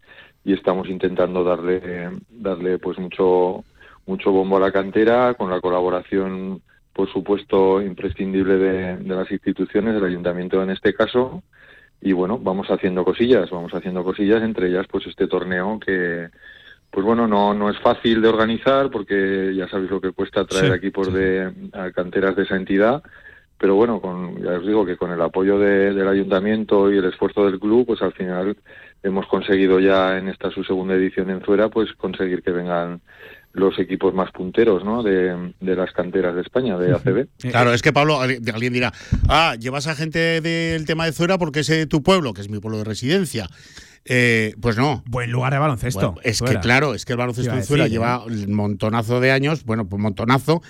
y estamos intentando darle, darle pues mucho, mucho bombo a la cantera con la colaboración, por supuesto, imprescindible de, de las instituciones, del ayuntamiento en este caso. Y bueno, vamos haciendo cosillas, vamos haciendo cosillas, entre ellas pues este torneo que, pues bueno, no, no es fácil de organizar porque ya sabéis lo que cuesta traer Sí, equipos de a canteras de esa entidad, pero bueno, con, ya os digo que con el apoyo de- del ayuntamiento y el esfuerzo del club, pues al final hemos conseguido ya en esta su segunda edición en Zuera, pues conseguir que vengan los equipos más punteros, ¿no? De, de las canteras de España, de ACB. Claro, es que Pablo, alguien alguien dirá, ah, llevas a gente del tema de Zuera porque es de tu pueblo, que es mi pueblo de residencia. Eh, pues no. Buen lugar de baloncesto. Bueno, es que claro, es que el baloncesto en decir, lleva un montonazo de años, bueno, pues montonazo.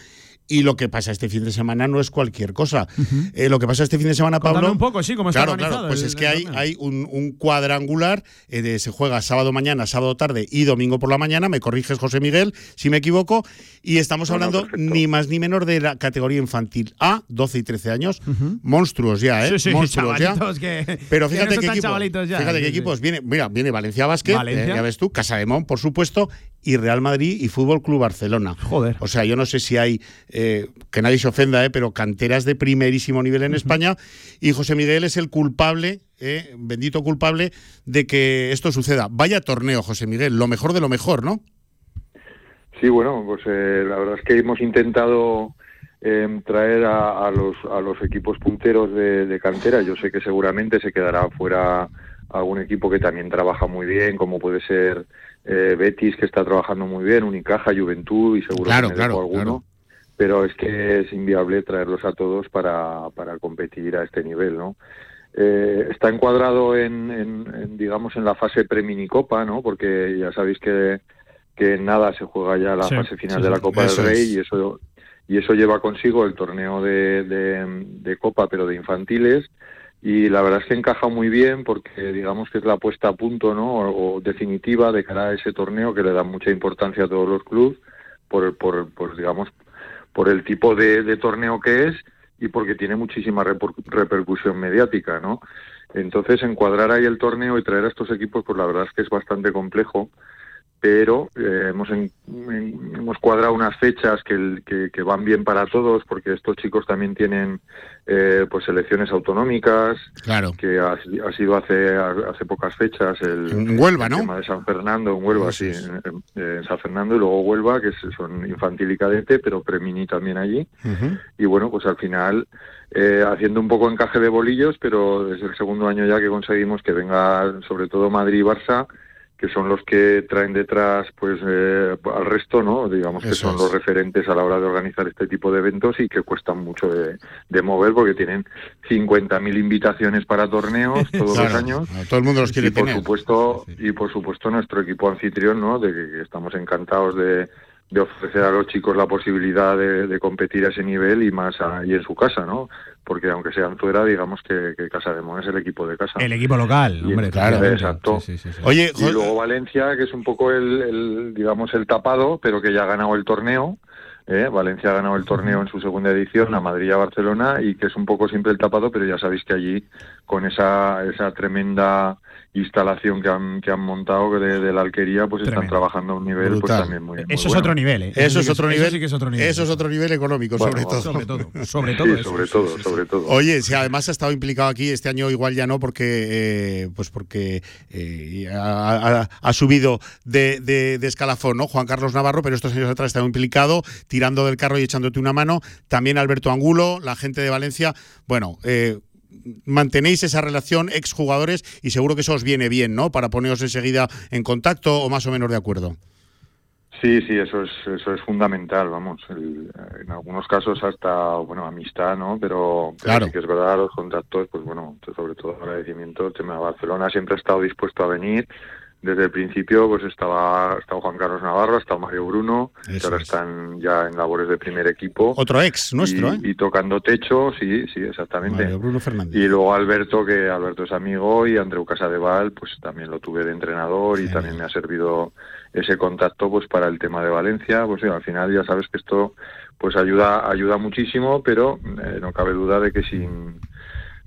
Y lo que pasa este fin de semana no es cualquier cosa. Eh, lo que pasa este fin de semana, Pablo. un poco, sí, cómo está claro, claro. Pues el- es que hay, hay un, un cuadrangular, eh, de- se juega sábado mañana, sábado tarde y domingo por la mañana. Me corriges, José Miguel, si me equivoco. Y estamos hablando perfecto. ni más ni menos de la categoría infantil A, 12 y 13 años. Monstruos ya, ¿eh? Sí, sí, Monstruos ya. que- Pero que fíjate no son qué equipo. chavalitos ya, Fíjate sí, qué sí. equipos. Viene, mira, viene Valencia Valencia. eh, ya ves tú, Casa de Mon, por supuesto, y Real Madrid y Fútbol Club Barcelona. Joder. O sea, yo no sé si hay, eh, que nadie se ofenda, eh, pero canteras de primerísimo nivel en España. Y José Miguel es el culpable, eh, bendito culpable, de que esto suceda. Vaya torneo, José Miguel, lo mejor de lo mejor, ¿no? Sí, bueno, pues eh, la verdad es que hemos intentado eh, traer a, a los, a los equipos punteros de, de cantera. Yo sé que seguramente se quedará fuera algún equipo que también trabaja muy bien, como puede ser eh, Betis, que está trabajando muy bien, Unicaja, Juventud y seguro Claro, que me claro, dejo alguno. claro. Pero es que es inviable traerlos a todos para, para competir a este nivel, ¿no? Eh, está encuadrado en, en- en, digamos, en la fase pre-minicopa, ¿no? Porque ya sabéis que, que en nada se juega ya la Sí, fase final sí, de la. Copa del Rey es. y eso y eso lleva consigo el torneo de, de, de Copa, pero de infantiles. Y la verdad es que encaja muy bien porque digamos que es la puesta a punto, ¿no? O, definitiva de cara a ese torneo que le da mucha importancia a todos los clubes por, por, por digamos por el tipo de, de torneo que es y porque tiene muchísima reper- repercusión mediática, ¿no? Entonces, encuadrar ahí el torneo y traer a estos equipos, pues la verdad es que es bastante complejo, pero eh, hemos, en- en- hemos cuadrado unas fechas que, el- que, que van bien para todos, porque estos chicos también tienen eh, pues elecciones autonómicas, Claro. que ha, ha sido hace, hace pocas fechas el, En Huelva, el ¿no? tema de San Fernando, en Huelva, sí, en, en- en San Fernando y luego Huelva, que son infantil y cadete, pero premini también allí. Y bueno, pues al final, eh, haciendo un poco encaje de bolillos, pero desde el segundo año ya que conseguimos que venga sobre todo Madrid y Barça, que son los que traen detrás pues eh, al resto, ¿no? Digamos que son es. los referentes a la hora de organizar este tipo de eventos y que cuestan mucho de, de mover porque tienen 50.000 invitaciones para torneos [LAUGHS] todos Claro, los años. todo el mundo los quiere y por supuesto y por supuesto nuestro equipo anfitrión, ¿no? De que, que estamos encantados de, de ofrecer a los chicos la posibilidad de, de competir a ese nivel y más ahí en su casa, ¿no? Porque aunque sean fuera, digamos que, que Casa de Mon es el equipo de casa. El equipo local, Y- hombre. claro, exacto. Sí, sí, sí, sí. Oye, y luego Valencia, que es un poco el, el, digamos, el tapado, pero que ya ha ganado el torneo. ¿eh? Valencia ha ganado el torneo en su segunda edición, a Madrid y a Barcelona, y que es un poco siempre el tapado, pero ya sabéis que allí, con esa, esa tremenda instalación que han, que han montado de, de la alquería, pues están trabajando a un nivel pues Brutal. también muy, muy Eso es bueno. otro nivel, ¿eh? Eso, es otro eso nivel. sí que es otro nivel. Eso es otro nivel económico, Bueno, sobre todo. Sobre todo, [LAUGHS] sobre Sí, todo eso. sobre todo, sobre todo. Oye, si además ha estado implicado aquí este año igual ya no porque eh, pues porque eh, ha, ha- ha subido de, de- de escalafón, ¿no? Juan Carlos Navarro, pero estos años atrás ha estado implicado, tirando del carro y echándote una mano. También Alberto Angulo, la gente de Valencia. Bueno, eh, mantenéis esa relación exjugadores y seguro que eso os viene bien, ¿no? Para poneros enseguida en contacto o más o menos de acuerdo. Sí, sí, eso es eso es fundamental, vamos. el- en algunos casos hasta, bueno, amistad, ¿no? Pero, pero Claro. sí que es verdad, los contactos, pues bueno, sobre todo agradecimiento. El tema de Barcelona siempre ha estado dispuesto a venir. Desde el principio, pues estaba, estaba Juan Carlos Navarro, estaba Mario Bruno, que Eso ahora es. están ya en labores de primer equipo. Otro ex nuestro, y, ¿eh? y tocando techo, sí, sí, exactamente. Mario Bruno Fernández. Y luego Alberto, que Alberto es amigo, y Andreu Casadeval, pues también lo tuve de entrenador y también me ha servido ese contacto pues para el tema de Valencia. Pues sí, al final ya sabes que esto pues ayuda ayuda muchísimo, pero eh, no cabe duda de que sin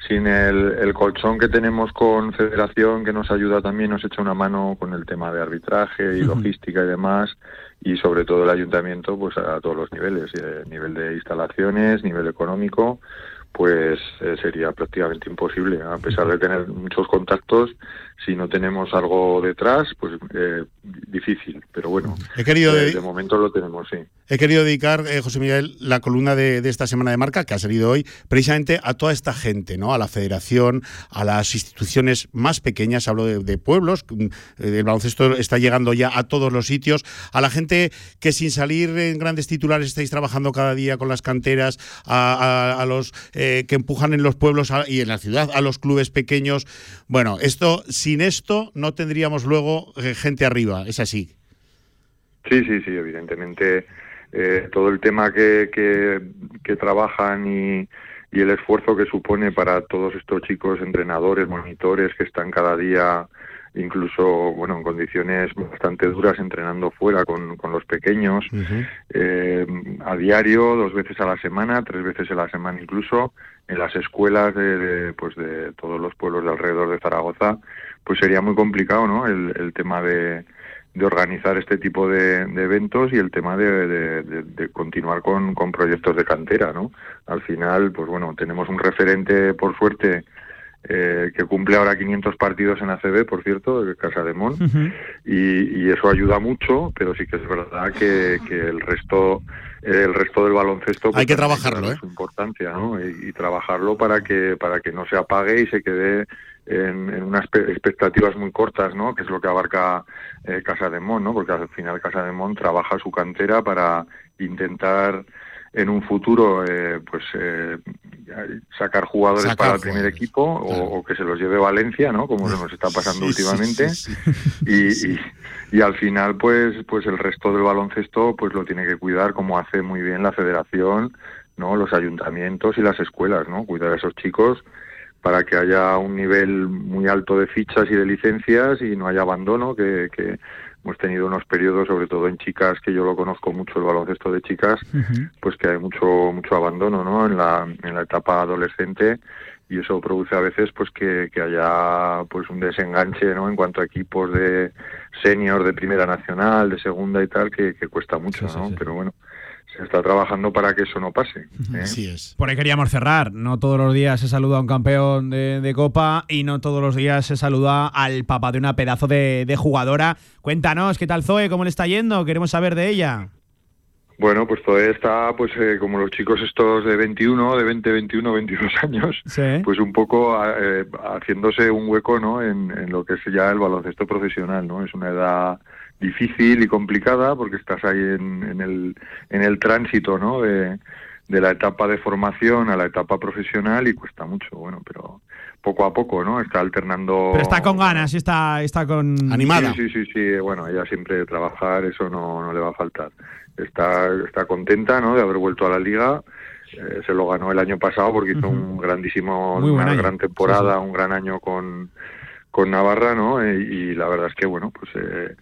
sin el, el colchón que tenemos con Federación, que nos ayuda también, nos echa una mano con el tema de arbitraje y logística y demás, y sobre todo el ayuntamiento, pues a todos los niveles, eh, nivel de instalaciones, nivel económico, pues eh, sería prácticamente imposible. A pesar de tener muchos contactos, si no tenemos algo detrás, pues eh, difícil. Pero bueno, He querido eh, de- momento lo tenemos, sí. He querido dedicar, eh, José Miguel, la columna de, de esta semana de marca, que ha salido hoy, precisamente a toda esta gente, ¿no? A la federación, a las instituciones más pequeñas, hablo de, de pueblos, mm, eh, el baloncesto está llegando ya a todos los sitios, a la gente que sin salir en grandes titulares estáis trabajando cada día con las canteras, a, a- a los eh, que empujan en los pueblos y en la ciudad, a los clubes pequeños. Bueno, esto, sin esto no tendríamos luego eh, gente arriba, es así. Sí, sí, sí, evidentemente eh, todo el tema que, que, que trabajan y, y el esfuerzo que supone para todos estos chicos entrenadores, monitores que están cada día incluso bueno en condiciones bastante duras entrenando fuera con, con los pequeños eh, a diario dos veces a la semana tres veces a la semana incluso en las escuelas de, de, pues de todos los pueblos de alrededor de Zaragoza pues sería muy complicado no el, el tema de de organizar este tipo de, de eventos y el tema de, de- continuar con, con proyectos de cantera, ¿no? Al final, pues bueno, tenemos un referente, por suerte, eh, que cumple ahora 500 partidos en ACB, por cierto, de Casa de Mon, y, y eso ayuda mucho, pero sí que es verdad que, que el resto el resto del baloncesto pues, Hay que trabajarlo, darle ¿eh? su importancia ¿no? y, y trabajarlo para que para que no se apague y se quede en, en unas pe- expectativas muy cortas no que es lo que abarca eh, Casa de Mon no porque al final Casa de Mon trabaja su cantera para intentar en un futuro eh, pues eh, sacar jugadores Sacar para el primer jugadores, equipo o, o que se los lleve Valencia no como se nos está [LAUGHS] pasando Sí, sí, últimamente. sí, y, y, y al final pues pues el resto del baloncesto pues lo tiene que cuidar como hace muy bien la federación no los ayuntamientos y las escuelas no cuidar a esos chicos para que haya un nivel muy alto de fichas y de licencias y no haya abandono que, que hemos tenido unos periodos, sobre todo en chicas, que yo lo conozco mucho, el baloncesto de chicas, pues que hay mucho mucho abandono ¿no? en, la, en la etapa adolescente y eso produce a veces pues que, que haya pues un desenganche ¿no? en cuanto a equipos de senior de primera nacional, de segunda y tal, que, que cuesta mucho, ¿no? Pero bueno, se está trabajando para que eso no pase. ¿eh? Así es. Por ahí queríamos cerrar. No todos los días se saluda a un campeón de, de Copa y no todos los días se saluda al papá de una pedazo de, de jugadora. Cuéntanos, ¿qué tal Zoe? ¿Cómo le está yendo? Queremos saber de ella. Bueno, pues todavía está, pues eh, como los chicos estos de 21, de 20, 21, 22 años, Sí. pues un poco eh, haciéndose un hueco, ¿no? En, en lo que es ya el baloncesto profesional, ¿no? Es una edad difícil y complicada porque estás ahí en, en el, en el tránsito, ¿no? De, de la etapa de formación a la etapa profesional y cuesta mucho, bueno, pero poco a poco, ¿no? Está alternando. Pero está con ganas y está, está con... Sí, sí, sí, sí. Bueno, ella siempre trabajar, eso no, no le va a faltar. Está, está contenta, ¿no? De haber vuelto a la liga. Eh, se lo ganó el año pasado porque hizo un grandísimo, una año. gran temporada, Sí, sí. un gran año con, con Navarra, ¿no? Eh, y la verdad es que, bueno, pues eh,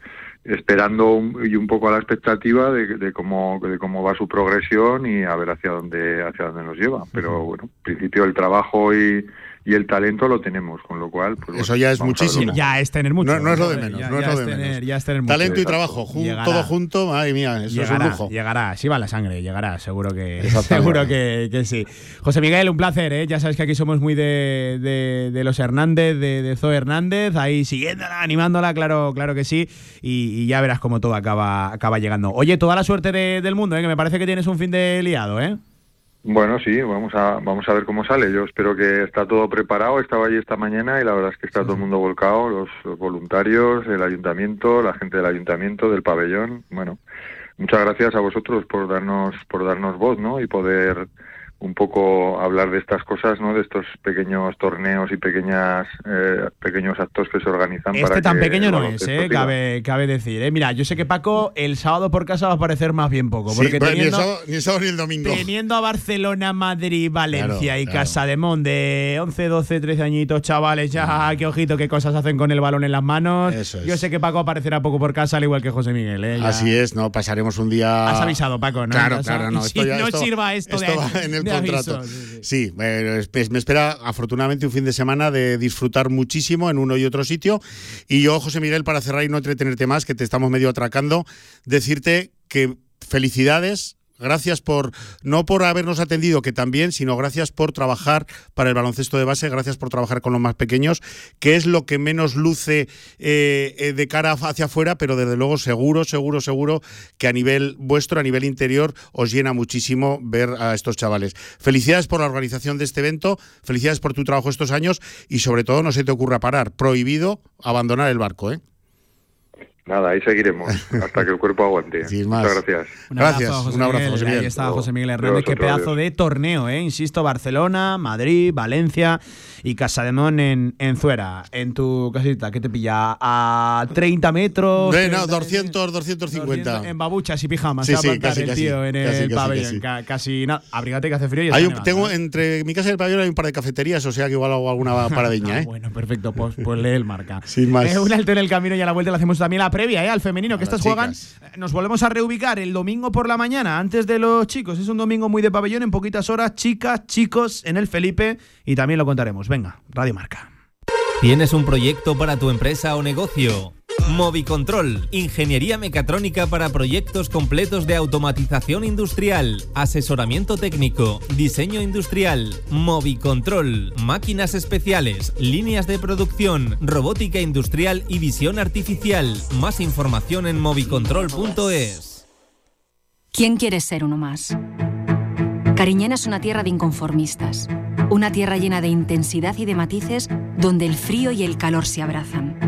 esperando un, y un poco a la expectativa de, de cómo de cómo va su progresión y a ver hacia dónde hacia dónde nos lleva. Pero bueno, en principio el trabajo y, y el talento lo tenemos, con lo cual, pues Eso ya es muchísimo. Ya es tener mucho. No, no es lo de menos, ya- no es lo de tener- menos. ya es tener mucho. Talento y trabajo, jun- Llegará. todo junto, madre mía, eso llegará, es un lujo. Llegará, sí va la sangre, llegará, seguro que [LAUGHS] seguro que, que sí. José Miguel, un placer, ¿eh? ya sabes que aquí somos muy de, de- de los Hernández, de, de Zoe Hernández, ahí siguiéndola, animándola, claro, claro que sí, y, y ya verás cómo todo acaba, acaba llegando. Oye, toda la suerte de- del mundo, ¿eh? que me parece que tienes un fin de liado, ¿eh? Bueno, sí, vamos a, vamos a ver cómo sale. Yo espero que está todo preparado. Estaba allí esta mañana y la verdad es que está todo el mundo volcado, los, los voluntarios, el ayuntamiento, la gente del ayuntamiento, del pabellón. Bueno, muchas gracias a vosotros por darnos, por darnos voz, ¿no? Y poder un poco hablar de estas cosas, ¿no? De estos pequeños torneos y pequeñas, eh, pequeños actos que se organizan para Este tan que pequeño no es, ¿eh? cabe, cabe decir. ¿eh? Mira, yo sé que Paco el sábado por casa va a parecer más bien poco, Sí, porque bueno, ni, el teniendo, sábado, ni el sábado ni el domingo. Teniendo a Barcelona, Madrid, Valencia Claro, y claro. Casa de Mon de 11, 12, 13 añitos, chavales, ya, qué ojito, qué cosas hacen con el balón en las manos. Eso es. Yo sé que Paco aparecerá poco por casa, al igual que José Miguel. ¿eh? Así es, no pasaremos un día. Has avisado, Paco, ¿no? Claro, claro, no. [LAUGHS] Esto ya- no esto- sirva esto, de- va en el de [LAUGHS] contrato. aviso, sí, me espera afortunadamente un fin de semana de disfrutar muchísimo en uno y otro sitio. Y yo, José Miguel, para cerrar y no entretenerte más, que te estamos medio atracando, decirte que felicidades. Gracias por, no por habernos atendido, que también, sino gracias por trabajar para el baloncesto de base, gracias por trabajar con los más pequeños, que es lo que menos luce eh, eh, de cara hacia afuera, pero desde luego seguro, seguro, seguro que a nivel vuestro, a nivel interior, os llena muchísimo ver a estos chavales. Felicidades por la organización de este evento, felicidades por tu trabajo estos años y sobre todo no se te ocurra parar, prohibido abandonar el barco, ¿eh? Nada, ahí seguiremos hasta que el cuerpo aguante. [LAUGHS] más. Muchas gracias. Un abrazo, José Miguel. Ahí está José Miguel Hernández. Qué pedazo de torneo, ¿eh? Insisto, Barcelona, Madrid, Valencia y Casademón en, en Zuera. En tu casita, ¿qué te pilla? ¿A 30 metros? Bueno, 30, 200, 250. En babuchas y pijamas. Sí, sí, casi, el casi. tío en Casi, el casi, pabellón. casi. Ca- Casi nada. Abrígate que hace frío y Hay un- tengo nevando, ¿eh? entre mi casa y el pabellón hay un par de cafeterías, o sea que igual hago alguna [LAUGHS] paradiña, Ah, ¿eh? bueno, perfecto. Pues, pues lee el marca. Sin más. Eh, un alto en el camino y a la vuelta le hacemos también la previa, ¿eh? Al femenino, que estas juegan. eh, Nos volvemos a reubicar el domingo por la mañana, antes de los chicos. Es un domingo muy de pabellón, en poquitas horas, chicas, chicos, en el Felipe. Y también lo contaremos. Venga, Radio Marca. ¿Tienes un proyecto para tu empresa o negocio? Movicontrol, ingeniería mecatrónica para proyectos completos de automatización industrial, asesoramiento técnico, diseño industrial, Movicontrol, máquinas especiales, líneas de producción, robótica industrial y visión artificial. Más información en movicontrol.es. ¿Quién quiere ser uno más? Cariñena es una tierra de inconformistas, una tierra llena de intensidad y de matices donde el frío y el calor se abrazan.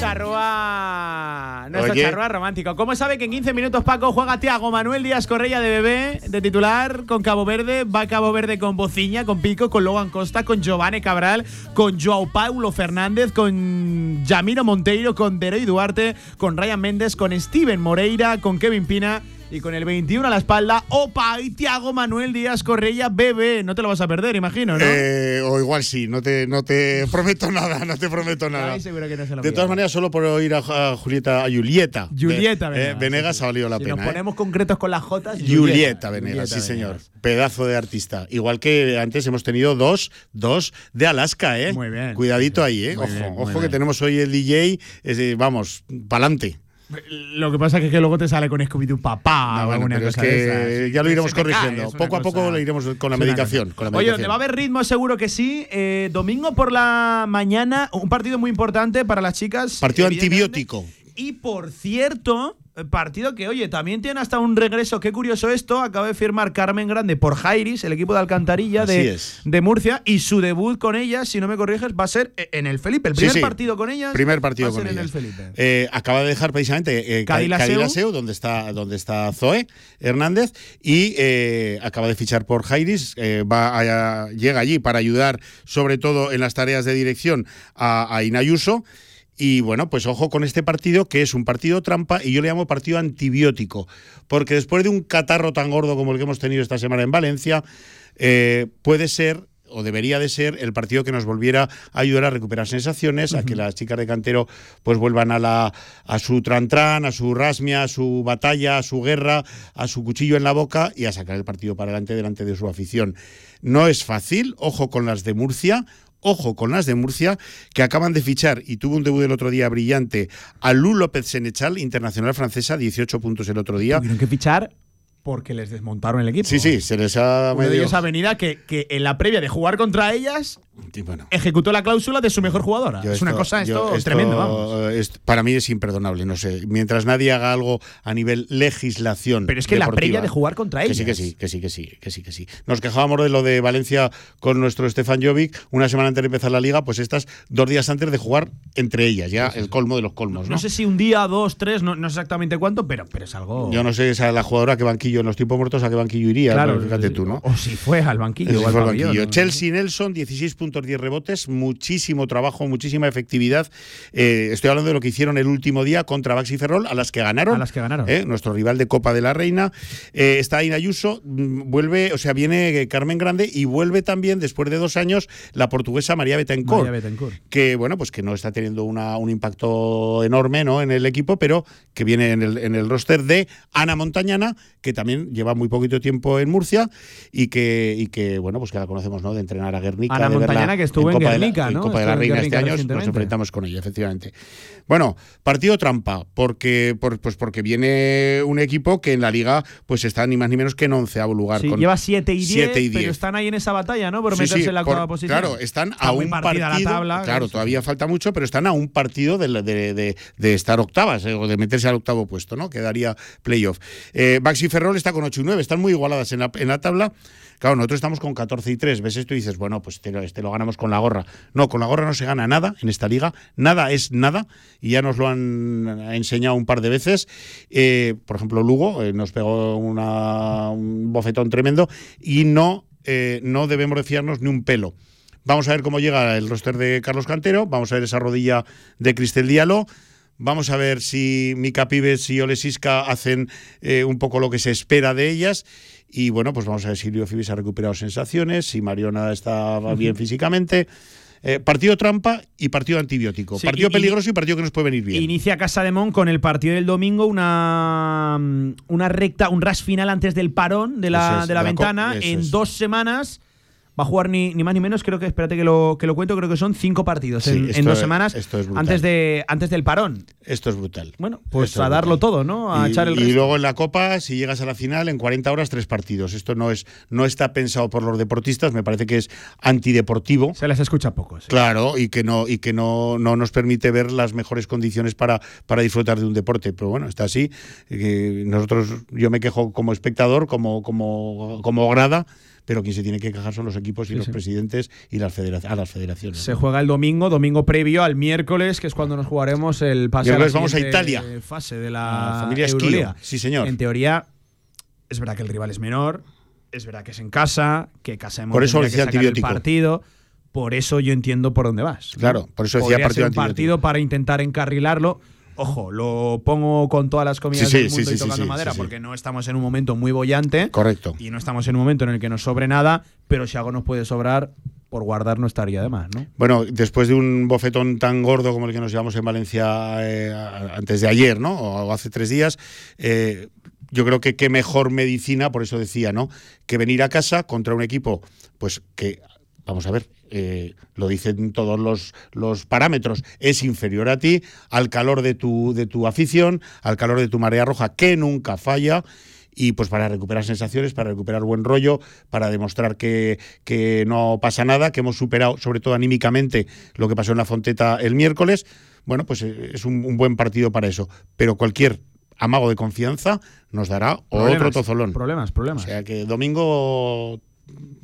Charrúa. Nuestro Oye. charrúa romántico. ¿Cómo sabe que en 15 minutos Paco juega Tiago Manuel Díaz Correia de bebé, de titular, con Cabo Verde? Va Cabo Verde con Bociña, con Pico, con Logan Costa, con Giovanni Cabral, con Joao Paulo Fernández, con Yamiro Monteiro, con Derey Duarte, con Ryan Méndez, con Steven Moreira, con Kevin Pina. Y con el 21 a la espalda, Opa y Tiago Manuel Díaz Correia, bebé. No te lo vas a perder, imagino, ¿no? Eh, o igual sí, no te, no te [LAUGHS] prometo nada, no te prometo nada. Ay, seguro que no se lo De todas maneras, solo por oír a, a Julieta, a Julieta. Julieta eh, Venegas, Venegas ha valido la si pena. nos ¿eh? ponemos concretos con las Jotas, Julieta Venegas, Julieta sí señor. Venegas. Pedazo de artista. Igual que antes hemos tenido dos, dos de Alaska, ¿eh? Muy bien. Cuidadito ahí, ¿eh? Muy ojo, bien, ojo que bien. tenemos hoy el DJ, es de- vamos, pa'lante. Lo que pasa es que luego te sale con Scooby-Doo papá No, o bueno, alguna pero es cosa que de esas. ya lo iremos cae, corrigiendo. Poco a cosa- poco lo iremos con la medicación. cosa. Con la Oye, donde va a haber ritmo seguro que sí. Eh, domingo por la mañana, un partido muy importante para las chicas. Partido antibiótico. Y por cierto, partido que, oye, también tiene hasta un regreso. Qué curioso esto. Acaba de firmar Carmen Grande por Jairis, el equipo de Alcantarilla de, de Murcia. Y su debut con ellas, si no me corriges, va a ser eh, en el Felipe. El primer sí. partido con ellas. Primer partido va a ser con en ellas. el Felipe. Eh, acaba de dejar precisamente eh, donde está, donde está Zoe Hernández, y eh, acaba de fichar por Jairis. eh, va a- llega allí para ayudar, sobre todo en las tareas de dirección, a, a Inayuso. Y bueno, pues ojo con este partido, que es un partido trampa, y yo le llamo partido antibiótico, porque después de un catarro tan gordo como el que hemos tenido esta semana en Valencia, eh, puede ser o debería de ser el partido que nos volviera a ayudar a recuperar sensaciones, a que las chicas de cantero pues vuelvan a la a su trantran, a su rasmia, a su batalla, a su guerra, a su cuchillo en la boca y a sacar el partido para adelante delante de su afición. No es fácil, ojo con las de Murcia, Ojo con las de Murcia, que acaban de fichar y tuvo un debut el otro día brillante a Lu López Senechal, internacional francesa, 18 puntos el otro día. Tuvieron que fichar porque les desmontaron el equipo. Sí, sí, se les ha de medio- ellos Avenida que, que en la previa de jugar contra ellas Y bueno, ejecutó la cláusula de su mejor jugadora. Yo es una cosa yo esto, tremendo, vamos. es- para mí es imperdonable, no sé. Mientras nadie haga algo a nivel legislación. Pero es que la previa de jugar contra que sí, que sí, que sí, que sí, que sí, que sí. Nos quejábamos de lo de Valencia con nuestro Stefan Jovic una semana antes de empezar la liga, pues estas dos días antes de jugar entre ellas, ya el colmo de los colmos, ¿no? No sé si un día, dos, tres, no, no sé exactamente cuánto, pero, pero es algo. Yo no sé esa la jugadora a qué banquillo en los tiempos muertos a qué banquillo iría, Claro, fíjate tú, ¿no? O si fue al banquillo. O al fue pabellón, banquillo. Chelsea Nelson, 16 puntos, 10 rebotes, muchísimo trabajo, muchísima efectividad. Eh, estoy hablando de lo que hicieron el último día contra Baxi Ferrol, a las que ganaron. A las que ganaron. eh, nuestro rival de Copa de la Reina. Eh, está Ina Ayuso, mm, vuelve, o sea, viene eh, Carmen Grande y vuelve también, después de dos años, la portuguesa María Betancourt. María Betancourt. Que, bueno, pues que no está teniendo una- un impacto enorme ¿no? en el equipo, pero que viene en el, en el roster de Ana Montañana, que también lleva muy poquito tiempo en Murcia y que, y que bueno, pues que la conocemos, ¿no? De entrenar a Guernica. Ana de verla Montañana, que estuvo en Copa de la- Guernica, ¿no? Copa de la en Reina Guernica este año nos enfrentamos con ella, efectivamente. Bueno, partido trampa, porque, por- pues porque viene un equipo que en la liga pues está ni más ni menos que en onceavo lugar. Sí, con lleva 7 y 10, siete y pero 10. están ahí en esa batalla, ¿no? Por Sí, meterse sí, en la octava posición. Claro, están Está a un partido. la tabla. claro, todavía falta mucho, pero están a un partido de, de- de- de estar octavas eh, o de meterse al octavo puesto, ¿no? Quedaría playoff. Eh, Baxi Ferrol está con 8 y 9, están muy igualadas en la, en la tabla. Claro, nosotros estamos con 14 y 3. Ves esto y dices, bueno, pues este, lo- este lo ganamos con la gorra. No, con la gorra no se gana nada en esta liga. Nada es nada. Y ya nos lo han enseñado un par de veces. Eh, por ejemplo, Lugo eh, nos pegó una- un bofetón tremendo. Y no, eh, no debemos de fiarnos ni un pelo. Vamos a ver cómo llega el roster de Carlos Cantero. Vamos a ver esa rodilla de Cristel Diallo. Vamos a ver si Mica Pibes y Ole Siska hacen un poco lo que se espera de ellas. Y bueno, pues vamos a ver si Leo Fibis ha recuperado sensaciones, si Mariona está bien físicamente. eh, partido trampa y partido antibiótico. Sí, partido y- peligroso y partido que nos puede venir bien. Inicia Casa de Mon con el partido del domingo, una, una recta, un rush final antes del parón de la, es, de la de la co- ventana. En es. dos semanas va a jugar ni, ni más ni menos, creo que, espérate que lo, que lo cuento, creo que son cinco partidos Sí, en, en dos es- semanas esto es brutal. antes, de, antes del parón. Esto es brutal. Bueno, pues Esto a es darlo todo, ¿no? A y, echar el y resto. luego en la Copa, si llegas a la final, en 40 horas, tres partidos. Esto no es no está pensado por los deportistas, me parece que es antideportivo. Se les escucha poco. sí. Claro, y que no y que no, no nos permite ver las mejores condiciones para, para disfrutar de un deporte. Pero bueno, está así. Eh, nosotros, yo me quejo como espectador, como, como, como grada, pero quien se tiene que quejar son los equipos y Sí, los sí. presidentes y las, federa- a las federaciones. Se ¿no? juega el domingo, domingo previo al miércoles, que es cuando nos jugaremos el pase a la vamos a Italia. fase de la familia. Euroliga. Sí, señor. En teoría, es verdad que el rival es menor, es verdad que es en casa, que casa de Por eso que sacar el partido. Por eso yo entiendo por dónde vas. Claro, por eso decía Podría partido ser un partido para intentar encarrilarlo. Ojo, lo pongo con todas las comidas Sí, del mundo y tocando madera, porque no estamos en un momento muy bollante. Correcto. Y no estamos en un momento en el que nos sobre nada, pero si algo nos puede sobrar, por guardar no estaría de más, ¿no? Bueno, después de un bofetón tan gordo como el que nos llevamos en Valencia eh, antes de ayer, ¿no? O hace tres días, eh, yo creo que qué mejor medicina, por eso decía, ¿no? Que venir a casa contra un equipo, pues que, vamos a ver, eh, lo dicen todos los, los parámetros, es inferior a ti, al calor de tu, de tu afición, al calor de tu marea roja, que nunca falla. Y pues para recuperar sensaciones, para recuperar buen rollo, para demostrar que, que no pasa nada, que hemos superado, sobre todo anímicamente, lo que pasó en la Fonteta el miércoles, bueno, pues eh, es un, un buen partido para eso. Pero cualquier amago de confianza nos dará otro tozolón. Problemas, problemas. O sea que domingo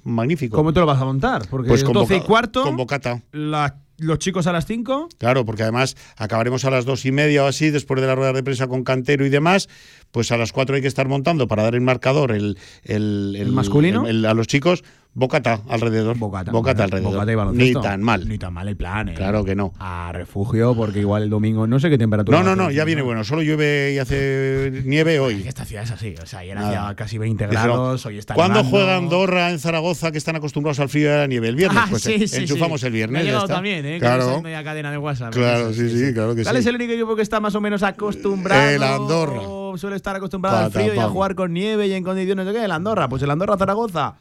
magnífico. ¿Cómo te lo vas a montar? Porque Pues es con 12 y cuarto, con bocata. la- los chicos a las 5. Claro, porque además acabaremos a las dos y media o así, después de la rueda de prensa con Cantero y demás, pues a las cuatro hay que estar montando para dar el marcador el, el, ¿El masculino? el- el- a los chicos, bocata alrededor. Bocata, alrededor. Bocata y Ni baloncesto. tan mal. Ni tan mal el plan, ¿eh? Claro que no. A refugio, porque igual el domingo no sé qué temperatura. No, no, no, ya viene bueno. Solo llueve y hace nieve hoy. Esta ciudad es así. O sea, ayer hacía casi 20 Dijeron, grados, hoy está ¿Cuándo juega Andorra en Zaragoza, que están acostumbrados al frío y a la nieve? El viernes. Ah, pues sí, eh, sí, enchufamos sí. el Me viernes. ha ya está. también, ¿eh? Claro. Media cadena de WhatsApp. Claro, Eso, sí, sí, claro que ¿Cuál sí. es el único equipo que está más o menos acostumbrado? El Andorra. Suele estar acostumbrado al frío y a jugar con nieve y en condiciones de qué? El Andorra. Pues el Andorra Zaragoza.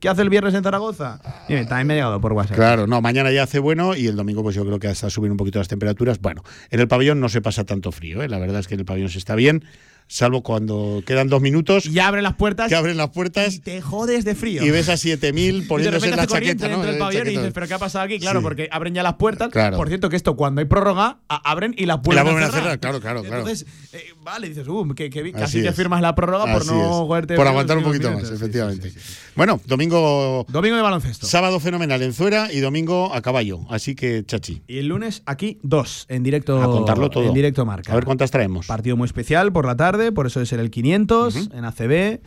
¿Qué hace el viernes en Zaragoza? Dime, también me ha llegado por WhatsApp. Claro, no, mañana ya hace bueno y el domingo pues yo creo que hasta subir un poquito las temperaturas. Bueno, en el pabellón no se pasa tanto frío, ¿eh? la verdad es que en el pabellón se está bien, salvo cuando quedan dos minutos. Y abren las puertas. Que abren las puertas. Te jodes de frío. Y ves a 7000 [LAUGHS] Y de poniéndose en la chaqueta, ¿no? En pabellón y dices, ¿pero qué ha pasado aquí? Claro, Sí. porque abren ya las puertas. Claro. Por cierto, que esto cuando hay prórroga, abren y las vuelven, vuelven a cerrar, claro, claro, claro. Entonces, eh, vale, dices, uh, que, que, Así casi es. firmas la prórroga por no jugarte Por aguantar un poquito minutos. más, Sí, efectivamente. Bueno, domingo. Domingo de baloncesto. Sábado fenomenal en Zuera y domingo a caballo. Así que, chachi. Y el lunes aquí dos, en directo. A contarlo todo. En directo marca. A ver cuántas traemos. Partido muy especial por la tarde, por eso es el 500 en ACB.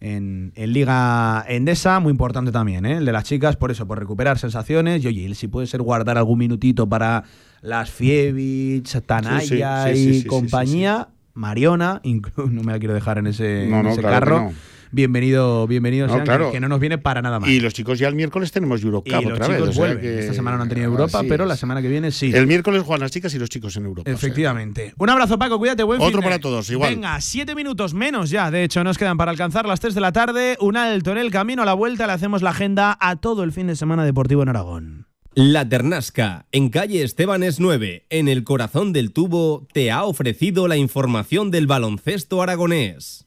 En, en Liga Endesa, muy importante también, ¿eh? el de las chicas, por eso, por recuperar sensaciones. Y oye, si puede ser guardar algún minutito para las Fievich, Tanaya sí, sí, y sí, compañía, Mariona, [LAUGHS] inclu- no me la quiero dejar en ese, No, en no, ese claro que carro. Bienvenido, bienvenido, No, que- claro. que, no nos viene para nada mal. Y los chicos ya el miércoles tenemos Eurocup Y los otra chicos vez. o sea vuelven. que- Esta semana no han tenido Europa, Así pero es. la semana que viene sí. El miércoles juegan las chicas y los chicos en Europa. o sea que- Efectivamente. Un abrazo, Paco, cuídate, buen Otro para todos, igual. Venga, siete minutos menos ya. De hecho, nos quedan para alcanzar las 3 de la tarde. Un alto en el camino, a la vuelta le hacemos la agenda a todo el fin de semana deportivo en Aragón. La Ternasca, en calle Estebanes 9, en el corazón del tubo, te ha ofrecido la información del baloncesto aragonés.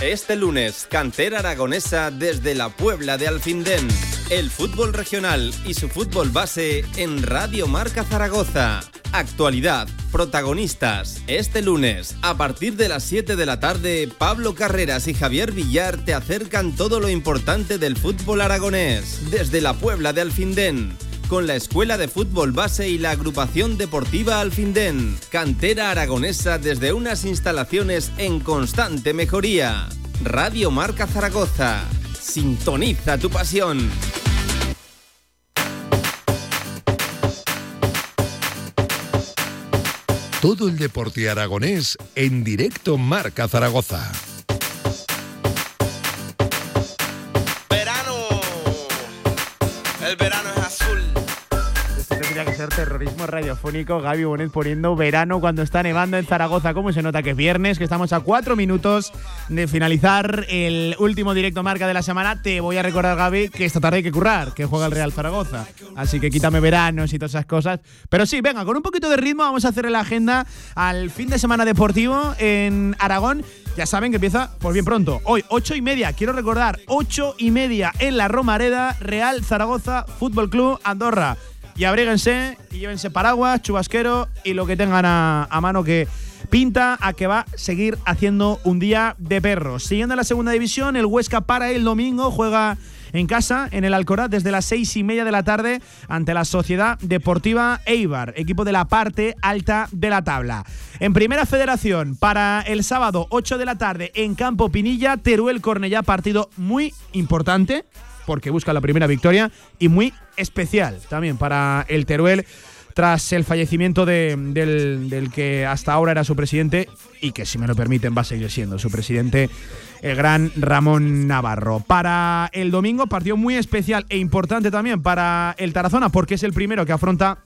Este lunes, cantera aragonesa desde la Puebla de Alfindén. El fútbol regional y su fútbol base en Radio Marca Zaragoza. Actualidad, protagonistas. Este lunes, a partir de las 7 de la tarde, Pablo Carreras y Javier Villar te acercan todo lo importante del fútbol aragonés. Desde la Puebla de Alfindén con la Escuela de Fútbol Base y la Agrupación Deportiva Alfindén. Cantera aragonesa desde unas instalaciones en constante mejoría. Radio Marca Zaragoza. Sintoniza tu pasión. Todo el deporte aragonés en directo Marca Zaragoza. El verano es azul. Ser terrorismo radiofónico. Gaby Bonet poniendo verano cuando está nevando en Zaragoza. ¿Cómo se nota que es viernes? Que estamos a cuatro minutos de finalizar el último directo marca de la semana. Te voy a recordar, Gaby, que esta tarde hay que currar, que juega el Real Zaragoza. Así que quítame veranos y todas esas cosas. Pero sí, venga, con un poquito de ritmo vamos a hacer la agenda al fin de semana deportivo en Aragón. Ya saben que empieza, pues bien pronto. Hoy, ocho y media, quiero recordar, ocho y media en la Romareda, Real Zaragoza Fútbol Club Andorra. Y abríguense y llévense paraguas, chubasquero y lo que tengan a, a mano que pinta a que va a seguir haciendo un día de perros. Siguiendo la segunda división, el Huesca para el domingo juega en casa, en el Alcoraz, desde las seis y media de la tarde ante la Sociedad Deportiva Eibar, equipo de la parte alta de la tabla. En primera federación, para el sábado 8 de la tarde en Campo Pinilla, Teruel Cornellá, partido muy importante porque busca la primera victoria y muy especial también para el Teruel tras el fallecimiento de- del, del que hasta ahora era su presidente y que si me lo permiten va a seguir siendo su presidente, el gran Ramón Navarro. Para el domingo, partido muy especial e importante también para el Tarazona porque es el primero que afronta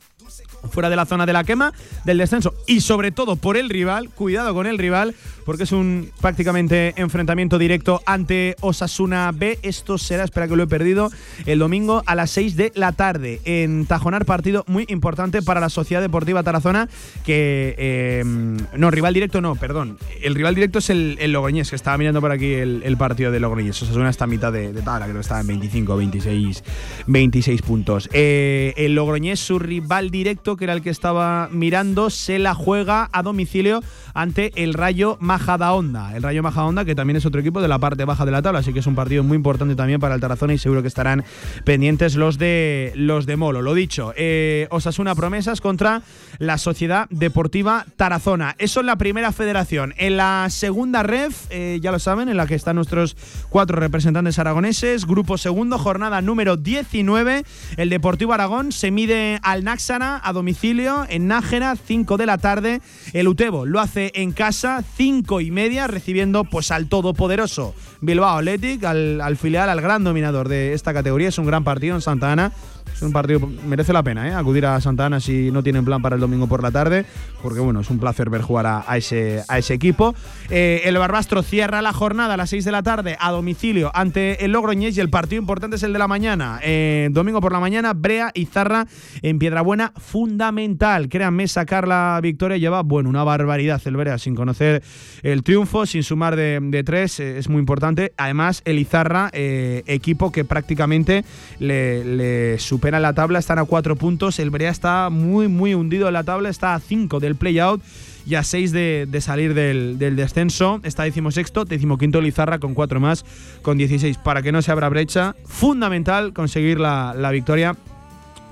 fuera de la zona de la quema, del descenso y sobre todo por el rival, cuidado con el rival, porque es un prácticamente enfrentamiento directo ante Osasuna B. Esto será, espera que lo he perdido, el domingo a las 6 de la tarde en Tajonar, partido muy importante para la Sociedad Deportiva Tarazona, que eh, no, rival directo no, perdón, el rival directo es el, el Logroñés, que estaba mirando por aquí el, el partido de Logroñés, Osasuna está a mitad de, de tabla, creo que está en 25, 26, 26 puntos. Eh, el Logroñés, su rival directo, que era el que estaba mirando, se la juega a domicilio ante el Rayo Majadahonda. El Rayo Majadahonda, que también es otro equipo de la parte baja de la tabla, así que es un partido muy importante también para el Tarazona y seguro que estarán pendientes los de los de Molo. Lo dicho, eh, Osasuna Promesas contra la Sociedad Deportiva Tarazona. Eso en la primera federación. En la segunda ref, eh, ya lo saben, en la que están nuestros cuatro representantes aragoneses, grupo segundo, jornada número 19. El Deportivo Aragón se mide al Náxara a domicilio en Nájera, 5 de la tarde. El Utebo lo hace en casa, 5 y media, recibiendo pues al todopoderoso Bilbao Athletic, al, al filial, al gran dominador de esta categoría. Es un gran partido en Santa Ana. Es un partido, merece la pena ¿eh? acudir a Santa Ana si no tienen plan para el domingo por la tarde, porque bueno, es un placer ver jugar a, ese, a ese equipo. Eh, el Barbastro cierra la jornada a las 6 de la tarde a domicilio ante el Logroñés y el partido importante es el de la mañana. Eh, domingo por la mañana, Brea y Zarra en Piedrabuena, fundamental. Créanme, sacar la victoria lleva, bueno, una barbaridad el Brea sin conocer el triunfo, sin sumar de, tres, eh, es muy importante. Además, el Izarra, equipo que prácticamente le, le supera en la tabla, están a cuatro puntos. El Brea está muy, muy hundido en la tabla, está a cinco del play-out y a 6 de, salir del, descenso. Está decimosexto, decimoquinto Lizarra con 4 más, con 16. Para que no se abra brecha, fundamental conseguir la, la victoria.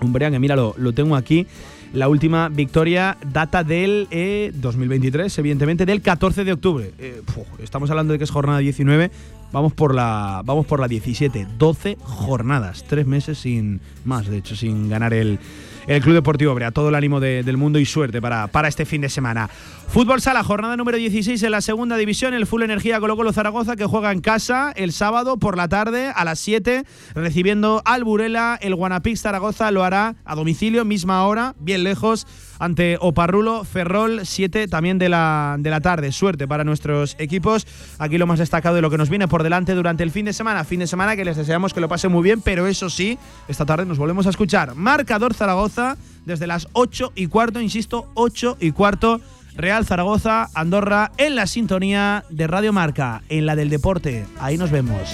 Un Brea que mira, lo, lo tengo aquí. La última victoria data del eh, 2023, evidentemente, del 14 de octubre. Eh, estamos hablando de que es jornada 19. Vamos por la, vamos por la 17. 12 jornadas. Tres meses sin más, de hecho, sin ganar el, el Club Deportivo Brea. Todo el ánimo de- del mundo y suerte para, para este fin de semana. Fútbol Sala, jornada número 16 en la segunda división. El Full Energía Colo Colo Zaragoza que juega en casa el sábado por la tarde a las 7, recibiendo al Burela. El Guanapix Zaragoza lo hará a domicilio, misma hora, bien lejos, ante Oparrulo Ferrol, 7 también de la, de la tarde. Suerte para nuestros equipos. Aquí lo más destacado de lo que nos viene por delante durante el fin de semana. Fin de semana que les deseamos que lo pasen muy bien, pero eso sí, esta tarde nos volvemos a escuchar. Marcador Zaragoza desde las 8 y cuarto, insisto, 8 y cuarto. Real Zaragoza, Andorra, en la sintonía de Radio Marca, en la del deporte. Ahí nos vemos.